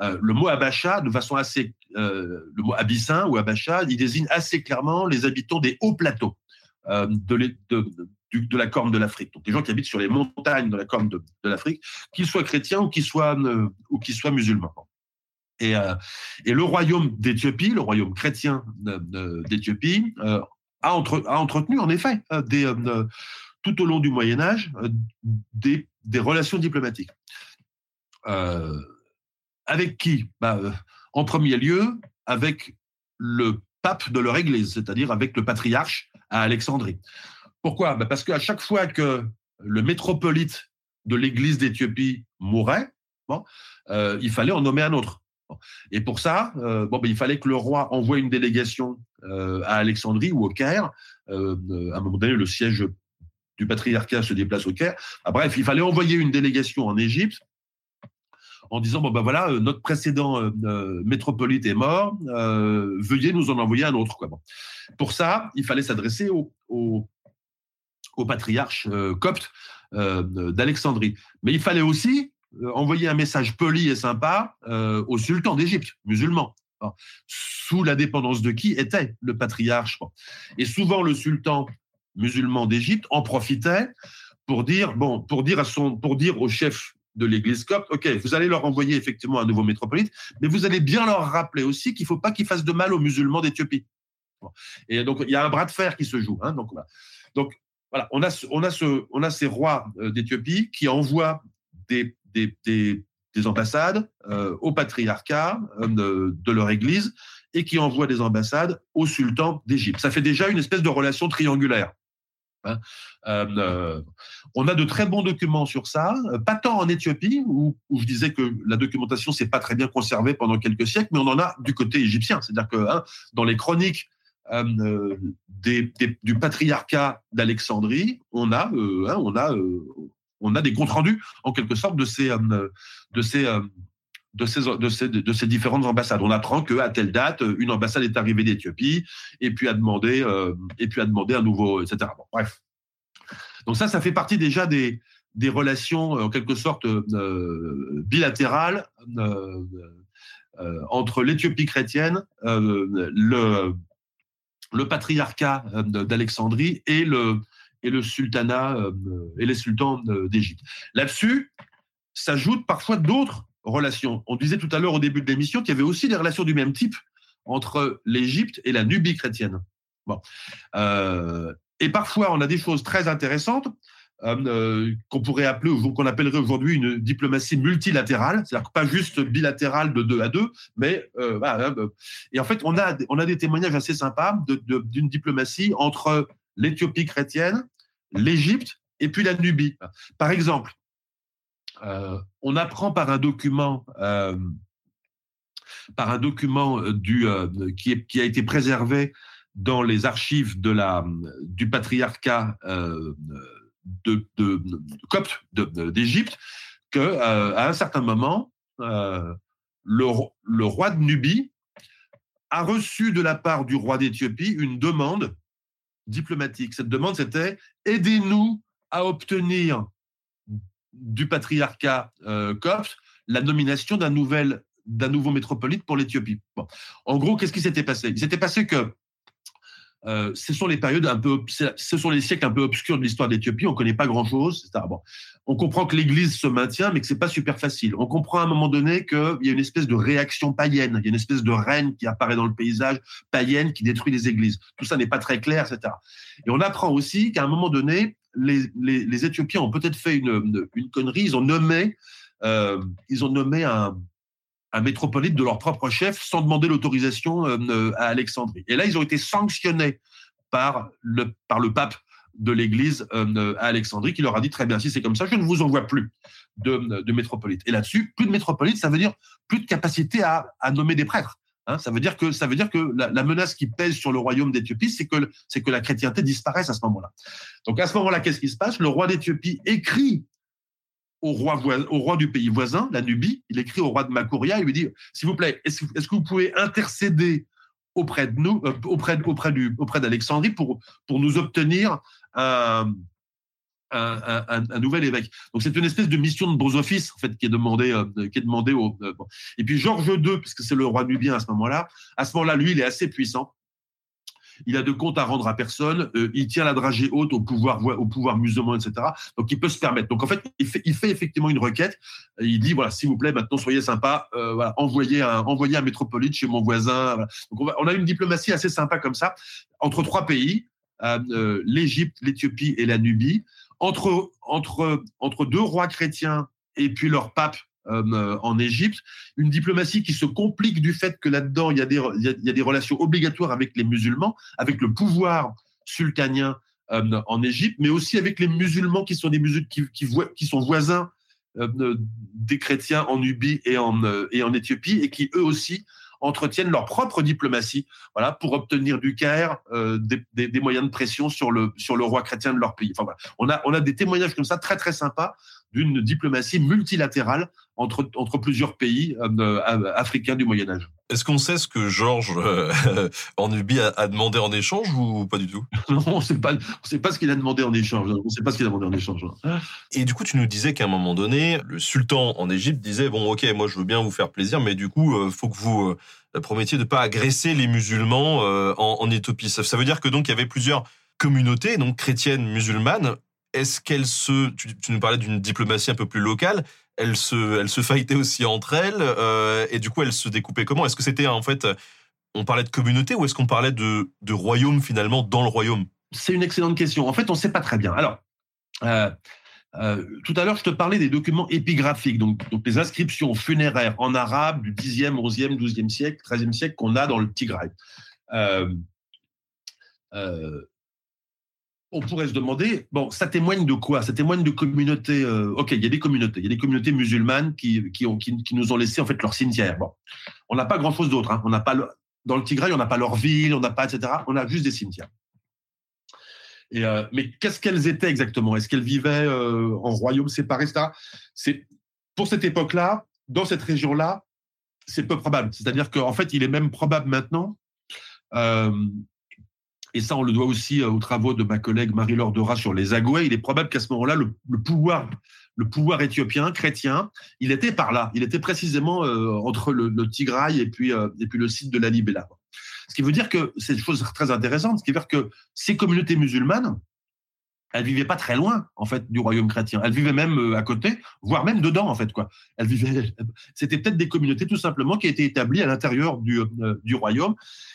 Speaker 3: Euh, le mot Abacha, de façon assez, euh, le mot abyssin ou Abacha, il désigne assez clairement les habitants des hauts plateaux euh, de, la Corne de l'Afrique. Donc des gens qui habitent sur les montagnes de la Corne de, l'Afrique, qu'ils soient chrétiens ou qu'ils soient, ou qu'ils soient musulmans. Et, et le royaume d'Éthiopie, le royaume chrétien d'Éthiopie, a, entre, a, entretenu en effet des, tout au long du Moyen Âge des, des relations diplomatiques. avec qui? Bah, En premier lieu, avec le pape de leur église, c'est-à-dire avec le patriarche à Alexandrie. Pourquoi? Bah, Parce qu'à chaque fois que le métropolite de l'église d'Éthiopie mourait, bon, euh, il fallait en nommer un autre. Et pour ça, euh, bon, ben, il fallait que le roi envoie une délégation euh, à Alexandrie ou au Caire. à un moment donné, le siège du patriarcat se déplace au Caire. Bref, il fallait envoyer une délégation en Égypte en disant bon ben voilà notre précédent métropolite est mort veuillez nous en envoyer un autre pour ça il fallait s'adresser au, patriarche copte d'Alexandrie mais il fallait aussi euh, envoyer un message poli et sympa euh, au sultan d'Égypte, musulman. Sous la dépendance de qui était le patriarche. Et souvent, le sultan musulman d'Égypte en profitait pour dire, bon, pour dire à son, pour dire au chef de l'église copte, OK, vous allez leur envoyer effectivement un nouveau métropolite, mais vous allez bien leur rappeler aussi qu'il ne faut pas qu'ils fassent de mal aux musulmans d'Éthiopie. Et donc, il y a un bras de fer qui se joue. Hein, donc, voilà. donc, voilà, on a, on a, ce, on a ces rois euh, d'Éthiopie qui envoient des des, ambassades euh, au patriarcat euh, de, leur église et qui envoient des ambassades au sultan d'Égypte. Ça fait déjà une espèce de relation triangulaire. Hein. Euh, on a de très bons documents sur ça, pas tant en Éthiopie, où, je disais que la documentation s'est pas très bien conservée pendant quelques siècles, mais on en a du côté égyptien. C'est-à-dire que hein, dans les chroniques du patriarcat d'Alexandrie, on a, hein, on a des comptes rendus en quelque sorte de ces euh, euh, de ces, de, ces, de ces différentes ambassades. On apprend qu'à telle date, une ambassade est arrivée d'Éthiopie et puis a demandé, euh, et puis a demandé un nouveau, etc. bref. Donc ça, ça fait partie déjà des, des relations en quelque sorte bilatérales entre l'Éthiopie chrétienne, le, le patriarcat d'Alexandrie et le, et le sultanat euh, et les sultans d'Égypte. Là-dessus, s'ajoutent parfois d'autres On disait tout à l'heure au début de l'émission qu'il y avait aussi des relations du même type entre l'Égypte et la Nubie chrétienne. Bon. Euh, et parfois, on a des choses très intéressantes euh, qu'on pourrait appeler, ou qu'on appellerait aujourd'hui une diplomatie multilatérale, c'est-à-dire pas juste bilatérale de deux à deux, mais hein, et en fait, on a on a des témoignages assez sympas d'une diplomatie entre l'Éthiopie chrétienne, l'Égypte et puis la Nubie. Par exemple, euh, on apprend par un document, euh, par un document euh, qui, a été préservé dans les archives du patriarcat copte d'Égypte, que à un certain moment, le, le roi de Nubie a reçu de la part du roi d'Éthiopie une demande diplomatique. Cette demande, c'était aidez-nous à obtenir du patriarcat euh, copte la nomination d'un nouvel d'un nouveau métropolite pour l'Éthiopie. En gros, qu'est-ce qui s'était passé? Il s'était passé que euh, ce sont les périodes un peu, ce sont les siècles un peu obscurs de l'histoire d'Éthiopie. On connaît pas grand-chose. Bon. On comprend que l'Église se maintient, mais que c'est pas super facile. On comprend à un moment donné qu'il y a une espèce de réaction païenne. Il y a une espèce de reine qui apparaît dans le paysage païenne qui détruit les églises. Tout ça n'est pas très clair, etc. Et on apprend aussi qu'à un moment donné, les, Éthiopiens ont peut-être fait une, connerie. Ils ont nommé, euh, un, métropolite de leur propre chef sans demander l'autorisation euh, euh, à Alexandrie. Et là, ils ont été sanctionnés par le, pape de l'Église à Alexandrie qui leur a dit très bien, si c'est comme ça, je ne vous envoie plus de, métropolite. Et là-dessus, plus de métropolite, ça veut dire plus de capacité à nommer des prêtres. Hein, ça veut dire que ça veut dire que la, menace qui pèse sur le royaume d'Éthiopie, c'est que c'est que la chrétienté disparaisse à ce moment-là. Donc à ce moment-là, qu'est-ce qui se passe? Le roi d'Éthiopie écrit au roi, au roi du pays voisin, la Nubie, il écrit au roi de Makouria, il lui dit, s'il vous plaît, est-ce que vous pouvez intercéder auprès de nous, euh, auprès, auprès, du, auprès d'Alexandrie pour, pour nous obtenir un, un, nouvel évêque. Donc c'est une espèce de mission de beaux offices en fait qui est demandée, euh, qui est demandée au. Euh, et puis Georges II, puisque c'est le roi nubien à ce moment-là, à ce moment-là, lui, il est assez puissant. il a de comptes à rendre à personne, euh, il tient la dragée haute au pouvoir, au pouvoir musulman, etc. Donc il peut se permettre. Donc en fait, il fait, effectivement une requête. Il dit voilà, s'il vous plaît, maintenant soyez sympa, envoyez un, envoyez un métropolite chez mon voisin. Donc on, a une diplomatie assez sympa comme ça entre trois pays, l'Égypte, l'Éthiopie et la Nubie, entre deux rois chrétiens et puis leur pape euh, en Égypte, une diplomatie qui se complique du fait que là-dedans, il y, a des, relations obligatoires avec les musulmans, avec le pouvoir sultanien euh, en Égypte, mais aussi avec les musulmans qui sont, voisins euh, des chrétiens en Nubie et en Éthiopie, et qui eux aussi entretiennent leur propre diplomatie voilà, pour obtenir du Caire euh, des, moyens de pression sur le, sur le roi chrétien de leur pays. Enfin, voilà. on, a, on a des témoignages comme ça très très sympas d'une diplomatie multilatérale entre, entre plusieurs pays euh, africains du Moyen Âge.
Speaker 4: Est-ce qu'on sait ce que Georges euh, (laughs) en Nubie a, a, demandé en échange ou pas du tout? (laughs)
Speaker 3: Non, on ne sait pas, on sait pas ce qu'il a demandé en échange. On sait pas ce qu'il a demandé en échange.
Speaker 4: Et du coup, tu nous disais qu'à un moment donné, le sultan en Égypte disait bon, ok, moi je veux bien vous faire plaisir, mais du coup, euh, faut que vous euh, promettiez de pas agresser les musulmans euh, en, en Éthiopie. Ça, ça veut dire que donc il y avait plusieurs communautés, donc chrétiennes, musulmanes. Est-ce qu'elles se, tu, nous parlais d'une diplomatie un peu plus locale, elles se, elles se fightaient aussi entre elles, euh, et du coup elles se découpaient comment? Est-ce que c'était en fait, on parlait de communauté ou est-ce qu'on parlait de, de royaume finalement dans le royaume?
Speaker 3: C'est une excellente question. En fait, on ne sait pas très bien. Alors, euh, euh, tout à l'heure, je te parlais des documents épigraphiques, donc, donc les inscriptions funéraires en arabe du 10e, 11e, 12e siècle, 13e siècle qu'on a dans le Tigray. Euh, on pourrait se demander, bon, ça témoigne de quoi? Ça témoigne de communautés. Euh, ok, il y a des communautés, il y a des communautés musulmanes qui, qui, nous ont laissé en fait leur cimetière. Bon, on n'a pas grand chose d'autre. Hein. On n'a pas dans le Tigray, on n'a pas leur ville, on n'a pas etc. On a juste des cimetières. Et euh, mais qu'est-ce qu'elles étaient exactement? Est-ce qu'elles vivaient euh, en royaume séparé, pour cette époque-là, dans cette région-là, c'est peu probable. C'est-à-dire qu'en fait, il est même probable maintenant. Euh, et ça, on le doit aussi aux travaux de ma collègue Marie-Laure Dora sur les Agouais. Il est probable qu'à ce moment-là, le, pouvoir, le pouvoir éthiopien, chrétien, il était par là. Il était précisément euh, entre le, le, Tigray et puis, euh, et puis le site de la Libella. Ce qui veut dire que c'est une chose très intéressante. Ce qui veut dire que ces communautés musulmanes, elles vivaient pas très loin en fait du royaume chrétien. Elles vivaient même euh, à côté, voire même dedans en fait quoi. Elles vivaient. (laughs) C'était peut-être des communautés tout simplement qui étaient établies à l'intérieur du, euh, du royaume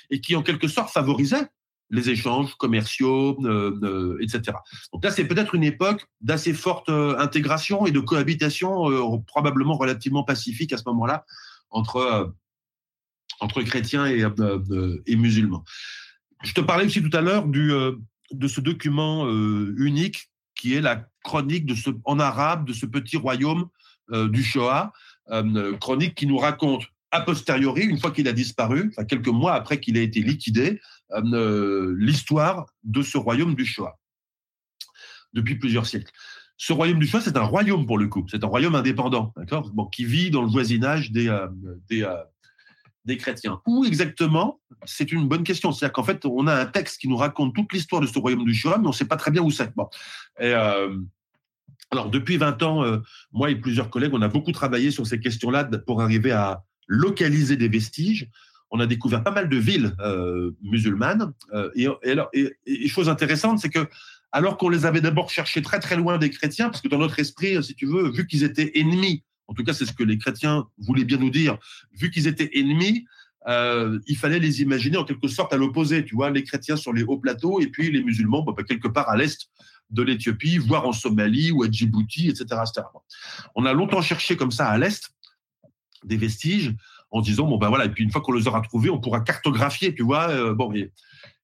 Speaker 3: et qui en quelque sorte favorisaient les échanges commerciaux, euh, euh, etc. Donc là, c'est peut-être une époque d'assez forte euh, intégration et de cohabitation probablement relativement pacifique à ce moment-là entre, entre chrétiens et, musulmans. Je te parlais aussi tout à l'heure du, de ce document unique qui est la chronique en arabe de ce petit royaume du Shoah, chronique qui nous raconte a posteriori, une fois qu'il a disparu, enfin quelques mois après qu'il ait été liquidé, euh, l'histoire de ce royaume du Shoah depuis plusieurs siècles. Ce royaume du Shoah, c'est un royaume pour le coup, c'est un royaume indépendant, d'accord, bon, qui vit dans le voisinage des euh, des, euh, des chrétiens. Où exactement? C'est une bonne question. C'est-à-dire qu'en fait, on a un texte qui nous raconte toute l'histoire de ce royaume du Shoah, mais on ne sait pas très bien où c'est. Bon. Et, alors, depuis 20 ans, moi et plusieurs collègues, on a beaucoup travaillé sur ces questions-là pour arriver à localiser des vestiges. On a découvert pas mal de villes euh, musulmanes. Euh, et, chose intéressante, c'est que alors qu'on les avait d'abord cherchés très très loin des chrétiens, parce que dans notre esprit, si tu veux, vu qu'ils étaient ennemis, en tout cas c'est ce que les chrétiens voulaient bien nous dire, vu qu'ils étaient ennemis, euh, il fallait les imaginer en quelque sorte à l'opposé, tu vois, les chrétiens sur les hauts plateaux et puis les musulmans bah, quelque part à l'est de l'Éthiopie, voire en Somalie ou à Djibouti, etc. On a longtemps cherché comme ça à l'est des vestiges en disant bon ben voilà et puis une fois qu'on les aura trouvés on pourra cartographier tu vois euh, bon et,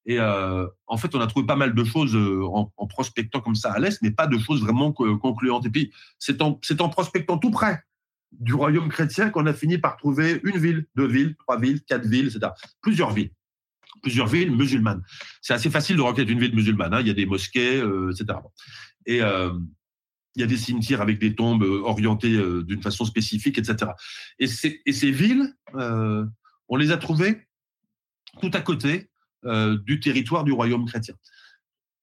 Speaker 3: euh, en fait on a trouvé pas mal de choses euh, en, en, prospectant comme ça à l'est mais pas de choses vraiment concluantes. Et puis c'est en c'est en prospectant tout près du royaume chrétien qu'on a fini par trouver une ville deux villes trois villes quatre villes etc plusieurs villes. Plusieurs villes musulmanes. C'est assez facile de reconnaître une ville musulmane hein. il y a des mosquées etc et il y a des cimetières avec des tombes orientées euh, d'une façon spécifique, etc. Et, ces villes, euh, on les a trouvées tout à côté euh, du territoire du royaume chrétien.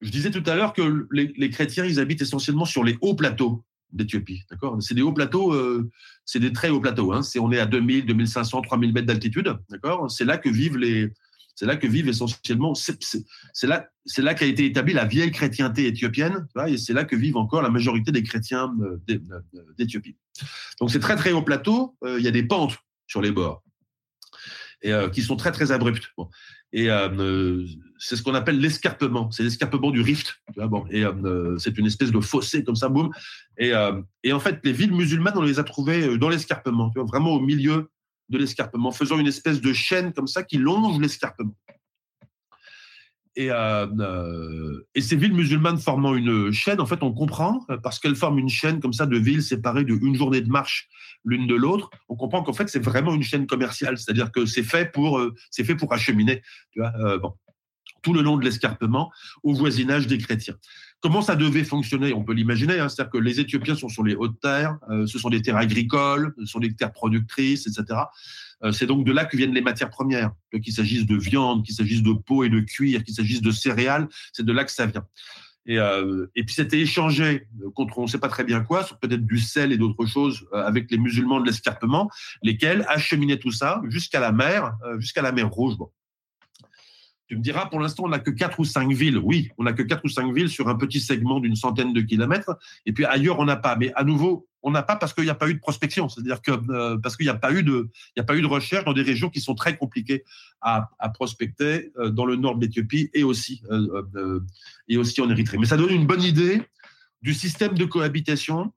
Speaker 3: Je disais tout à l'heure que les, chrétiens, ils habitent essentiellement sur les hauts plateaux d'Éthiopie. D'accord? C'est des hauts plateaux, euh, c'est des très hauts plateaux. Hein. on est à 2000, 2500, 3000 mètres d'altitude. D'accord? C'est là que vivent les, C'est là que vivent essentiellement, c'est là, là qu'a été établie la vieille chrétienté éthiopienne, et c'est là que vivent encore la majorité des chrétiens d'Éthiopie. Donc c'est très très haut plateau, il y a des pentes sur les bords et qui sont très très abruptes. Et c'est ce qu'on appelle l'escarpement. C'est l'escarpement du rift. et c'est une espèce de fossé comme ça, boum. Et, et, en fait, les villes musulmanes, on les a trouvées dans l'escarpement, vraiment au milieu de l'escarpement, faisant une espèce de chaîne comme ça qui longe l'escarpement. Et, et, ces villes musulmanes formant une chaîne, en fait, on comprend, parce qu'elles forment une chaîne comme ça de villes séparées d'une journée de marche l'une de l'autre, on comprend qu'en fait, c'est vraiment une chaîne commerciale, c'est-à-dire que c'est fait pour, fait pour acheminer. Tout le long de l'escarpement au voisinage des chrétiens. Comment ça devait fonctionner? On peut l'imaginer, hein, c'est-à-dire que les Éthiopiens sont sur les hautes terres, euh, ce sont des terres agricoles, ce sont des terres productrices, etc. Euh, c'est donc de là que viennent les matières premières, qu'il s'agisse de viande, qu'il s'agisse de peau et de cuir, qu'il s'agisse de céréales, c'est de là que ça vient. Et, euh, puis c'était échangé contre on ne sait pas très bien quoi, peut-être du sel et d'autres choses avec les musulmans de l'escarpement, lesquels acheminaient tout ça jusqu'à la mer, jusqu'à la mer Rouge. Tu me diras, pour l'instant, on n'a que quatre ou cinq villes. Oui, on n'a que quatre ou cinq villes sur un petit segment d'une centaine de kilomètres. Et puis ailleurs, on n'a pas. Mais à nouveau, on n'a pas parce qu'il n'y a pas eu de prospection. C'est-à-dire que euh, parce qu'il n'y a pas eu de, recherche dans des régions qui sont très compliquées à, prospecter euh, dans le nord de l'Éthiopie euh, et aussi en Érythrée. Mais ça donne une bonne idée du système de cohabitation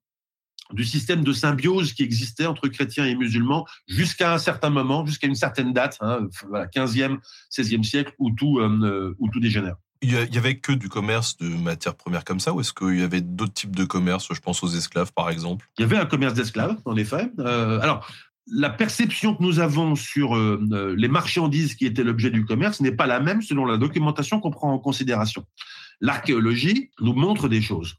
Speaker 3: du système de symbiose qui existait entre chrétiens et musulmans jusqu'à un certain moment, jusqu'à une certaine date, hein, voilà, 15e, 16e siècle, où tout, euh, où tout dégénère.
Speaker 4: Il y avait que du commerce de matières premières comme ça, ou est-ce qu'il y avait d'autres types de commerce Je pense aux esclaves, par exemple?
Speaker 3: Il y avait un commerce d'esclaves, en effet. Euh, alors, la perception que nous avons sur euh, les marchandises qui étaient l'objet du commerce n'est pas la même selon la documentation qu'on prend en considération. L'archéologie nous montre des choses.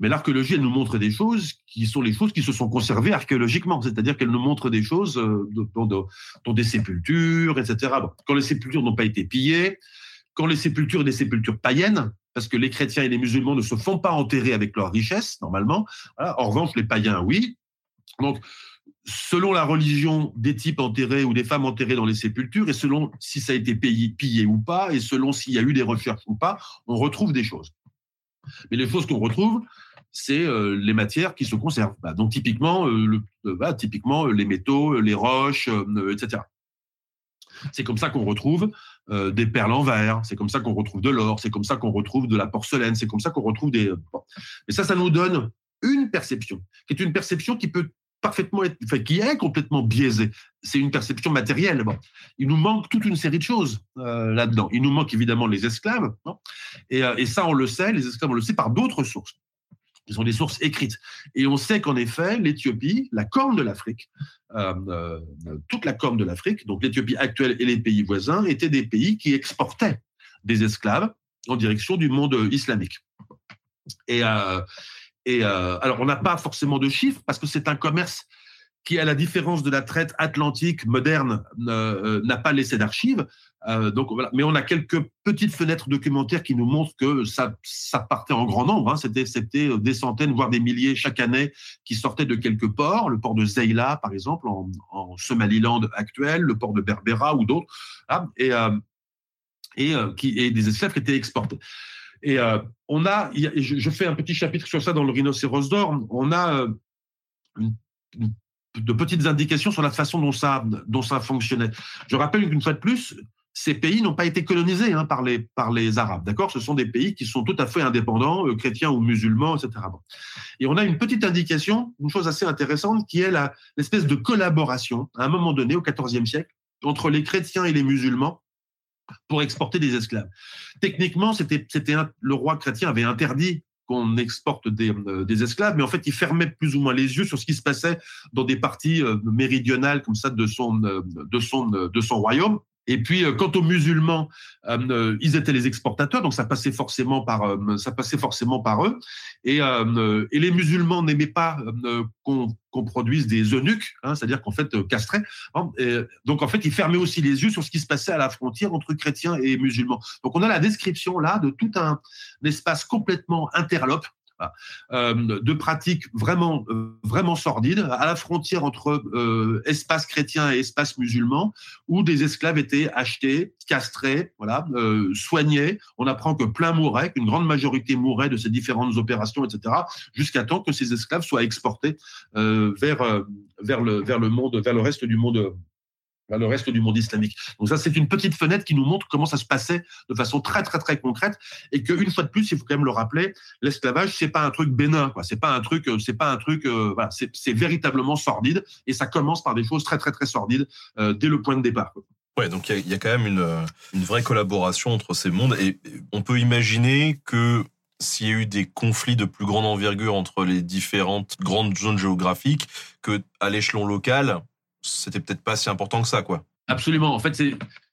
Speaker 3: Mais l'archéologie, elle nous montre des choses qui sont les choses qui se sont conservées archéologiquement. C'est-à-dire qu'elle nous montre des choses euh, dans, des sépultures, etc. quand les sépultures n'ont pas été pillées, quand les sépultures des sépultures païennes, parce que les chrétiens et les musulmans ne se font pas enterrer avec leur richesse, normalement. En revanche, les païens, oui. Donc, selon la religion des types enterrés ou des femmes enterrées dans les sépultures, et selon si ça a été pillé ou pas, et selon s'il y a eu des recherches ou pas, on retrouve des choses. Mais les choses qu'on retrouve, c'est euh, les matières qui se conservent. Bah, donc typiquement, euh, euh, bah, typiquement les métaux, les roches, etc. C'est comme ça qu'on retrouve des perles en verre, c'est comme ça qu'on retrouve de l'or, c'est comme ça qu'on retrouve de la porcelaine, c'est comme ça qu'on retrouve des. Et ça, ça nous donne une perception, qui est une perception qui peut parfaitement, enfin, qui est complètement biaisé. C'est une perception matérielle. Bon. Il nous manque toute une série de choses euh, là-dedans. Il nous manque évidemment les esclaves, et, euh, et, ça on le sait, les esclaves on le sait par d'autres sources. Ce sont des sources écrites. Et on sait qu'en effet, l'Éthiopie, la corne de l'Afrique, euh, toute la corne de l'Afrique, donc l'Éthiopie actuelle et les pays voisins, étaient des pays qui exportaient des esclaves en direction du monde islamique. Et, et euh, alors, on n'a pas forcément de chiffres parce que c'est un commerce qui, à la différence de la traite atlantique moderne, euh, n'a pas laissé d'archives. Euh, donc voilà. Mais on a quelques petites fenêtres documentaires qui nous montrent que ça, partait en grand nombre. Hein. C'était, des centaines, voire des milliers chaque année qui sortaient de quelques ports. Le port de Zeila, par exemple, en, Somaliland actuel, le port de Berbera ou d'autres. Hein. et, des esclaves étaient exportés. Et euh, on a, je, fais un petit chapitre sur ça dans le Rhinocéros d'or, on a euh, de petites indications sur la façon dont ça, dont ça fonctionnait. Je rappelle qu'une fois de plus, ces pays n'ont pas été colonisés hein, par, les, par les Arabes, d'accord? Ce sont des pays qui sont tout à fait indépendants, euh, chrétiens ou musulmans, etc. Et on a une petite indication, une chose assez intéressante, qui est l'espèce de collaboration, à un moment donné, au XIVe siècle, entre les chrétiens et les musulmans, pour exporter des esclaves. Techniquement, c'était, le roi chrétien avait interdit qu'on exporte des, euh, des, esclaves, mais en fait, il fermait plus ou moins les yeux sur ce qui se passait dans des parties euh, méridionales comme ça de son, euh, royaume. Et puis, quant aux musulmans, ils étaient les exportateurs, donc ça passait forcément par, eux. Et, les musulmans n'aimaient pas qu'on produise des eunuques, hein, c'est-à-dire qu'en fait euh, castrés. Hein, donc en fait, ils fermaient aussi les yeux sur ce qui se passait à la frontière entre chrétiens et musulmans. Donc on a la description là de tout un, espace complètement interlope de pratiques vraiment, vraiment sordides, à la frontière entre espace chrétien et espace musulman, où des esclaves étaient achetés, castrés, voilà, soignés. On apprend que plein mouraient, qu'une grande majorité mourait de ces différentes opérations, etc., jusqu'à temps que ces esclaves soient exportés vers le monde, vers le reste du monde le reste du monde islamique. Donc ça, c'est une petite fenêtre qui nous montre comment ça se passait de façon très très très concrète et qu'une fois de plus, il faut quand même le rappeler, l'esclavage c'est pas un truc bénin, quoi. C'est pas un truc, euh, c'est pas un truc, euh, c'est véritablement sordide et ça commence par des choses très très très sordides euh, dès le point de départ.
Speaker 4: Ouais, donc il y, a quand même une, une vraie collaboration entre ces mondes et on peut imaginer que s'il y a eu des conflits de plus grande envergure entre les différentes grandes zones géographiques, que à l'échelon local, c'était peut-être pas si important que ça, quoi.
Speaker 3: Absolument. En fait,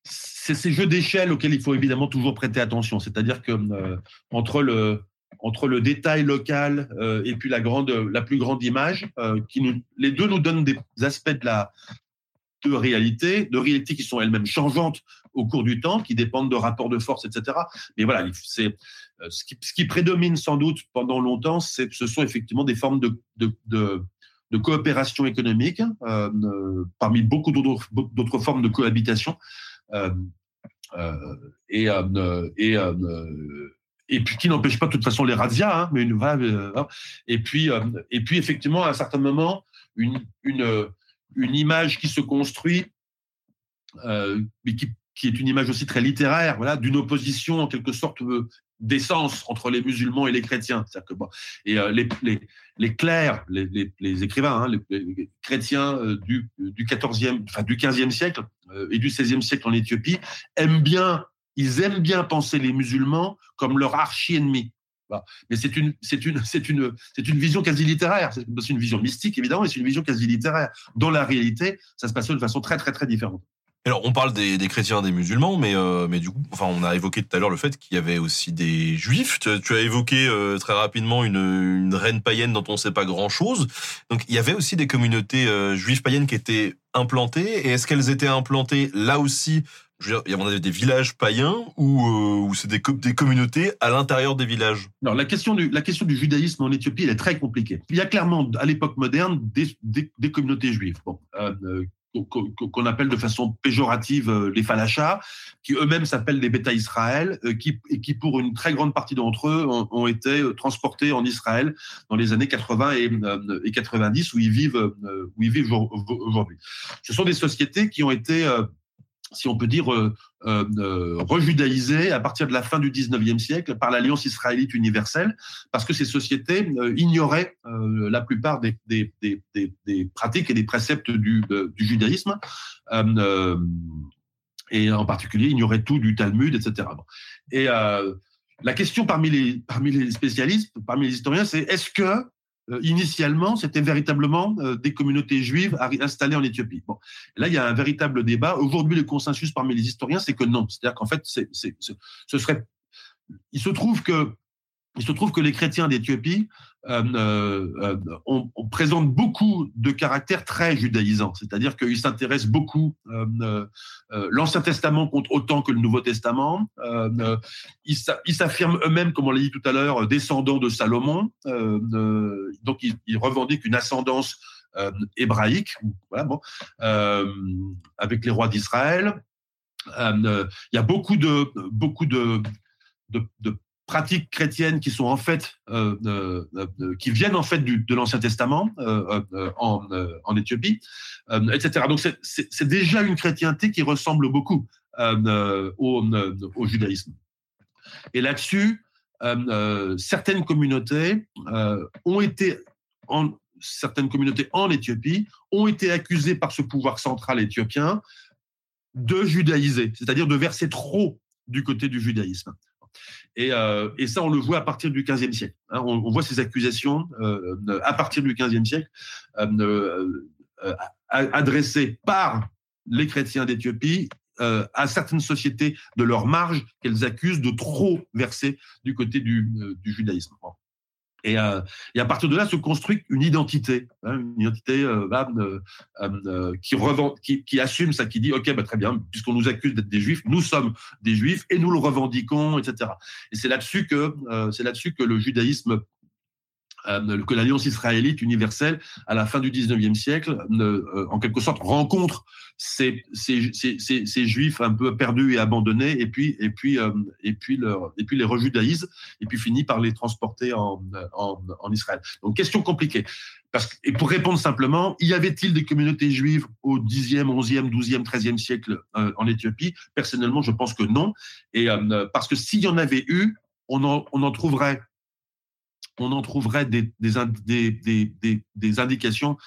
Speaker 3: c'est ces jeux d'échelle auxquels il faut évidemment toujours prêter attention. C'est-à-dire que euh, entre le entre le détail local euh, et puis la grande la plus grande image, euh, qui nous, les deux nous donnent des aspects de la de réalité, de réalité qui sont elles-mêmes changeantes au cours du temps, qui dépendent de rapports de force, etc. Mais voilà, c'est ce qui, ce qui prédomine sans doute pendant longtemps, c'est ce sont effectivement des formes de, de de coopération économique, euh, euh, parmi beaucoup d'autres formes de cohabitation. Euh, et, et, puis qui n'empêche pas de toute façon les razzias, hein, mais une hein. et puis effectivement à un certain moment une image qui se construit, mais qui, qui est une image aussi très littéraire, voilà, d'une opposition en quelque sorte d'essence entre les musulmans et les chrétiens. Que, bon, et euh, les, les, les, clercs, les, les, écrivains, hein, les, chrétiens euh, du, du 14e, enfin du 15e siècle euh, et du 16e siècle en Éthiopie aiment bien, ils aiment bien penser les musulmans comme leur archi-ennemi. Mais c'est une, c'est une, c'est une, c'est une vision quasi littéraire. C'est une vision mystique évidemment, mais c'est une vision quasi littéraire. Dans la réalité, ça se passe de façon très, très, très différente.
Speaker 4: Alors, on parle des, chrétiens, des musulmans, mais, euh, mais du coup, enfin, on a évoqué tout à l'heure le fait qu'il y avait aussi des juifs. Tu, as évoqué euh, très rapidement une, reine païenne dont on ne sait pas grand-chose. Donc, il y avait aussi des communautés euh, juives païennes qui étaient implantées. Et est-ce qu'elles étaient implantées là aussi? Je veux dire, y avait des villages païens ou, ou c'est des, communautés à l'intérieur des villages?
Speaker 3: Alors, la question, du, la question du judaïsme en Éthiopie, elle est très compliquée. Il y a clairement, à l'époque moderne, des, des, communautés juives. Qu'on appelle de façon péjorative euh, les falachas, qui eux-mêmes s'appellent les Bêta Israël, euh, qui, et qui pour une très grande partie d'entre eux ont, été euh, transportés en Israël dans les années 80 et, et 90 où ils vivent où ils vivent aujourd'hui. Ce sont des sociétés qui ont été si on peut dire, euh, euh, euh, rejudaïsé à partir de la fin du 19e siècle par l'Alliance israélite universelle, parce que ces sociétés euh, ignoraient la plupart des, pratiques et des préceptes du, judaïsme, et en particulier ignoraient tout du Talmud, etc. Et la question parmi les, spécialistes, parmi les historiens, c'est est-ce que initialement, c'était véritablement euh, des communautés juives installées en Éthiopie. Bon, là, il y a un véritable débat. Aujourd'hui, le consensus parmi les historiens, c'est que non. C'est-à-dire qu'en fait, ce serait. Il se trouve que il se trouve que les chrétiens d'Éthiopie euh, euh, présente beaucoup de caractères très judaïsants, c'est-à-dire qu'ils s'intéressent beaucoup. Euh, L'Ancien Testament compte autant que le Nouveau Testament. ils s'affirment eux-mêmes, comme on l'a dit tout à l'heure, descendants de Salomon. donc ils, revendiquent une ascendance hébraïque, voilà, avec les rois d'Israël. Il y a beaucoup de beaucoup de pratiques chrétiennes qui sont en fait euh, euh, euh, qui viennent en fait du, de l'Ancien Testament en, en, Éthiopie, etc. Donc c'est déjà une chrétienté qui ressemble beaucoup au, au, judaïsme. Et là-dessus, certaines communautés ont été certaines communautés en Éthiopie ont été accusées par ce pouvoir central éthiopien de judaïser, c'est-à-dire de verser trop du côté du judaïsme. Et, euh, et, ça, on le voit à partir du XVe siècle. Hein. on, voit ces accusations euh, à partir du XVe siècle euh, adressées par les chrétiens d'Éthiopie à certaines sociétés de leur marge qu'elles accusent de trop verser du côté du judaïsme. Et, euh, et, à partir de là se construit une identité, hein, une identité euh, euh, qui, qui, assume ça, qui dit ok, bah, très bien, puisqu'on nous accuse d'être des juifs, nous sommes des juifs et nous le revendiquons, etc. Et c'est là-dessus que c'est là-dessus que le judaïsme que l'alliance israélite universelle, à la fin du 19e siècle, euh, en quelque sorte, rencontre ces, ces, ces, ces, juifs un peu perdus et abandonnés, et puis, et puis, euh, et puis, leur, et puis les rejudaïse, et puis finit par les transporter en, en, en Israël. Donc, question compliquée. Parce que, et pour répondre simplement, y avait-il des communautés juives au 10e, 11e, 12e, 13e siècle en Éthiopie? Personnellement, je pense que non. Et parce que s'il y en avait eu, on en, on en trouverait on en trouverait des, indications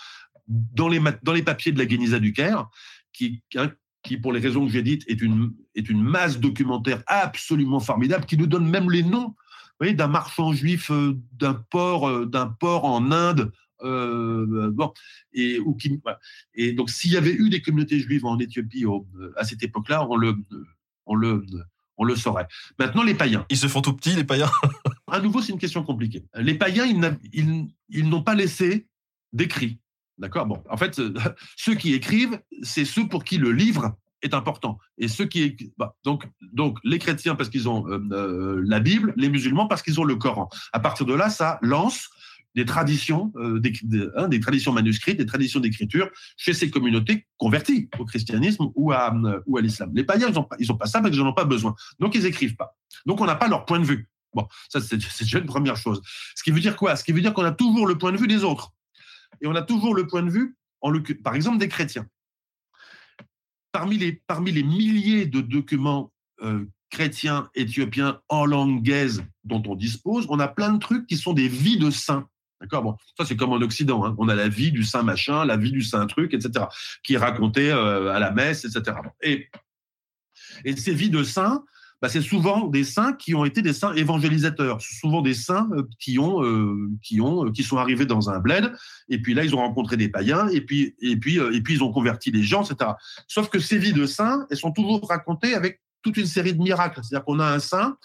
Speaker 3: dans les, papiers de la Guénisa du Caire, qui, hein, pour les raisons que j'ai dites, est une, masse documentaire absolument formidable, qui nous donne même les noms d'un marchand juif euh, d'un port, euh, d'un port en Inde. Euh, et, donc, s'il y avait eu des communautés juives en Éthiopie à cette époque-là, on le saurait. Maintenant, les païens.
Speaker 4: Ils se font tout petits, les païens (laughs)
Speaker 3: À nouveau, c'est une question compliquée. Les païens, ils, n'ont pas laissé d'écrit. D'accord? Bon, en fait, (laughs) ceux qui écrivent, c'est ceux pour qui le livre est important. Et ceux qui bah, donc les chrétiens parce qu'ils ont euh, euh, la Bible, les musulmans parce qu'ils ont le Coran. À partir de là, ça lance des traditions, euh, hein, des, traditions manuscrites, des traditions d'écriture chez ces communautés converties au christianisme ou à, l'islam. Les païens, ils n'ont pas ça parce qu'ils n'en ont pas besoin. Donc, ils écrivent pas. Donc, on n'a pas leur point de vue. Bon, ça, c'est déjà une première chose. Ce qui veut dire quoi? Ce qui veut dire qu'on a toujours le point de vue des autres. Et on a toujours le point de vue, en par exemple, des chrétiens. Parmi les, parmi les milliers de documents euh, chrétiens éthiopiens en langue gaze dont on dispose, on a plein de trucs qui sont des vies de saints. D'accord? Bon, ça c'est comme en Occident. Hein. On a la vie du saint machin, la vie du saint truc, etc., qui est racontée euh, à la messe, etc. Et, et ces vies de saints, bah, c'est souvent des saints qui ont été des saints évangélisateurs. souvent des saints euh, qui ont, euh, qui ont, qui sont arrivés dans un bled, et puis là ils ont rencontré des païens, et puis, et puis, et puis ils ont converti les gens, etc. Sauf que ces vies de saints, elles sont toujours racontées avec toute une série de miracles. C'est-à-dire qu'on a un saint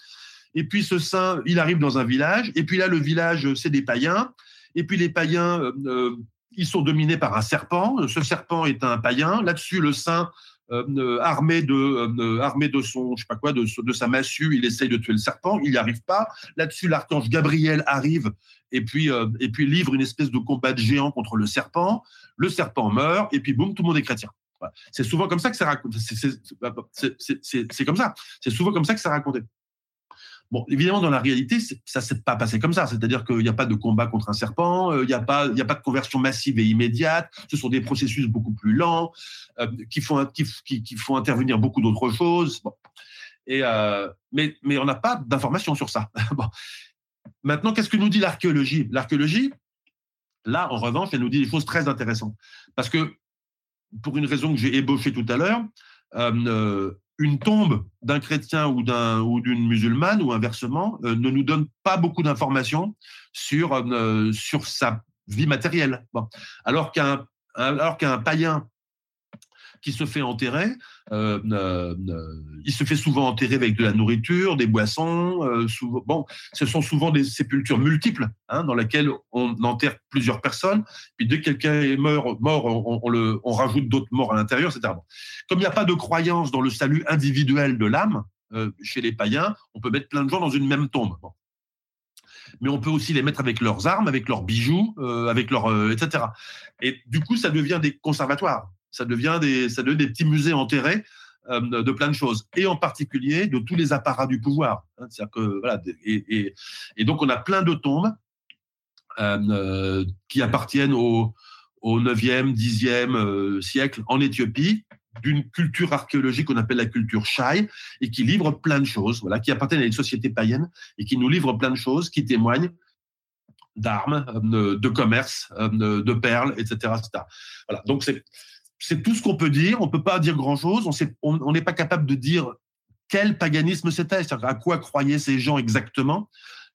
Speaker 3: et puis ce saint, il arrive dans un village, et puis là, le village, c'est des païens, et puis les païens, euh, euh, ils sont dominés par un serpent. Ce serpent est un païen. Là-dessus, le saint, euh, armé de armé de son je sais pas quoi de, de, sa massue il essaye de tuer le serpent il n'y arrive pas. Là-dessus l'archange Gabriel arrive et puis et puis livre une espèce de combat de géant contre le serpent. Le serpent meurt et puis boum tout le monde est chrétien. C'est souvent comme ça que c'est raconté c'est comme ça. C'est souvent comme ça que c'est raconté Bon, évidemment, dans la réalité, ça s'est pas passé comme ça. C'est-à-dire qu'il n'y a pas de combat contre un serpent, euh, il n'y a pas, a pas de conversion massive et immédiate. Ce sont des processus beaucoup plus lents euh, qui font qui, qui, font intervenir beaucoup d'autres choses. Bon. Et euh, mais mais on n'a pas d'informations sur ça. (laughs) bon. Maintenant, qu'est-ce que nous dit l'archéologie? L'archéologie, là, en revanche, elle nous dit des choses très intéressantes parce que pour une raison que j'ai ébauchée tout à l'heure. Une tombe d'un chrétien ou d'un ou d'une musulmane ou inversement euh, ne nous donne pas beaucoup d'informations sur euh, sa vie matérielle. Alors qu'un païen qui se fait enterrer. Euh, euh, euh, il se fait souvent enterrer avec de la nourriture, des boissons. souvent, bon, ce sont souvent des sépultures multiples hein, dans lesquelles on enterre plusieurs personnes. Puis dès que quelqu'un est mort, on rajoute d'autres morts à l'intérieur, etc. Comme il n'y a pas de croyance dans le salut individuel de l'âme chez les païens, on peut mettre plein de gens dans une même tombe. mais on peut aussi les mettre avec leurs armes, avec leurs bijoux, avec leurs, etc. Et du coup, ça devient des conservatoires ça devient des, ça devient des petits musées enterrés euh, de plein de choses, et en particulier de tous les apparats du pouvoir. Hein, que, voilà, et, et, donc on a plein de tombes euh, euh qui appartiennent au, au 9e, 10e euh, siècle en Éthiopie, d'une culture archéologique qu'on appelle la culture Shai, et qui livre plein de choses, voilà, qui appartiennent à une société païenne, et qui nous livre plein de choses, qui témoignent d'armes, de commerce, de perles, etc. etc. Voilà. Donc c'est c'est tout ce qu'on peut dire. On peut pas dire grand-chose. On n'est pas capable de dire quel paganisme c'était, à quoi croyaient ces gens exactement,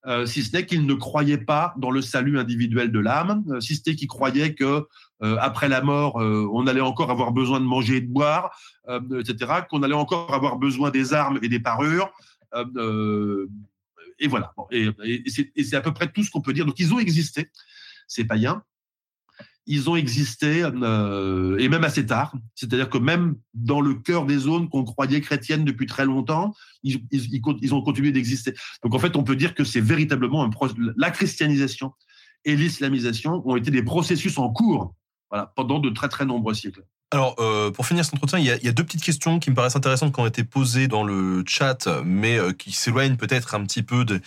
Speaker 3: euh, si ce n'est qu'ils ne croyaient pas dans le salut individuel de l'âme, euh, si ce n'est qu'ils croyaient que euh, après la mort, on allait encore avoir besoin de manger et de boire, etc., qu'on allait encore avoir besoin des armes et des parures. et voilà. et c'est à peu près tout ce qu'on peut dire. Donc ils ont existé, ces païens ils ont existé euh, et même assez tard. C'est-à-dire que même dans le cœur des zones qu'on croyait chrétiennes depuis très longtemps, ils, ont continué d'exister. Donc en fait, on peut dire que c'est véritablement un la christianisation et l'islamisation ont été des processus en cours pendant de très très nombreux siècles.
Speaker 4: Alors, euh, pour finir cet entretien, il y, a, deux petites questions qui me paraissent intéressantes qui ont été posées dans le chat, mais euh, qui s'éloignent peut-être un petit peu de,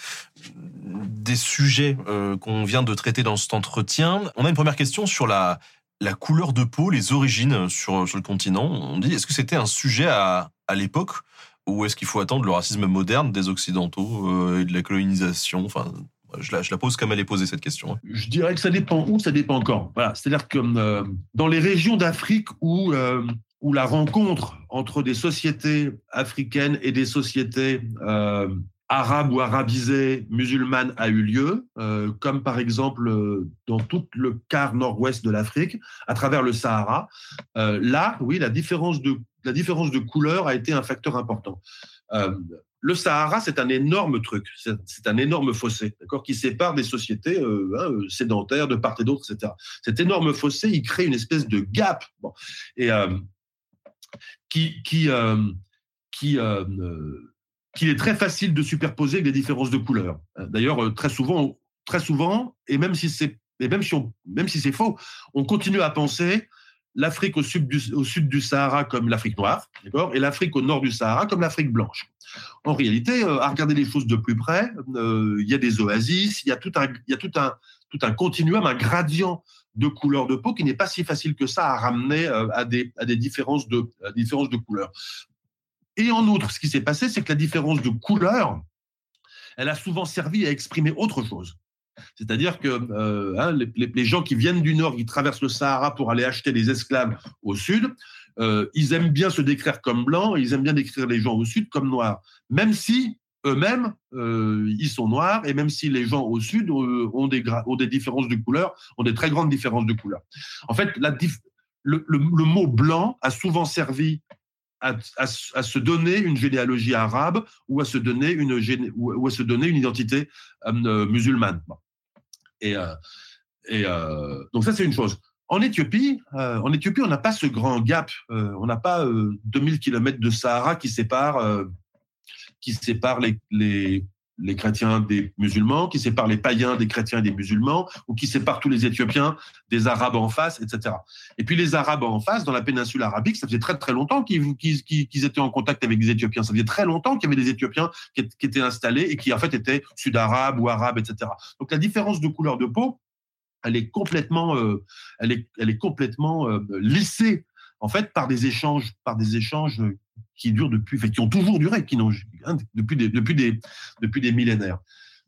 Speaker 4: des sujets euh, qu'on vient de traiter dans cet entretien. On a une première question sur la, couleur de peau, les origines sur, le continent. On dit, est-ce que c'était un sujet à, l'époque ou est-ce qu'il faut attendre le racisme moderne des Occidentaux et de la colonisation je la, pose comme elle est posée, cette question. hein.
Speaker 3: Je dirais que ça dépend où, ça dépend quand. Voilà. C'est-à-dire que euh, dans les régions d'Afrique où, euh, où la rencontre entre des sociétés africaines et des sociétés euh, arabes ou arabisées musulmanes a eu lieu, comme par exemple dans tout le quart nord-ouest de l'Afrique, à travers le Sahara, là, oui, la différence de, la différence de couleur a été un facteur important. Le Sahara, c'est un énorme truc, c'est un énorme fossé, d'accord, qui sépare des sociétés euh, hein, sédentaires de part et d'autre, etc. Cet énorme fossé, il crée une espèce de gap, euh, qui qui euh, qui qu'il est très facile de superposer avec des différences de couleurs. D'ailleurs, très souvent, et même si c'est même si c'est faux, on continue à penser l'Afrique au sud du, Sahara comme l'Afrique noire, d'accord, et l'Afrique au nord du Sahara comme l'Afrique blanche. En réalité, euh, à regarder les choses de plus près, euh, il y a des oasis, il y a tout un, continuum, un gradient de couleur de peau qui n'est pas si facile que ça à ramener euh, à des, différences de, différences de couleur. Et en outre, ce qui s'est passé, c'est que la différence de couleur, elle a souvent servi à exprimer autre chose. C'est-à-dire que euh, hein, les, gens qui viennent du Nord, qui traversent le Sahara pour aller acheter des esclaves au Sud, euh, ils aiment bien se décrire comme blancs, ils aiment bien décrire les gens au Sud comme noirs, même si eux-mêmes, euh, ils sont noirs, et même si les gens au Sud ont, des ont des différences de couleur, ont des très grandes différences de couleur. En fait, le, mot blanc a souvent servi à, se donner une généalogie arabe ou à se donner une, identité musulmane. Et, euh, euh, donc ça, c'est une chose. En Éthiopie, euh, en Éthiopie, on n'a pas ce grand gap. on n'a pas 2000 kilomètres de Sahara qui sépare, qui sépare les, les chrétiens des musulmans, qui séparent les païens des chrétiens et des musulmans, ou qui séparent tous les Éthiopiens des Arabes en face, etc. Et puis les Arabes en face, dans la péninsule arabique, ça faisait très très longtemps qu'ils qu qu étaient en contact avec des Éthiopiens. Ça faisait très longtemps qu'il y avait des Éthiopiens qui, qui, étaient installés et qui en fait étaient sud-arabes ou arabes, etc. Donc la différence de couleur de peau, elle est complètement, euh, elle est, elle est complètement euh, lissée en fait par des échanges, par des échanges qui durent depuis, qui ont toujours duré, qui n'ont hein, depuis des, depuis des, depuis des millénaires.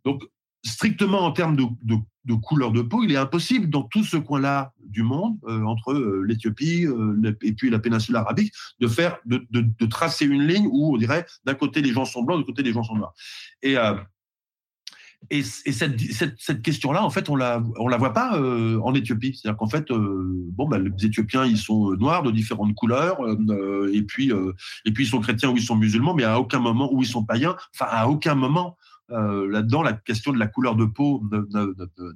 Speaker 3: Donc, strictement en termes de, couleur de peau, il est impossible dans tout ce coin-là du monde, euh, entre euh, l'Éthiopie euh, et puis la péninsule arabique, de faire, de, de, tracer une ligne où on dirait d'un côté les gens sont blancs, de côté les gens sont noirs. Et et, et cette, question-là, en fait, on la, la voit pas euh, en Éthiopie. C'est-à-dire qu'en fait, euh, bon, bah, les Éthiopiens, ils sont noirs de différentes couleurs, euh, et puis, ils sont chrétiens ou ils sont musulmans, mais à aucun moment où ils sont païens. Enfin, à aucun moment là-dedans, la question de la couleur de peau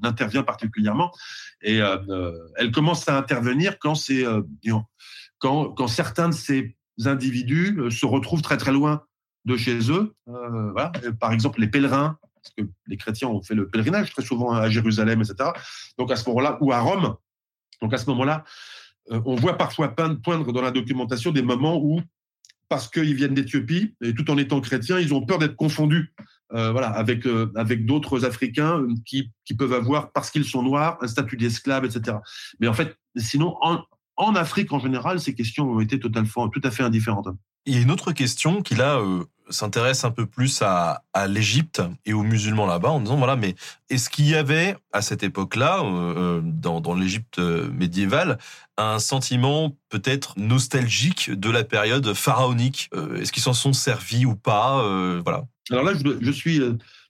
Speaker 3: n'intervient particulièrement. Et elle commence à intervenir quand certains de ces individus se retrouvent très très loin de chez eux. Par exemple, les pèlerins parce que les chrétiens ont fait le pèlerinage très souvent à Jérusalem, etc. Donc à ce moment-là, ou à Rome. Donc à ce moment-là, euh, on voit parfois poindre dans la documentation des moments où, parce qu'ils viennent d'Éthiopie, et tout en étant chrétiens, ils ont peur d'être confondus euh, voilà, avec, euh, avec d'autres Africains qui, qui peuvent avoir, parce qu'ils sont noirs, un statut d'esclave, etc. Mais en fait, sinon, en, en Afrique en général, ces questions ont été totalement, tout à fait indifférentes.
Speaker 4: Il y a une autre question qui là s'intéresse un peu plus à, l'Égypte et aux musulmans là-bas en disant voilà mais est-ce qu'il y avait à cette époque-là euh, dans, dans l'Égypte médiévale un sentiment peut-être nostalgique de la période pharaonique? Euh, Est-ce qu'ils s'en sont servis ou pas? Euh, Voilà.
Speaker 3: Alors là, je, je suis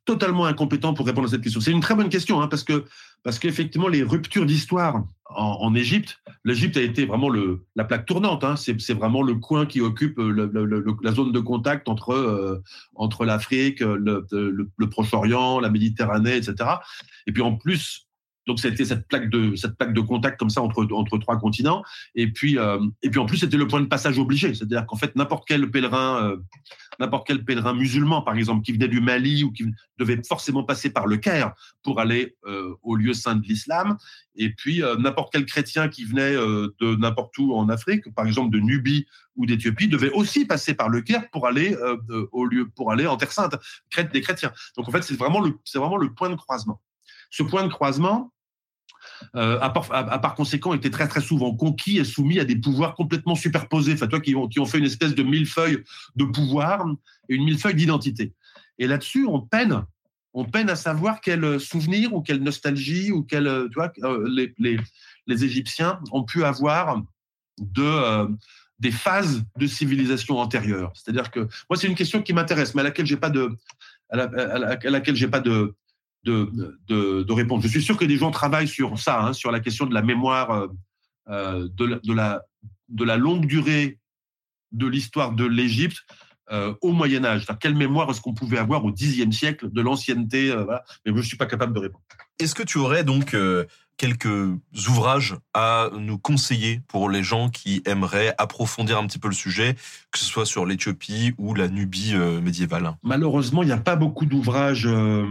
Speaker 3: totalement incompétent pour répondre à cette question. C'est une très bonne question, hein, parce que parce qu'effectivement, les ruptures d'histoire en, Égypte, l'Égypte a été vraiment le, la plaque tournante. Hein, c'est vraiment le coin qui occupe le, le, le, la zone de contact entre euh, entre l'Afrique, le Proche-Orient, la Méditerranée, etc. Et puis en plus, donc c'était cette plaque de cette plaque de contact comme ça entre entre trois continents. Et puis euh, et puis en plus c'était le point de passage obligé, c'est-à-dire qu'en fait n'importe quel pèlerin euh, n'importe quel pèlerin musulman par exemple qui venait du Mali ou qui devait forcément passer par le Caire pour aller euh, au lieu saint de l'islam. Et puis n'importe quel chrétien qui venait de n'importe où en Afrique, par exemple de Nubie ou d'Éthiopie, devait aussi passer par le Caire pour aller au lieu pour aller en Terre Sainte, des chrétiens. Donc en fait c'est vraiment le c'est vraiment le point de croisement. Ce point de croisement, euh, a, par, conséquent, était très très souvent conquis et soumis à des pouvoirs complètement superposés. Enfin, toi, qui ont, qui ont fait une espèce de millefeuille de pouvoir et une millefeuille d'identité. Et là-dessus, on peine, on peine à savoir quel souvenir ou quelle nostalgie ou quel, tu vois, euh, les, les, les, Égyptiens ont pu avoir de euh, des phases de civilisation antérieure. C'est-à-dire que moi, c'est une question qui m'intéresse, mais à laquelle j'ai pas de à, laquelle j'ai pas de de, de, de, répondre. Je suis sûr que des gens travaillent sur ça, hein, sur la question de la mémoire, euh, euh de, la, de, la, de la longue durée de l'histoire de l'Égypte euh, au Moyen Âge. Quelle mémoire est-ce qu'on pouvait avoir au Xe siècle de l'ancienneté euh, voilà. Mais je ne suis pas capable de répondre.
Speaker 4: Est-ce que tu aurais donc quelques ouvrages à nous conseiller pour les gens qui aimeraient approfondir un petit peu le sujet, que ce soit sur l'Éthiopie ou la Nubie médiévale?
Speaker 3: Malheureusement, il n'y a pas beaucoup d'ouvrages euh,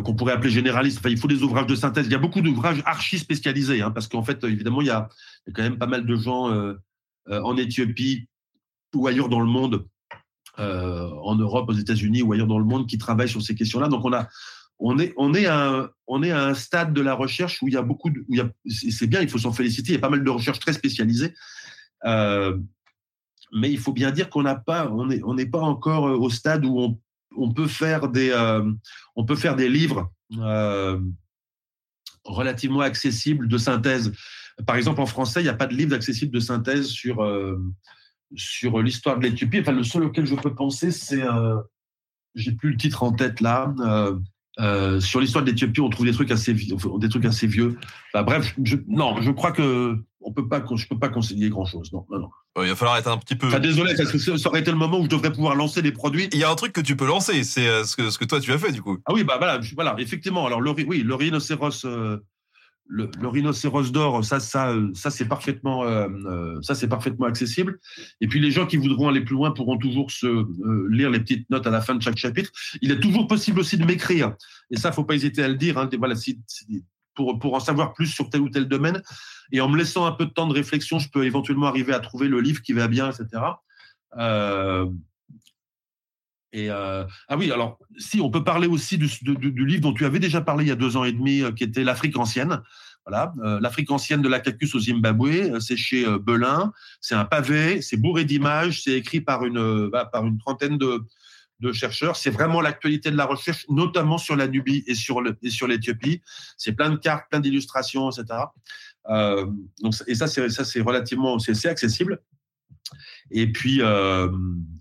Speaker 3: qu'on pourrait appeler généraliste. Enfin, il faut des ouvrages de synthèse. Il y a beaucoup d'ouvrages archi spécialisés, hein, parce qu'en fait, évidemment, il y, a, quand même pas mal de gens euh, euh, en Éthiopie ou ailleurs dans le monde, en Europe, aux États-Unis ou ailleurs dans le monde, qui travaillent sur ces questions-là. Donc, on a, on est, on est à un, on est un stade de la recherche où il y a beaucoup, de, c'est bien, il faut s'en féliciter. Il y a pas mal de recherches très spécialisées. mais il faut bien dire qu'on n'a on n'est on pas encore au stade où on on peut faire des, euh, on peut faire des livres euh, relativement accessibles de synthèse. Par exemple, en français, il n'y a pas de livre accessible de synthèse sur, euh, sur l'histoire de l'Éthiopie. Enfin, le seul auquel je peux penser, c'est, j'ai plus le titre en tête là. Sur l'histoire de l'Éthiopie, on trouve des trucs assez, des trucs assez vieux. bref, non, je crois que on peut pas, je peux pas conseiller grand chose. Non, non, non.
Speaker 4: il va falloir être un petit peu.
Speaker 3: désolé, parce que ça aurait été le moment où je devrais pouvoir lancer des produits.
Speaker 4: Il y a un truc que tu peux lancer, c'est euh, ce que, ce que toi tu as fait du coup.
Speaker 3: Ah oui, bah voilà, voilà effectivement. Alors le, oui, le rhinocéros, euh, le, rhinocéros d'or, ça, ça, ça c'est parfaitement, euh, c'est parfaitement accessible. Et puis les gens qui voudront aller plus loin pourront toujours se lire les petites notes à la fin de chaque chapitre. Il est toujours possible aussi de m'écrire. Et ça, faut pas hésiter à le dire. Hein. Si, pour, pour en savoir plus sur tel ou tel domaine. Et en me laissant un peu de temps de réflexion, je peux éventuellement arriver à trouver le livre qui va bien, etc. Euh, et euh, ah oui, alors si on peut parler aussi du, du, livre dont tu avais déjà parlé il y a deux ans et demi, euh, qui était l'Afrique ancienne. Voilà, l'Afrique ancienne de la cacus au Zimbabwe, c'est chez Belin. C'est un pavé, c'est bourré d'images, c'est écrit par une bah, par une trentaine de, de chercheurs. C'est vraiment l'actualité de la recherche, notamment sur la Nubie et sur et sur l'Éthiopie. C'est plein de cartes, plein d'illustrations, etc. Euh, donc, et ça, c'est ça, c'est relativement, c'est accessible. Et puis, euh,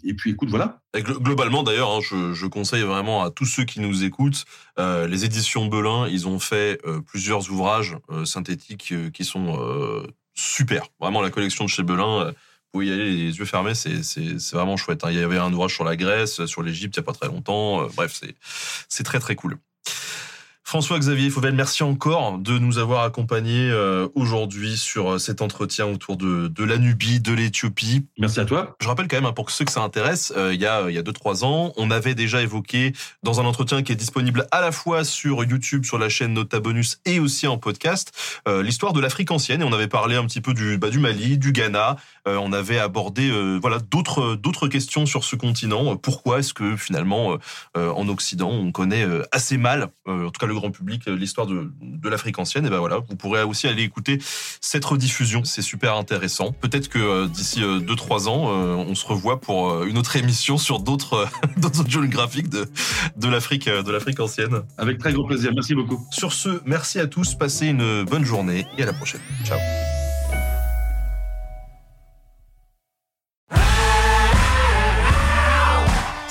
Speaker 3: et puis, écoute, voilà.
Speaker 4: globalement, d'ailleurs, hein, je, conseille vraiment à tous ceux qui nous écoutent. Euh, les éditions Belin, ils ont fait plusieurs ouvrages synthétiques qui sont super. Vraiment, la collection de chez Belin pouvez y aller les yeux fermés, c'est vraiment chouette. Hein. Il y avait un ouvrage sur la Grèce, sur l'Égypte, il n'y a pas très longtemps. bref, c'est très très cool. François-Xavier Fauvel, merci encore de nous avoir accompagnés euh, aujourd'hui sur euh, cet entretien autour de, de la Nubie, de l'Éthiopie.
Speaker 3: Merci à toi.
Speaker 4: Je rappelle quand même, hein, pour ceux que ça intéresse, euh, il y a il y a deux trois ans, on avait déjà évoqué dans un entretien qui est disponible à la fois sur YouTube, sur la chaîne Nota Bonus et aussi en podcast, l'histoire de l'Afrique ancienne et on avait parlé un petit peu du bah, du Mali, du Ghana. On avait abordé voilà d'autres d'autres questions sur ce continent. Pourquoi est-ce que finalement en Occident on connaît assez mal, en tout cas le grand public euh, l'histoire de, de l'Afrique ancienne, et ben voilà, vous pourrez aussi aller écouter cette rediffusion. C'est super intéressant. Peut-être que euh, d'ici 2-3 euh, ans, on se revoit pour une autre émission sur d'autres (laughs) d'autres géographiques de, de l'Afrique de l'Afrique ancienne.
Speaker 3: Avec très grand plaisir. Merci beaucoup.
Speaker 4: Sur ce, merci à tous. Passez une bonne journée et à la prochaine. Ciao.